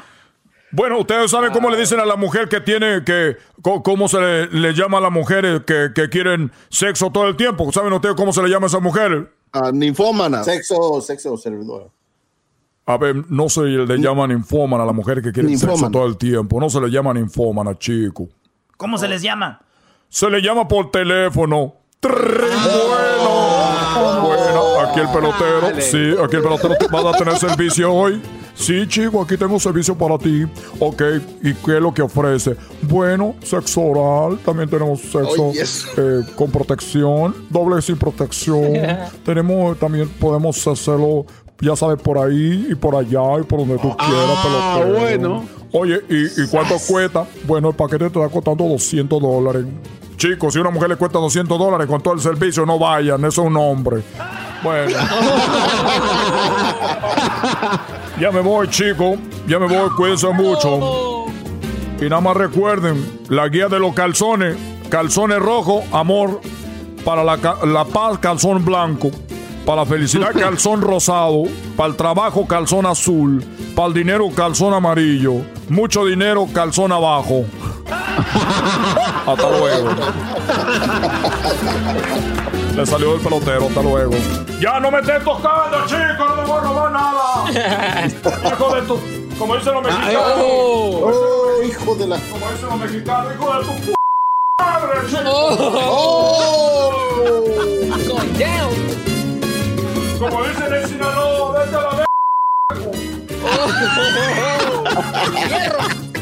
S14: Bueno, ustedes saben cómo le dicen a la mujer que tiene que, cómo se le, le llama a las mujeres que, que quieren sexo todo el tiempo. ¿Saben ustedes cómo se le llama a esas mujeres?
S20: ninfómana.
S9: Sexo, sexo servidor.
S14: A ver, no se le llaman ninfómana a la mujer que quiere sexo todo el tiempo. No se le llama ninfómana, chico.
S5: ¿Cómo se les llama?
S14: Se le llama por teléfono. Bueno, bueno, aquí el pelotero. Sí, aquí el pelotero. ¿Vas a tener servicio hoy? Sí, chico, aquí tengo servicio para ti. Ok, ¿y qué es lo que ofrece? Bueno, sexo oral. También tenemos sexo
S20: Oh, yes.
S14: eh, con protección, doble sin protección. <laughs> tenemos, también podemos hacerlo, ya sabes, por ahí y por allá y por donde tú quieras,
S6: Ah,
S14: pelotero.
S6: bueno.
S14: Oye, ¿y, y cuánto cuesta? Bueno, el paquete te está costando 200 dólares. Chicos, si a una mujer le cuesta 200 dólares con todo el servicio, no vayan, eso es un hombre. Bueno. <laughs> ya me voy, chicos. Ya me voy, cuídense mucho. Y nada más recuerden, la guía de los calzones. Calzones rojo, amor. Para la, la paz, calzón blanco. Para la felicidad, <laughs> calzón rosado. Para el trabajo, calzón azul. Para el dinero, calzón amarillo. Mucho dinero, calzón abajo. <laughs> Hasta luego. Le salió el pelotero, hasta luego. Ya no me estés tocando, chico, no me voy a robar nada. <laughs> Hijo de tu. Como dicen los mexicanos.
S9: Oh, hijo de la.
S14: Como dicen los mexicanos, hijo de tu p madre, chico.
S9: Oh.
S14: Como dicen en Sinaloa, vete a la verga. <laughs>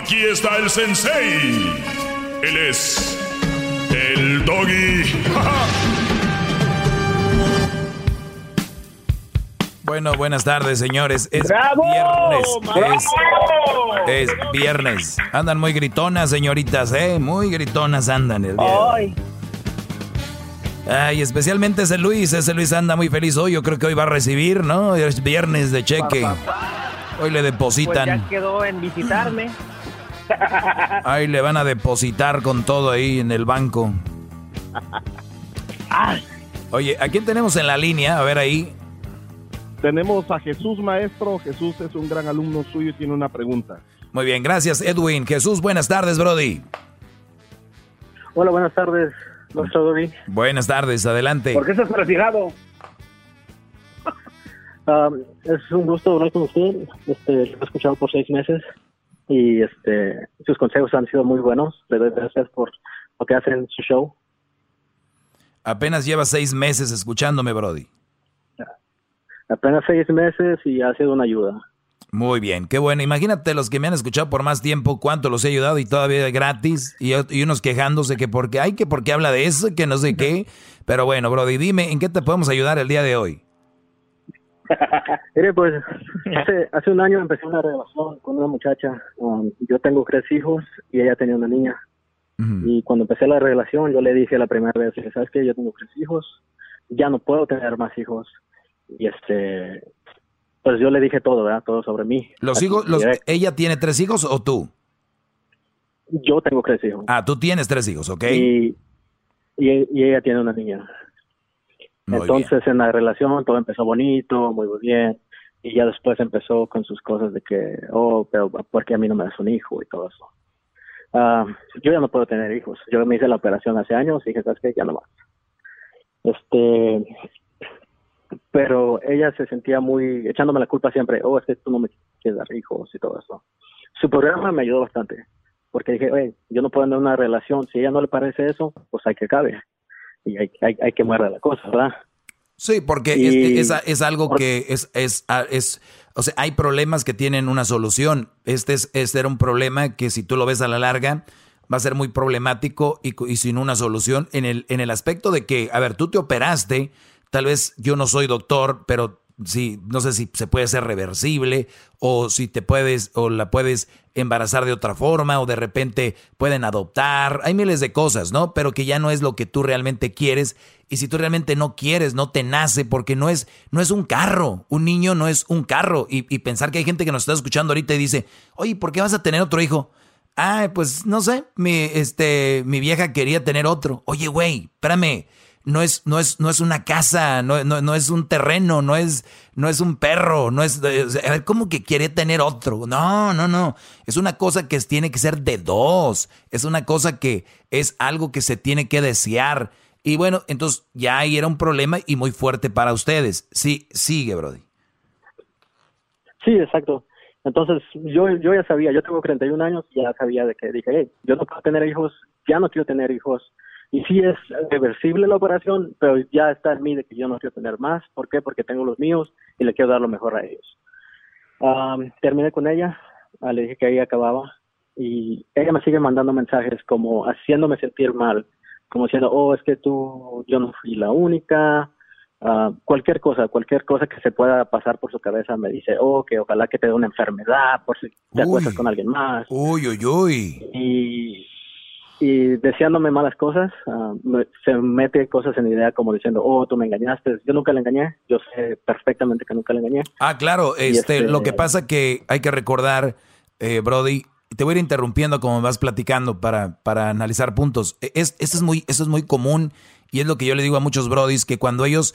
S4: Aquí está el sensei. Él es el doggy. <laughs>
S8: Bueno, buenas tardes, señores. Es
S31: ¡Bravo!
S8: viernes. Es, es viernes. Andan muy gritonas, señoritas, ¿eh? Muy gritonas andan el hoy. Ay, especialmente ese Luis. Ese Luis anda muy feliz hoy. Yo creo que hoy va a recibir, ¿no? Es viernes de cheque. Hoy le
S31: Pues
S8: depositan.
S31: ya quedó en visitarme.
S8: Ahí le van a depositar con todo ahí en el banco. Oye, ¿a quién tenemos en la línea? A ver ahí.
S20: Tenemos a Jesús Maestro. Jesús es un gran alumno suyo y tiene una pregunta.
S8: Muy bien, gracias Edwin. Jesús, buenas tardes, Brody.
S31: Hola, buenas tardes, Doggy.
S8: Buenas tardes, adelante.
S31: ¿Por qué estás retirado? Ah, es un gusto hablar con usted. Este, lo he escuchado por seis meses y este, sus consejos han sido muy buenos. Le doy gracias por lo que hacen en su show.
S8: Apenas lleva seis meses escuchándome, Brody.
S31: apenas seis meses y ha sido una ayuda.
S8: Muy bien, qué bueno. Imagínate los que me han escuchado por más tiempo, cuánto los he ayudado y todavía gratis. Y, y unos quejándose que porque hay que porque habla de eso, que no sé qué. Pero bueno, Brody, dime, ¿en qué te podemos ayudar el día de hoy? <laughs>
S31: Mire, pues hace, hace un año empecé una relación con una muchacha. Um, yo tengo tres hijos y ella tenía una niña. Y cuando empecé la relación, yo le dije la primera vez, ¿sabes qué? Yo tengo tres hijos, ya no puedo tener más hijos. Y este, pues yo le dije todo, ¿verdad? Todo sobre mí.
S8: ¿Los hijos, los, ella tiene tres hijos o tú?
S31: Yo tengo tres hijos.
S8: Ah, tú tienes tres hijos, ¿ok?
S31: Y, y, ella tiene una niña. Entonces en la relación todo empezó bonito, muy, bien. Y ya después empezó con sus cosas de que, oh, pero ¿por qué a mí no me das un hijo y todo eso? Ah, yo ya no puedo tener hijos. Yo me hice la operación hace años y dije, ¿sabes qué? Ya no más. Este, pero ella se sentía muy, echándome la culpa siempre, oh, es que tú no me quieres dar hijos y todo eso. Su programa me ayudó bastante, porque dije, oye, yo no puedo tener una relación, si a ella no le parece eso, pues hay que acabe. Y hay, hay, hay que muerda la cosa, ¿verdad?
S8: Sí, porque es, es, es, algo que es, es, es, o sea, hay problemas que tienen una solución. Este, es, este era un problema que si tú lo ves a la larga va a ser muy problemático y, y, sin una solución en el, en el aspecto de que, a ver, tú te operaste, tal vez yo no soy doctor, pero sí, no sé si se puede ser reversible o si te puedes o la puedes embarazar de otra forma o de repente pueden adoptar. Hay miles de cosas, ¿no? Pero que ya no es lo que tú realmente quieres y si tú realmente no quieres, no te nace porque no es no es un carro, un niño no es un carro y, pensar que hay gente que nos está escuchando ahorita y dice, "Oye, ¿por qué vas a tener otro hijo?" Ah, pues no sé, mi este mi vieja quería tener otro. Oye, güey, espérame no es, no es, no es una casa, no, no, es un terreno, no es, no es un perro, no es, a ver, ¿cómo que quiere tener otro? No, no, no. Es una cosa que tiene que ser de dos. Es una cosa que es algo que se tiene que desear. Y bueno, entonces ya ahí era un problema y muy fuerte para ustedes. Sí, sigue, Brody.
S31: Sí, exacto. Entonces, yo, yo ya sabía, yo tengo 31 años ya sabía de que dije, hey, yo no puedo tener hijos, ya no quiero tener hijos y sí es reversible la operación, pero ya está en mí de que yo no quiero tener más. ¿Por qué? Porque tengo los míos y le quiero dar lo mejor a ellos. terminé con ella, ah, le dije que ahí acababa y ella me sigue mandando mensajes como haciéndome sentir mal, como diciendo, oh, es que tú, yo no fui la única, ah, cualquier cosa, cualquier cosa que se pueda pasar por su cabeza me dice, oh, que ojalá que te dé una enfermedad por si te acuestas con alguien más.
S8: Uy, uy, uy.
S31: Y y deseándome malas cosas, ah, se mete cosas en idea como diciendo, oh, tú me engañaste. Yo nunca le engañé, yo sé perfectamente que nunca le engañé.
S8: Ah, claro, este, lo que pasa que hay que recordar, eh, Brody, te voy a ir interrumpiendo como vas platicando para, para analizar puntos. E, es, esto, es muy, es muy común y es lo que yo le digo a muchos Brodis, que cuando ellos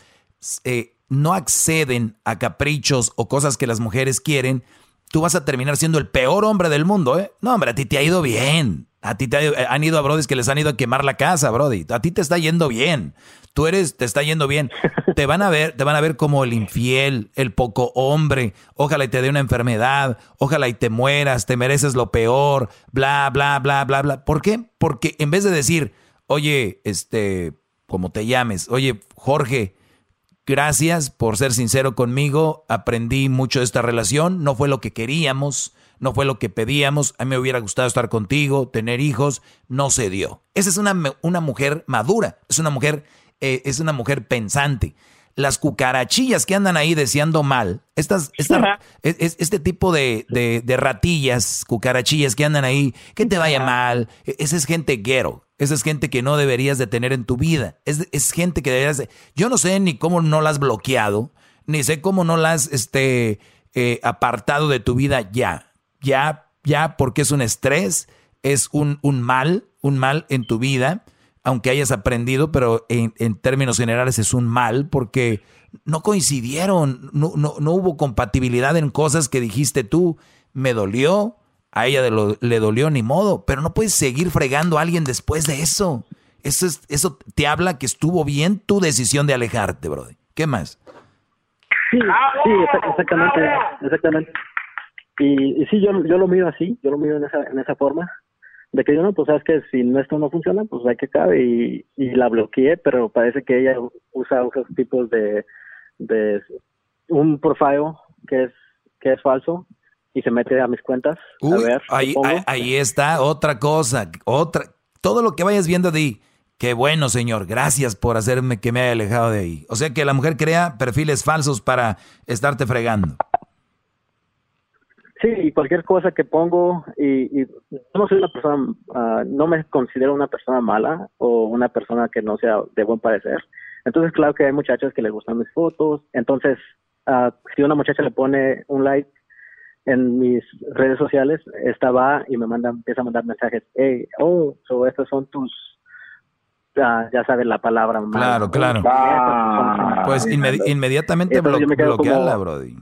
S8: eh, no acceden a caprichos o cosas que las mujeres quieren, tú vas a terminar siendo el peor hombre del mundo, ¿eh? No, hombre, a ti te ha ido bien. A ti te eh, han ido a brodis que les han ido a quemar la casa, brody. A ti te está yendo bien. Tú eres, te está yendo bien. <laughs> Te van a ver, te van a ver como el infiel, el poco hombre. Ojalá y te dé una enfermedad. Ojalá y te mueras. Te mereces lo peor. Bla, bla, bla, bla, bla. ¿Por qué? Porque en vez de decir, oye, este, como te llames, oye, Jorge, gracias por ser sincero conmigo. Aprendí mucho de esta relación. No fue lo que queríamos no fue lo que pedíamos, a mí me hubiera gustado estar contigo, tener hijos, no se dio. Esa es una, una mujer madura, es una mujer, eh, es una mujer pensante. Las cucarachillas que andan ahí deseando mal, estas, este tipo de, de, ratillas, cucarachillas que andan ahí, que te vaya mal, e, esa es gente guero, esa es gente que no deberías de tener en tu vida, es, es gente que deberías de... Yo no sé ni cómo no la has bloqueado, ni sé cómo no la has este, eh, apartado de tu vida ya ya, ya porque es un estrés, es un, un mal, un mal en tu vida, aunque hayas aprendido, pero en, en términos generales es un mal porque no coincidieron, no, no, no, hubo compatibilidad en cosas que dijiste tú, me dolió, a ella le dolió ni modo, pero no puedes seguir fregando a alguien después de eso. Eso, es, eso te habla que estuvo bien tu decisión de alejarte, brother. ¿Qué más?
S31: Sí, sí, exactamente, exactamente. Y, y sí, yo, yo lo miro así, yo lo miro en esa, en esa forma, de que yo no, pues sabes que si esto no funciona, pues hay que cabe y, y la bloqueé, pero parece que ella usa otros tipos de, de un profile que es que es falso y se mete a mis cuentas a ver
S8: ahí, ahí está otra cosa, otra, todo lo que vayas viendo de ahí. Qué bueno, señor. Gracias por hacerme que me haya alejado de ahí. O sea que la mujer crea perfiles falsos para estarte fregando.
S31: Sí, y cualquier cosa que pongo, y, y yo no soy una persona, ah, no me considero una persona mala o una persona que no sea de buen parecer. Entonces, claro que hay muchachas que les gustan mis fotos. Entonces, ah, si una muchacha le pone un like en mis redes sociales, esta va y me manda, empieza a mandar mensajes. Hey, oh, so estas son tus, ah, ya sabes la palabra.
S8: Claro, claro.
S31: Ah.
S8: Pues inmedi- inmediatamente blo-
S31: quedo como-
S8: bloquearla, Brody.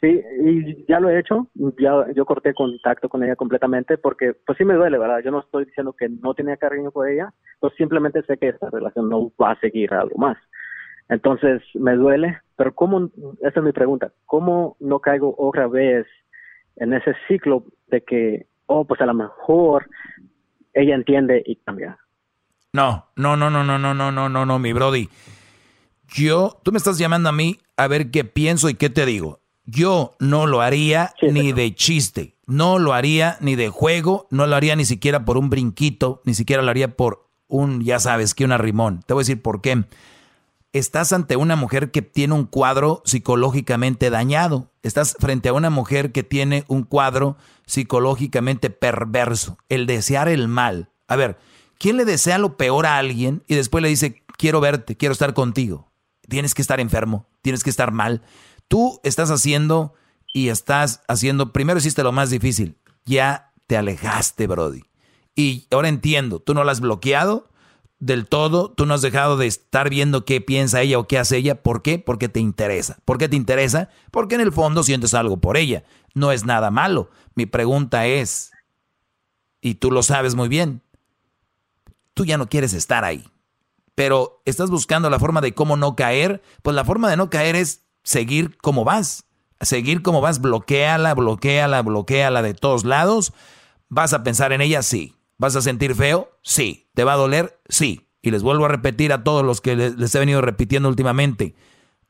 S31: Sí, y ya lo he hecho. Ya yo corté contacto con ella completamente porque, pues sí me duele, ¿verdad? Yo no estoy diciendo que no tenía cariño por ella, pues simplemente sé que esta relación no va a seguir algo más. Entonces me duele, pero ¿cómo? Esa es mi pregunta. ¿Cómo no caigo otra vez en ese ciclo de que, oh, pues a lo mejor ella entiende y cambia?
S8: No, no, no, no, no, no, no, no, no, no, mi Brody. Yo, tú me estás llamando a mí a ver qué pienso y qué te digo. Yo no lo haría ni de chiste, no lo haría ni de juego, no lo haría ni siquiera por un brinquito, ni siquiera lo haría por un, ya sabes, que un arrimón. Te voy a decir por qué. Estás ante una mujer que tiene un cuadro psicológicamente dañado. Estás frente a una mujer que tiene un cuadro psicológicamente perverso. El desear el mal. A ver, ¿quién le desea lo peor a alguien y después le dice, quiero verte, quiero estar contigo? Tienes que estar enfermo, tienes que estar mal. Tú estás haciendo y estás haciendo, primero hiciste lo más difícil, ya te alejaste, Brody. Y ahora entiendo, tú no la has bloqueado del todo, tú no has dejado de estar viendo qué piensa ella o qué hace ella. ¿Por qué? Porque te interesa. ¿Por qué te interesa? Porque en el fondo sientes algo por ella. No es nada malo. Mi pregunta es, y tú lo sabes muy bien, tú ya no quieres estar ahí. Pero estás buscando la forma de cómo no caer. Pues la forma de no caer es seguir como vas. Seguir como vas, bloqueala, bloqueala, bloqueala de todos lados. ¿Vas a pensar en ella? Sí. ¿Vas a sentir feo? Sí. ¿Te va a doler? Sí. Y les vuelvo a repetir a todos los que les, les he venido repitiendo últimamente.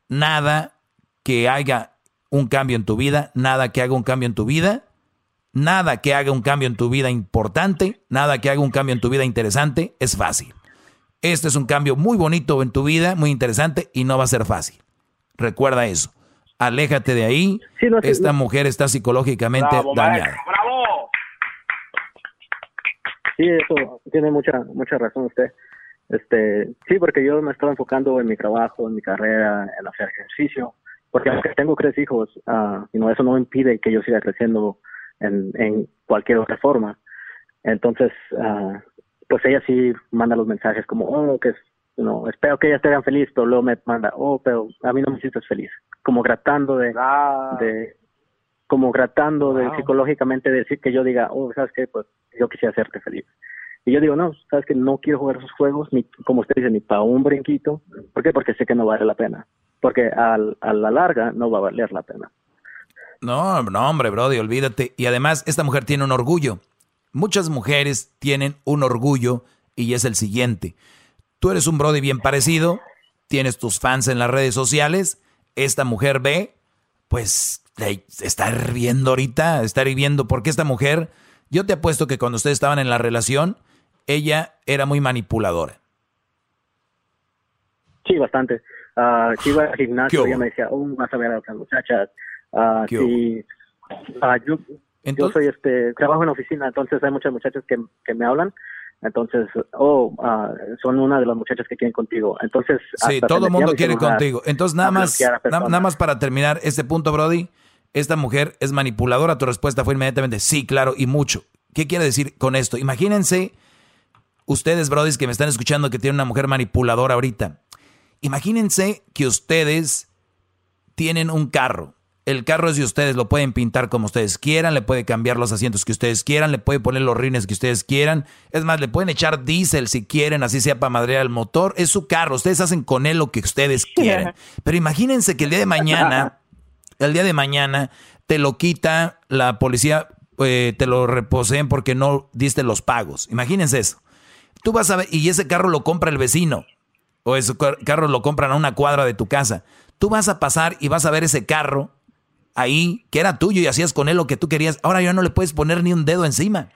S8: Nada que haga un cambio en tu vida, nada que haga un cambio en tu vida, nada que haga un cambio en tu vida importante, nada que haga un cambio en tu vida interesante, es fácil. Este es un cambio muy bonito en tu vida, muy interesante y no va a ser fácil. Recuerda eso. Aléjate de ahí.
S31: no, sí,
S8: Esta
S31: no.
S8: mujer está psicológicamente
S31: Bravo,
S8: dañada.
S31: Sí, eso tiene mucha mucha razón usted. Este, sí, porque yo me estaba enfocando en mi trabajo, en mi carrera, en hacer ejercicio, porque aunque tengo tres hijos, ah, you know, eso no impide que yo siga creciendo en, en cualquier otra forma. Entonces, ah, pues ella sí manda los mensajes como, oh, que know, espero que ellas te hagan feliz, pero luego me manda, oh, pero a mí no me hiciste feliz, como tratando de, de como tratando de psicológicamente decir que yo diga, oh, sabes qué, pues yo quisiera hacerte feliz. Y yo digo, no, sabes que no quiero jugar esos juegos, ni como usted dice, ni para un brinquito. ¿Por qué? Porque sé que no vale la pena. Porque al, a la larga no va a valer la pena.
S8: No, no, hombre, Brody, olvídate. Y además, esta mujer tiene un orgullo. Muchas mujeres tienen un orgullo y es el siguiente. Tú eres un Brody bien parecido, tienes tus fans en las redes sociales, esta mujer ve, pues está hirviendo ahorita, está hirviendo, porque esta mujer, yo te apuesto que cuando ustedes estaban en la relación, ella era muy manipuladora.
S31: Sí, bastante. Ah, si iba al
S8: ¿Qué
S31: gimnasio, ella me decía, oh, vas a ver a otras muchachas.
S8: ¿Qué
S31: sí, ah, yo, yo soy este, trabajo en oficina, entonces hay muchas muchachas que, que me hablan. Entonces, oh, ah, son una de las muchachas que quieren contigo. Entonces,
S8: Sí, todo el mundo quiere contigo. Entonces, nada más, na- nada más para terminar este punto, Brody, esta mujer es manipuladora. Tu respuesta fue inmediatamente sí, claro, y mucho. ¿Qué quiere decir con esto? Imagínense, ustedes, Brody, que me están escuchando que tienen una mujer manipuladora ahorita. Imagínense que ustedes tienen un carro. El carro es de ustedes, lo pueden pintar como ustedes quieran, le puede cambiar los asientos que ustedes quieran, le puede poner los rines que ustedes quieran. Es más, le pueden echar diésel si quieren, así sea para madrear el motor. Es su carro, ustedes hacen con él lo que ustedes quieren. Pero imagínense que el día de mañana, <laughs> el día de mañana, te lo quita la policía, eh, te lo reposeen porque no diste los pagos. Imagínense eso. Tú vas a ver, y ese carro lo compra el vecino, o ese car- carro lo compran a una cuadra de tu casa. Tú vas a pasar y vas a ver ese carro ahí que era tuyo y hacías con él lo que tú querías. Ahora ya no le puedes poner ni un dedo encima.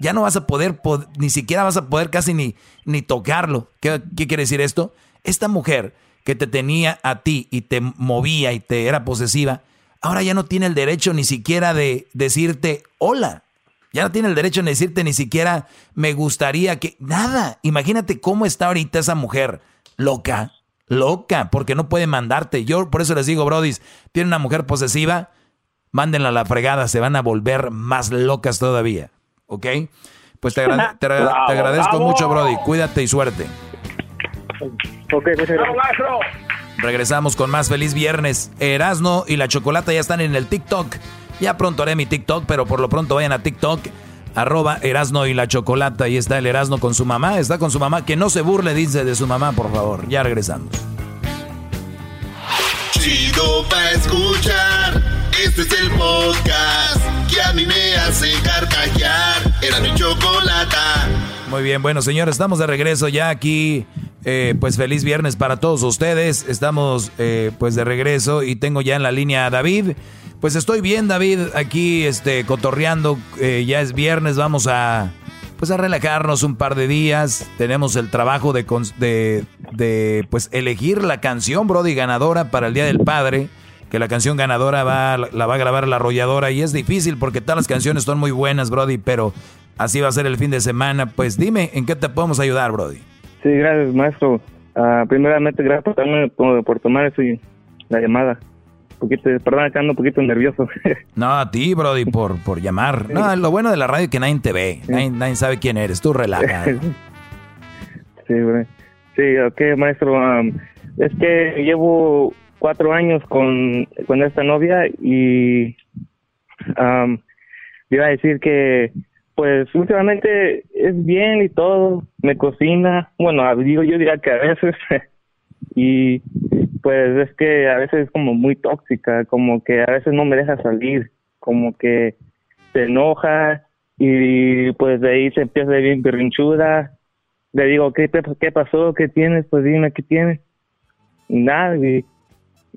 S8: Ya no vas a poder, ni siquiera vas a poder casi ni, ni tocarlo. ¿Qué, ¿Qué quiere decir esto? Esta mujer que te tenía a ti y te movía y te era posesiva, ahora ya no tiene el derecho ni siquiera de decirte hola. Ya no tiene el derecho de decirte ni siquiera me gustaría que... Nada. Imagínate cómo está ahorita esa mujer. Loca. Loca. Porque no puede mandarte. Yo por eso les digo, Brody, tiene una mujer posesiva, mándenla a la fregada. Se van a volver más locas todavía. ¿Ok? Pues te, agradezco mucho, Brody. Cuídate y suerte.
S31: Ok.
S8: Regresamos con más feliz viernes. Erasno y la chocolata ya están en el TikTok. Ya pronto haré mi TikTok, pero por lo pronto vayan a TikTok. Arroba Erasno y la chocolata. Y está el Erasno con su mamá. Está con su mamá. Que no se burle, dice, de su mamá, por favor. Ya regresamos.
S1: Chido pa' escuchar. Este es el podcast que a mí me hace carcajear. Era mi chocolata.
S8: Muy bien, bueno, señores, estamos de regreso ya aquí eh, pues feliz viernes para todos ustedes. Estamos eh, pues de regreso y tengo ya en la línea a David. Pues estoy bien, David, aquí este, cotorreando. Eh, ya es viernes, vamos a pues a relajarnos un par de días. Tenemos el trabajo de, de, de pues elegir la canción, Brody, ganadora para el Día del Padre. Que la canción ganadora va, la va a grabar la arrolladora y es difícil porque todas las canciones son muy buenas, Brody, pero así va a ser el fin de semana. Pues dime, ¿en qué te podemos ayudar, Brody?
S32: Sí, gracias, maestro. Uh, primeramente, gracias por, tomar la llamada. Poquito, perdón, ando un poquito nervioso. <laughs>
S8: no, a ti, Brody, por, por llamar. No, lo bueno de la radio es que nadie te ve. Nadie, sabe quién eres. Tú relaja. <laughs>
S32: sí. Sí, ok, maestro. Um, es que llevo cuatro años con, con esta novia y um, iba a decir que pues últimamente es bien y todo, me cocina, bueno, digo yo diría que a veces, <laughs> y pues es que a veces es como muy tóxica, como que a veces no me deja salir, como que se enoja y pues de ahí se empieza de bien berrinchuda, le digo, ¿qué, qué pasó? ¿Qué tienes? Pues dime, ¿qué tienes? Y nada, y,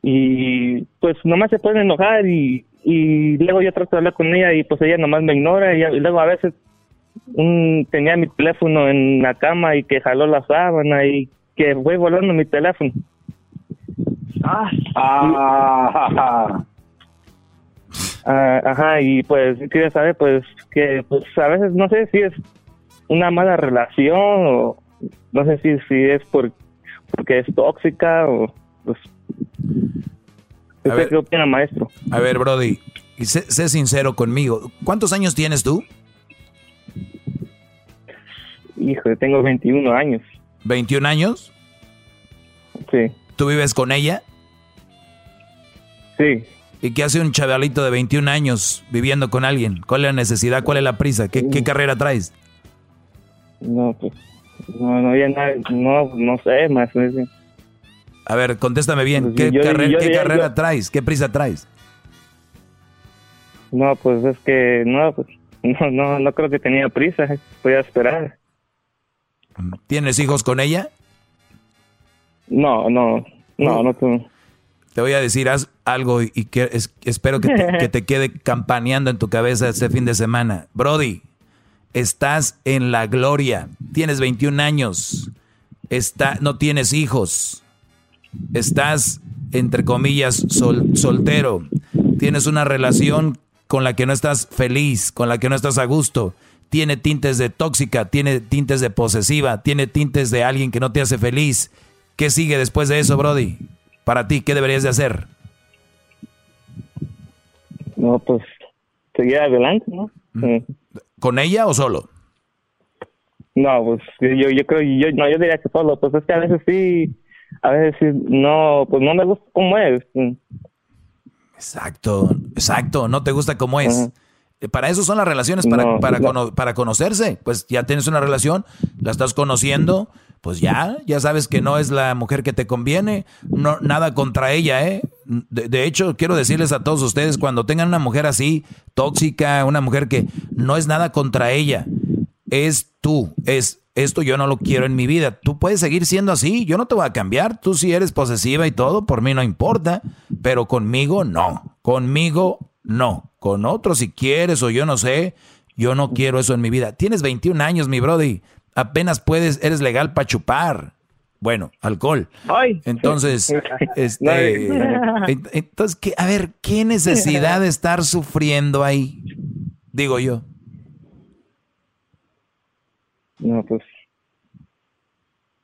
S32: y pues nomás se puede enojar y, y luego yo trato de hablar con ella y pues ella nomás me ignora y, luego a veces un, tenía mi teléfono en la cama y que jaló la sábana y que fue volando mi teléfono. Ah, ah, ajá, y pues quería saber pues que pues a veces no sé si es una mala relación o no sé si, si es por, porque es tóxica o pues
S8: a ver, ¿Qué opina, maestro? A ver, Brody, sé, sincero conmigo. ¿Cuántos años tienes tú?
S32: Hijo, tengo 21 años.
S8: ¿21 años?
S32: Sí.
S8: ¿Tú vives con ella?
S32: Sí.
S8: ¿Y qué hace un chavalito de 21 años viviendo con alguien? ¿Cuál es la necesidad? ¿Cuál es la prisa? ¿Qué, carrera traes?
S32: No, pues, no, no, ya no, no sé, más.
S8: A ver, contéstame bien. ¿Qué, carrera, traes? ¿Qué prisa traes?
S32: No, pues es que no, pues <laughs> no, no, no creo que tenía prisa. Voy a esperar.
S8: ¿Tienes hijos con ella?
S32: No, no, no, no.
S8: Te voy a decir haz algo y que, espero que te, <laughs> que te quede campaneando en tu cabeza este fin de semana. Brody, estás en la gloria. Tienes 21 años. Está, no tienes hijos estás, entre comillas, soltero, tienes una relación con la que no estás feliz, con la que no estás a gusto, tiene tintes de tóxica, tiene tintes de posesiva, tiene tintes de alguien que no te hace feliz. ¿Qué sigue después de eso, Brody? Para ti, ¿qué deberías de hacer?
S32: No, pues seguir adelante, ¿no?
S8: ¿Con ella o solo?
S32: No, pues yo, yo creo, yo, no, yo diría que solo, pues es que a veces sí, a veces no, pues no me gusta cómo es.
S8: Exacto, exacto, no te gusta cómo es. Para eso son las relaciones, para, para, para conocerse. Pues ya tienes una relación, la estás conociendo, pues ya, ya sabes que no es la mujer que te conviene, no, nada contra ella, ¿eh? De, de, hecho, quiero decirles a todos ustedes, cuando tengan una mujer así, tóxica, una mujer que no es nada contra ella, es tú, es esto yo no lo quiero en mi vida. Tú puedes seguir siendo así, yo no te voy a cambiar. Tú si eres posesiva y todo, por mí no importa, pero conmigo no. Conmigo no. Con otro si quieres o yo no sé, yo no quiero eso en mi vida. Tienes 21 años, mi brody. Apenas puedes, eres legal para chupar. Bueno, alcohol. Entonces, <laughs> este, entonces, ¿qué, a ver, ¿qué necesidad de estar sufriendo ahí? Digo yo.
S32: No, pues.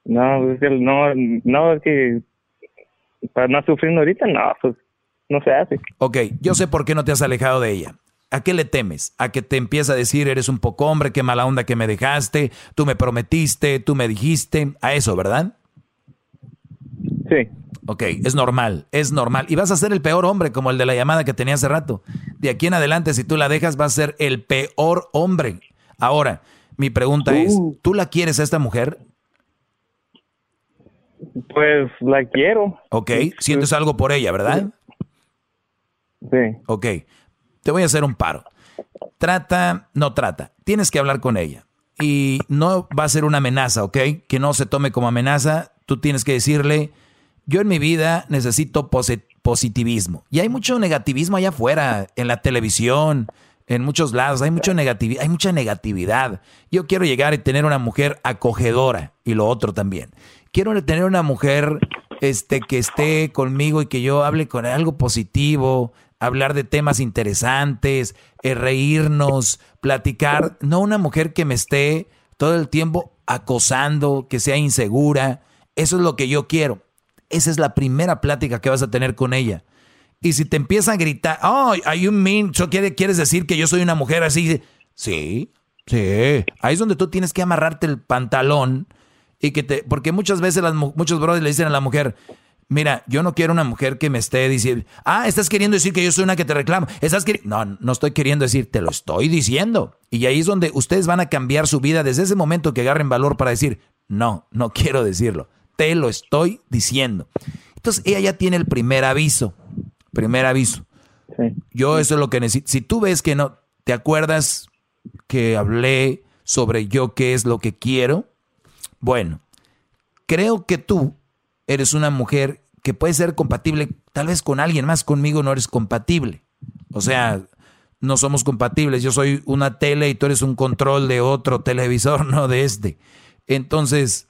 S32: No, es que no, no, es que. Para no sufriendo ahorita, no, pues no se hace.
S8: Ok, yo sé por qué no te has alejado de ella. ¿A qué le temes? ¿A que te empieza a decir eres un poco hombre, qué mala onda que me dejaste, tú me prometiste, tú me dijiste? A eso, ¿verdad?
S32: Sí.
S8: Ok, es normal, es normal. Y vas a ser el peor hombre, como el de la llamada que tenía hace rato. De aquí en adelante, si tú la dejas, vas a ser el peor hombre. Ahora, mi pregunta es,
S32: Uh.
S8: ¿tú la quieres a esta mujer?
S32: Pues la quiero.
S8: Ok, sientes algo por ella, ¿verdad?
S32: Sí.
S8: Ok, te voy a hacer un paro. Trata, no trata, tienes que hablar con ella. Y no va a ser una amenaza, ¿ok? Que no se tome como amenaza. Tú tienes que decirle, yo en mi vida necesito posi- positivismo. Y hay mucho negativismo allá afuera, en la televisión, en muchos lados. Hay, mucho negativi- hay mucha negatividad. Yo quiero llegar y tener una mujer acogedora. Y lo otro también. Quiero tener una mujer este, que esté conmigo y que yo hable con algo positivo, hablar de temas interesantes, eh, reírnos, platicar. No una mujer que me esté todo el tiempo acosando, que sea insegura. Eso es lo que yo quiero. Esa es la primera plática que vas a tener con ella. Y si te empieza a gritar, oh, un mean, ¿eso quiere- ¿quieres decir que yo soy una mujer así? Sí, sí. Ahí es donde tú tienes que amarrarte el pantalón y que te, porque muchas veces las, mu- muchos brothers le dicen a la mujer, mira, yo no quiero una mujer que me esté diciendo, ah, estás queriendo decir que yo soy una que te reclama. Estás queri-". no, no estoy queriendo decir, te lo estoy diciendo. Y ahí es donde ustedes van a cambiar su vida desde ese momento que agarren valor para decir, no, no quiero decirlo. Te lo estoy diciendo. Entonces ella ya tiene el primer aviso. Primer aviso. Yo eso es lo que necesito. Si tú ves que no, ¿te acuerdas que hablé sobre yo qué es lo que quiero? Bueno, creo que tú eres una mujer que puede ser compatible tal vez con alguien más, conmigo no eres compatible. O sea, no somos compatibles. Yo soy una tele y tú eres un control de otro televisor, <laughs> no de este. Entonces,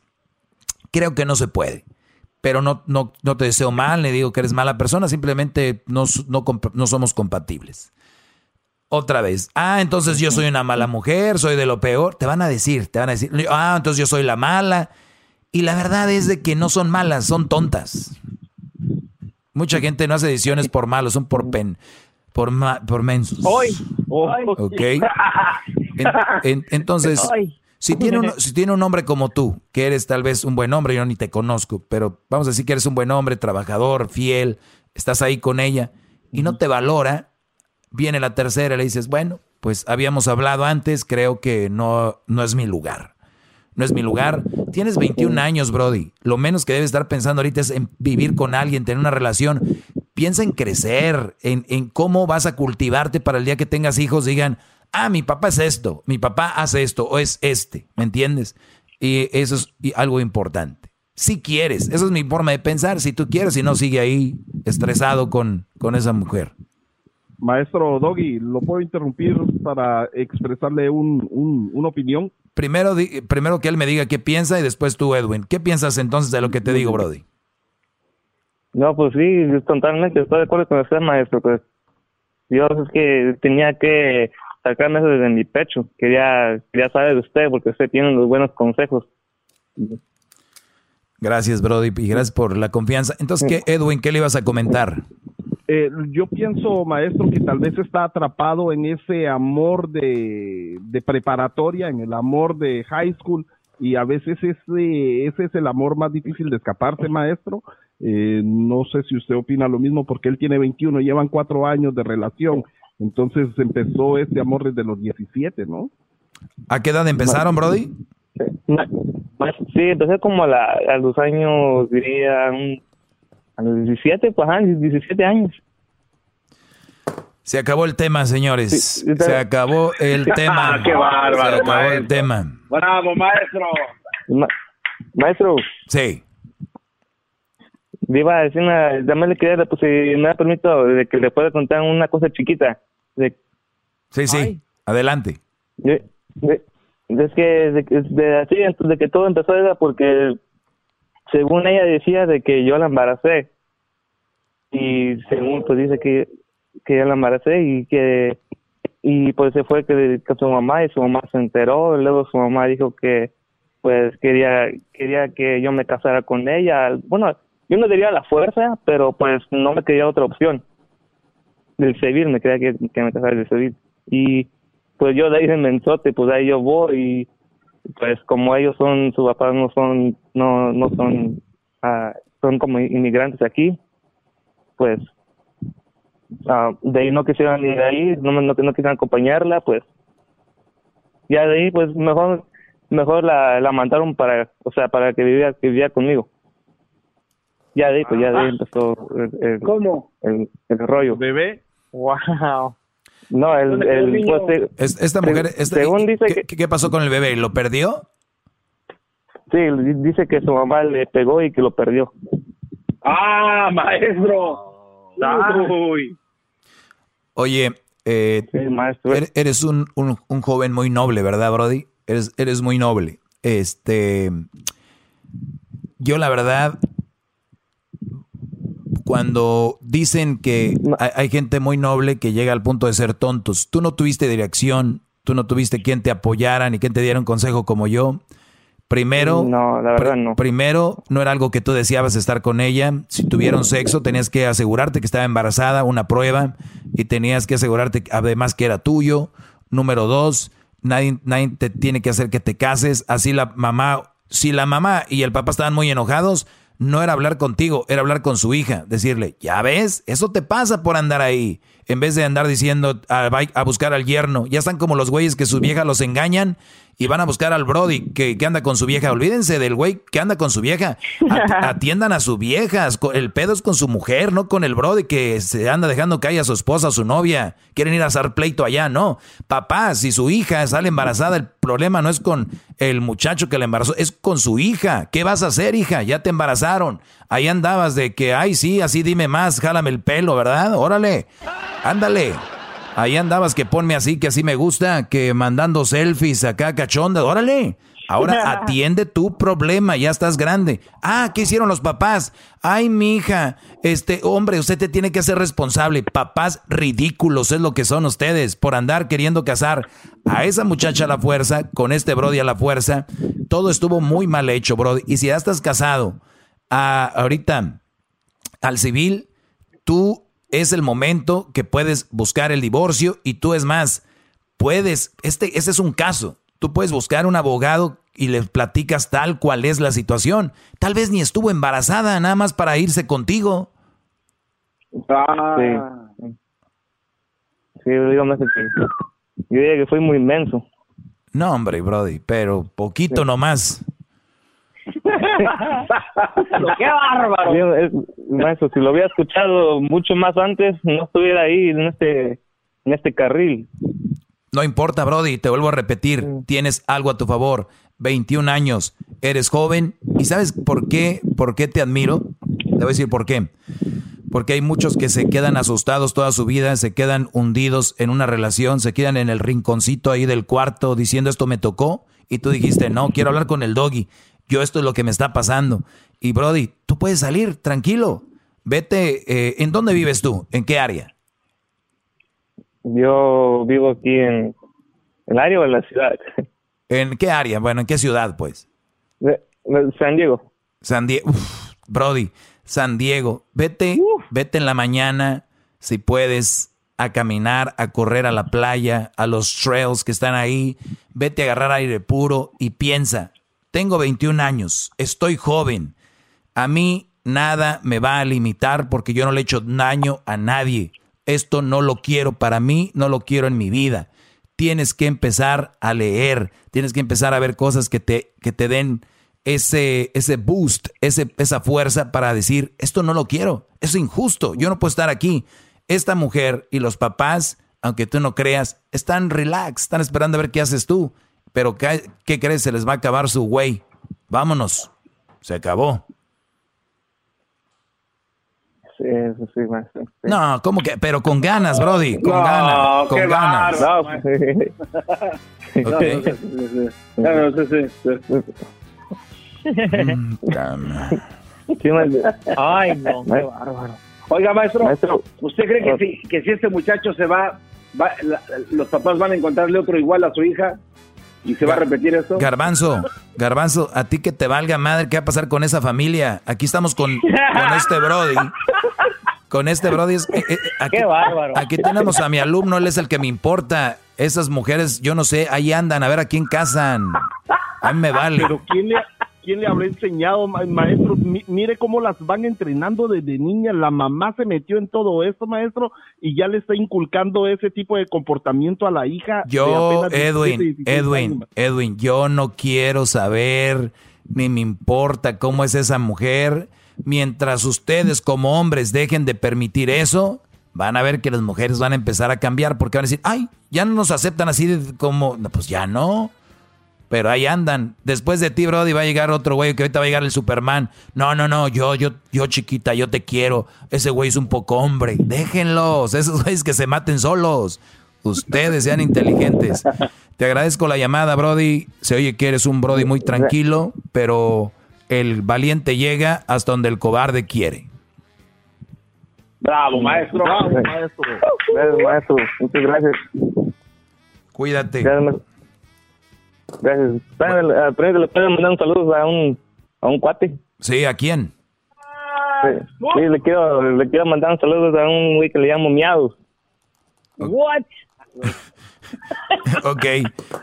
S8: creo que no se puede. Pero no, no, no te deseo mal, le digo que eres mala persona, simplemente no, no, no somos compatibles. Otra vez, ah, entonces yo soy una mala mujer, soy de lo peor. Te van a decir, te van a decir, ah, entonces yo soy la mala. Y la verdad es de que no son malas, son tontas. Mucha gente no hace decisiones por malos, son por pen, por, ma- por mensos.
S33: Hoy.
S8: Ok. En- en- entonces, si tiene, un, si tiene un hombre como tú, que eres tal vez un buen hombre, yo ni te conozco, pero vamos a decir que eres un buen hombre, trabajador, fiel, estás ahí con ella y no te valora, viene la tercera y le dices, bueno, pues habíamos hablado antes, creo que no, no es mi lugar. No es mi lugar. Tienes 21 años, Brody. Lo menos que debes estar pensando ahorita es en vivir con alguien, tener una relación. Piensa en crecer, en, en cómo vas a cultivarte para el día que tengas hijos, digan, ah, mi papá es esto, mi papá hace esto, o es este, ¿me entiendes? Y eso es algo importante. Si quieres, esa es mi forma de pensar, si tú quieres, si no, sigue ahí estresado con, con esa mujer.
S34: Maestro Doggy, ¿lo puedo interrumpir para expresarle un, un- una opinión?
S8: Primero, di- primero que él me diga qué piensa y después tú, Edwin. ¿Qué piensas entonces de lo que te digo, Brody?
S32: No, pues sí, totalmente estoy de acuerdo con usted, maestro. Pues yo es que tenía que sacarme eso desde mi pecho. Quería, quería saber de usted porque usted tiene los buenos consejos.
S8: Gracias, Brody, y gracias por la confianza. Entonces, ¿qué, Edwin, qué le ibas a comentar?
S34: Eh, yo pienso, maestro, que tal vez está atrapado en ese amor de, de preparatoria, en el amor de high school, y a veces ese, ese es el amor más difícil de escaparse, maestro. Eh, no sé si usted opina lo mismo, porque él tiene 21, llevan cuatro años de relación, entonces empezó ese amor desde los 17, ¿no?
S8: ¿A qué edad empezaron, Brody?
S32: Sí, empecé como a, la- a los años, diría, un- a los 17, pues ajá, 17 años.
S8: Se acabó el tema, señores. Se acabó el tema.
S32: Qué bárbaro,
S8: Se acabó el
S32: maestro.
S8: tema.
S35: Bravo, maestro.
S32: Ma- maestro.
S8: Sí.
S32: Le iba a decir una, también le quería, pues si me da permiso de que le pueda contar una cosa chiquita. De,
S8: Sí, sí. Adelante.
S32: de- de- es que de, que- de así, de que todo empezó era porque según ella decía de que yo la embaracé y según pues dice que que yo la embaracé y que y pues se fue que, con su mamá y su mamá se enteró. Luego su mamá dijo que pues quería quería que yo me casara con ella. Bueno yo no diría la fuerza pero pues no me quería otra opción. Del civil me quería que, que me casara del civil. Y pues yo de ahí de mensote pues ahí yo voy y pues como ellos son sus papás no son no no son ah, son como inmigrantes aquí pues ah, de ahí no quisieron ir ahí no, no, no quisieron acompañarla pues ya de ahí pues mejor mejor la, la mandaron para o sea para que viviera que viviera conmigo ya de ahí pues ya de ahí empezó el, el-
S35: ¿Cómo?
S32: el, el rollo
S35: bebé wow
S32: no el,
S35: ¿Dónde quedó el
S32: pues,
S8: Es- esta mujer, esta-
S32: según dice
S8: ¿qué, qué pasó con el bebé? ¿Lo perdió?
S32: Sí, di- dice que su mamá le pegó y que lo perdió.
S35: Ah maestro Uy.
S8: Oye, eh, er- eres un, un- un joven muy noble, ¿verdad, Brody? Eres, eres muy noble. Este, yo la verdad, cuando dicen que hay, hay gente muy noble que llega al punto de ser tontos, tú no tuviste dirección, tú no tuviste quien te apoyara ni quien te diera un consejo como yo. Primero,
S32: No, la verdad
S8: pri-
S32: no.
S8: primero, no era algo que tú deseabas estar con ella. Si tuvieron sexo, tenías que asegurarte que estaba embarazada, una prueba, y tenías que asegurarte además que era tuyo. Número dos, nadie, nadie te tiene que hacer que te cases. Así la mamá, si la mamá y el papá estaban muy enojados, no era hablar contigo, era hablar con su hija. Decirle, ya ves, eso te pasa por andar ahí. En vez de andar diciendo a, va a buscar al yerno, ya están como los güeyes que sus viejas los engañan y van a buscar al Brody que, que anda con su vieja. Olvídense del güey que anda con su vieja. At- <laughs> atiendan a sus viejas. El pedo es con su mujer, no con el Brody que se anda dejando caer a su esposa, a su novia. Quieren ir a hacer pleito allá, no. Papá, si su hija sale embarazada, el problema no es con el muchacho que la embarazó, es con su hija. ¿Qué vas a hacer, hija? Ya te embarazaron. Ahí andabas de que, ay, sí, así dime más, jálame el pelo, ¿verdad? Órale, ándale. Ahí andabas que ponme así, que así me gusta, que mandando selfies acá cachonda, órale. Ahora <laughs> atiende tu problema, ya estás grande. Ah, ¿qué hicieron los papás? Ay, mi hija, este hombre, usted te tiene que hacer responsable. Papás ridículos es lo que son ustedes por andar queriendo casar a esa muchacha a la fuerza, con este Brody a la fuerza. Todo estuvo muy mal hecho, Brody. Y si ya estás casado, ah, ahorita al civil, tú es el momento que puedes buscar el divorcio y tú es más, puedes, este, este es un caso, tú puedes buscar un abogado y le platicas tal cual es la situación. Tal vez ni estuvo embarazada, nada más para irse contigo.
S35: Ah.
S32: Sí. Sí, dígame que yo diría que fui muy inmenso.
S8: No, hombre, Brody, pero poquito nomás.
S35: ¡Qué bárbaro!
S32: Yo, es- maestro, si lo hubiera escuchado mucho más antes, no estuviera ahí en este, en este carril.
S8: No importa, Brody, te vuelvo a repetir, tienes algo a tu favor. 21 años, eres joven y ¿sabes por qué? ¿Por qué te admiro? Te voy a decir por qué. Porque hay muchos que se quedan asustados toda su vida, se quedan hundidos en una relación, se quedan en el rinconcito ahí del cuarto diciendo esto me tocó y tú dijiste, no, quiero hablar con el doggy, yo esto es lo que me está pasando. Y Brody, tú puedes salir, tranquilo. Vete, eh, ¿en dónde vives tú? ¿En qué área?
S32: Yo vivo aquí en el área o en la ciudad.
S8: ¿En qué área? Bueno, ¿en qué ciudad, pues?
S32: De- de San Diego.
S8: San Diego. Brody, San Diego. Vete, vete en la mañana, si puedes, a caminar, a correr a la playa, a los trails que están ahí. Vete a agarrar aire puro y piensa, tengo 21 años, estoy joven. A mí nada me va a limitar porque yo no le he hecho daño a nadie. Esto no lo quiero para mí, no lo quiero en mi vida. Tienes que empezar a leer, tienes que empezar a ver cosas que te, que te den ese, ese boost, ese, esa fuerza para decir, esto no lo quiero, es injusto, yo no puedo estar aquí. Esta mujer y los papás, aunque tú no creas, están relax, están esperando a ver qué haces tú. Pero ¿qué, qué crees? Se les va a acabar su güey. Vámonos. Se acabó.
S32: Sí, eso sí, maestro. Sí.
S8: No, ¿cómo que? Pero con ganas, Brody. Con
S35: No,
S8: ganas. Con ganas.
S32: No, sí.
S35: No,
S8: Ok.
S35: sí, sí, sí. No, no, sí.
S27: Ay, no, qué bárbaro.
S35: Oiga, maestro,
S32: Maestro.
S35: ¿usted cree que si, que si este muchacho se va, va- la- los papás van a encontrarle otro igual a su hija y se va a repetir esto?
S8: Garbanzo, Garbanzo, a ti que te valga madre, ¿qué va a pasar con esa familia? Aquí estamos con, con este Brody. Con este Brody. es- eh, eh, aquí,
S27: Qué bárbaro.
S8: aquí tenemos a mi alumno, él es el que me importa. Esas mujeres, yo no sé, ahí andan, a ver a quién casan. A mí me vale.
S34: Pero ¿quién le, quién le habrá enseñado, ma- maestro? Mi- mire cómo las van entrenando desde niñas. La mamá se metió en todo esto, maestro, y ya le está inculcando ese tipo de comportamiento a la hija.
S8: Yo,
S34: apenas 17,
S8: Edwin,
S34: 16
S8: Edwin,
S34: años.
S8: Edwin, yo no quiero saber ni me importa cómo es esa mujer. Mientras ustedes como hombres dejen de permitir eso, van a ver que las mujeres van a empezar a cambiar porque van a decir, ay, ya no nos aceptan así de como, no, pues ya no. Pero ahí andan. Después de ti, Brody, va a llegar otro güey que ahorita va a llegar el Superman. No, no, no, yo, yo, yo chiquita, yo te quiero. Ese güey es un poco hombre. Déjenlos, esos güeyes que se maten solos. Ustedes sean inteligentes. Te agradezco la llamada, Brody. Se oye que eres un Brody muy tranquilo, pero el valiente llega hasta donde el cobarde quiere.
S35: Bravo, maestro.
S34: Bravo, maestro.
S32: Gracias, maestro. Muchas gracias.
S8: Cuídate.
S32: Gracias, maestro. Gracias. ¿Saben, eh, pero le pueden mandar un saludo a un, a un cuate?
S8: Sí, ¿a quién?
S32: Sí, Sí, le quiero, le quiero mandar un saludo a un güey que le llamo Miados.
S27: What? <laughs>
S8: Ok.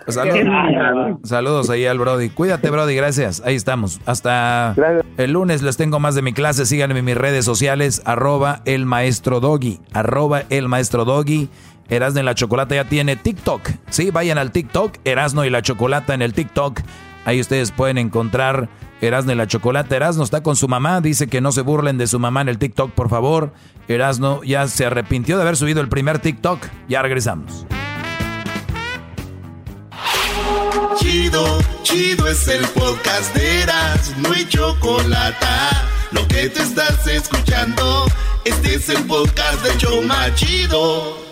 S8: Saludos, saludos ahí al Brody. Cuídate, Brody. Gracias. Ahí estamos. Hasta el lunes les tengo más de mi clase. Síganme en mis redes sociales. Arroba el maestro Doggy. Arroba el maestro Doggy. Erasno y la Chocolata ya tiene TikTok. Sí, vayan al TikTok. Erasno y la Chocolata en el TikTok. Ahí ustedes pueden encontrar Erasno y la Chocolata. Erasno está con su mamá. Dice que no se burlen de su mamá en el TikTok, por favor. Erasno ya se arrepintió de haber subido el primer TikTok. Ya regresamos.
S1: Chido, chido es el podcast de Eras, no hay chocolate. Lo que te estás escuchando, este es el podcast de Choma Chido.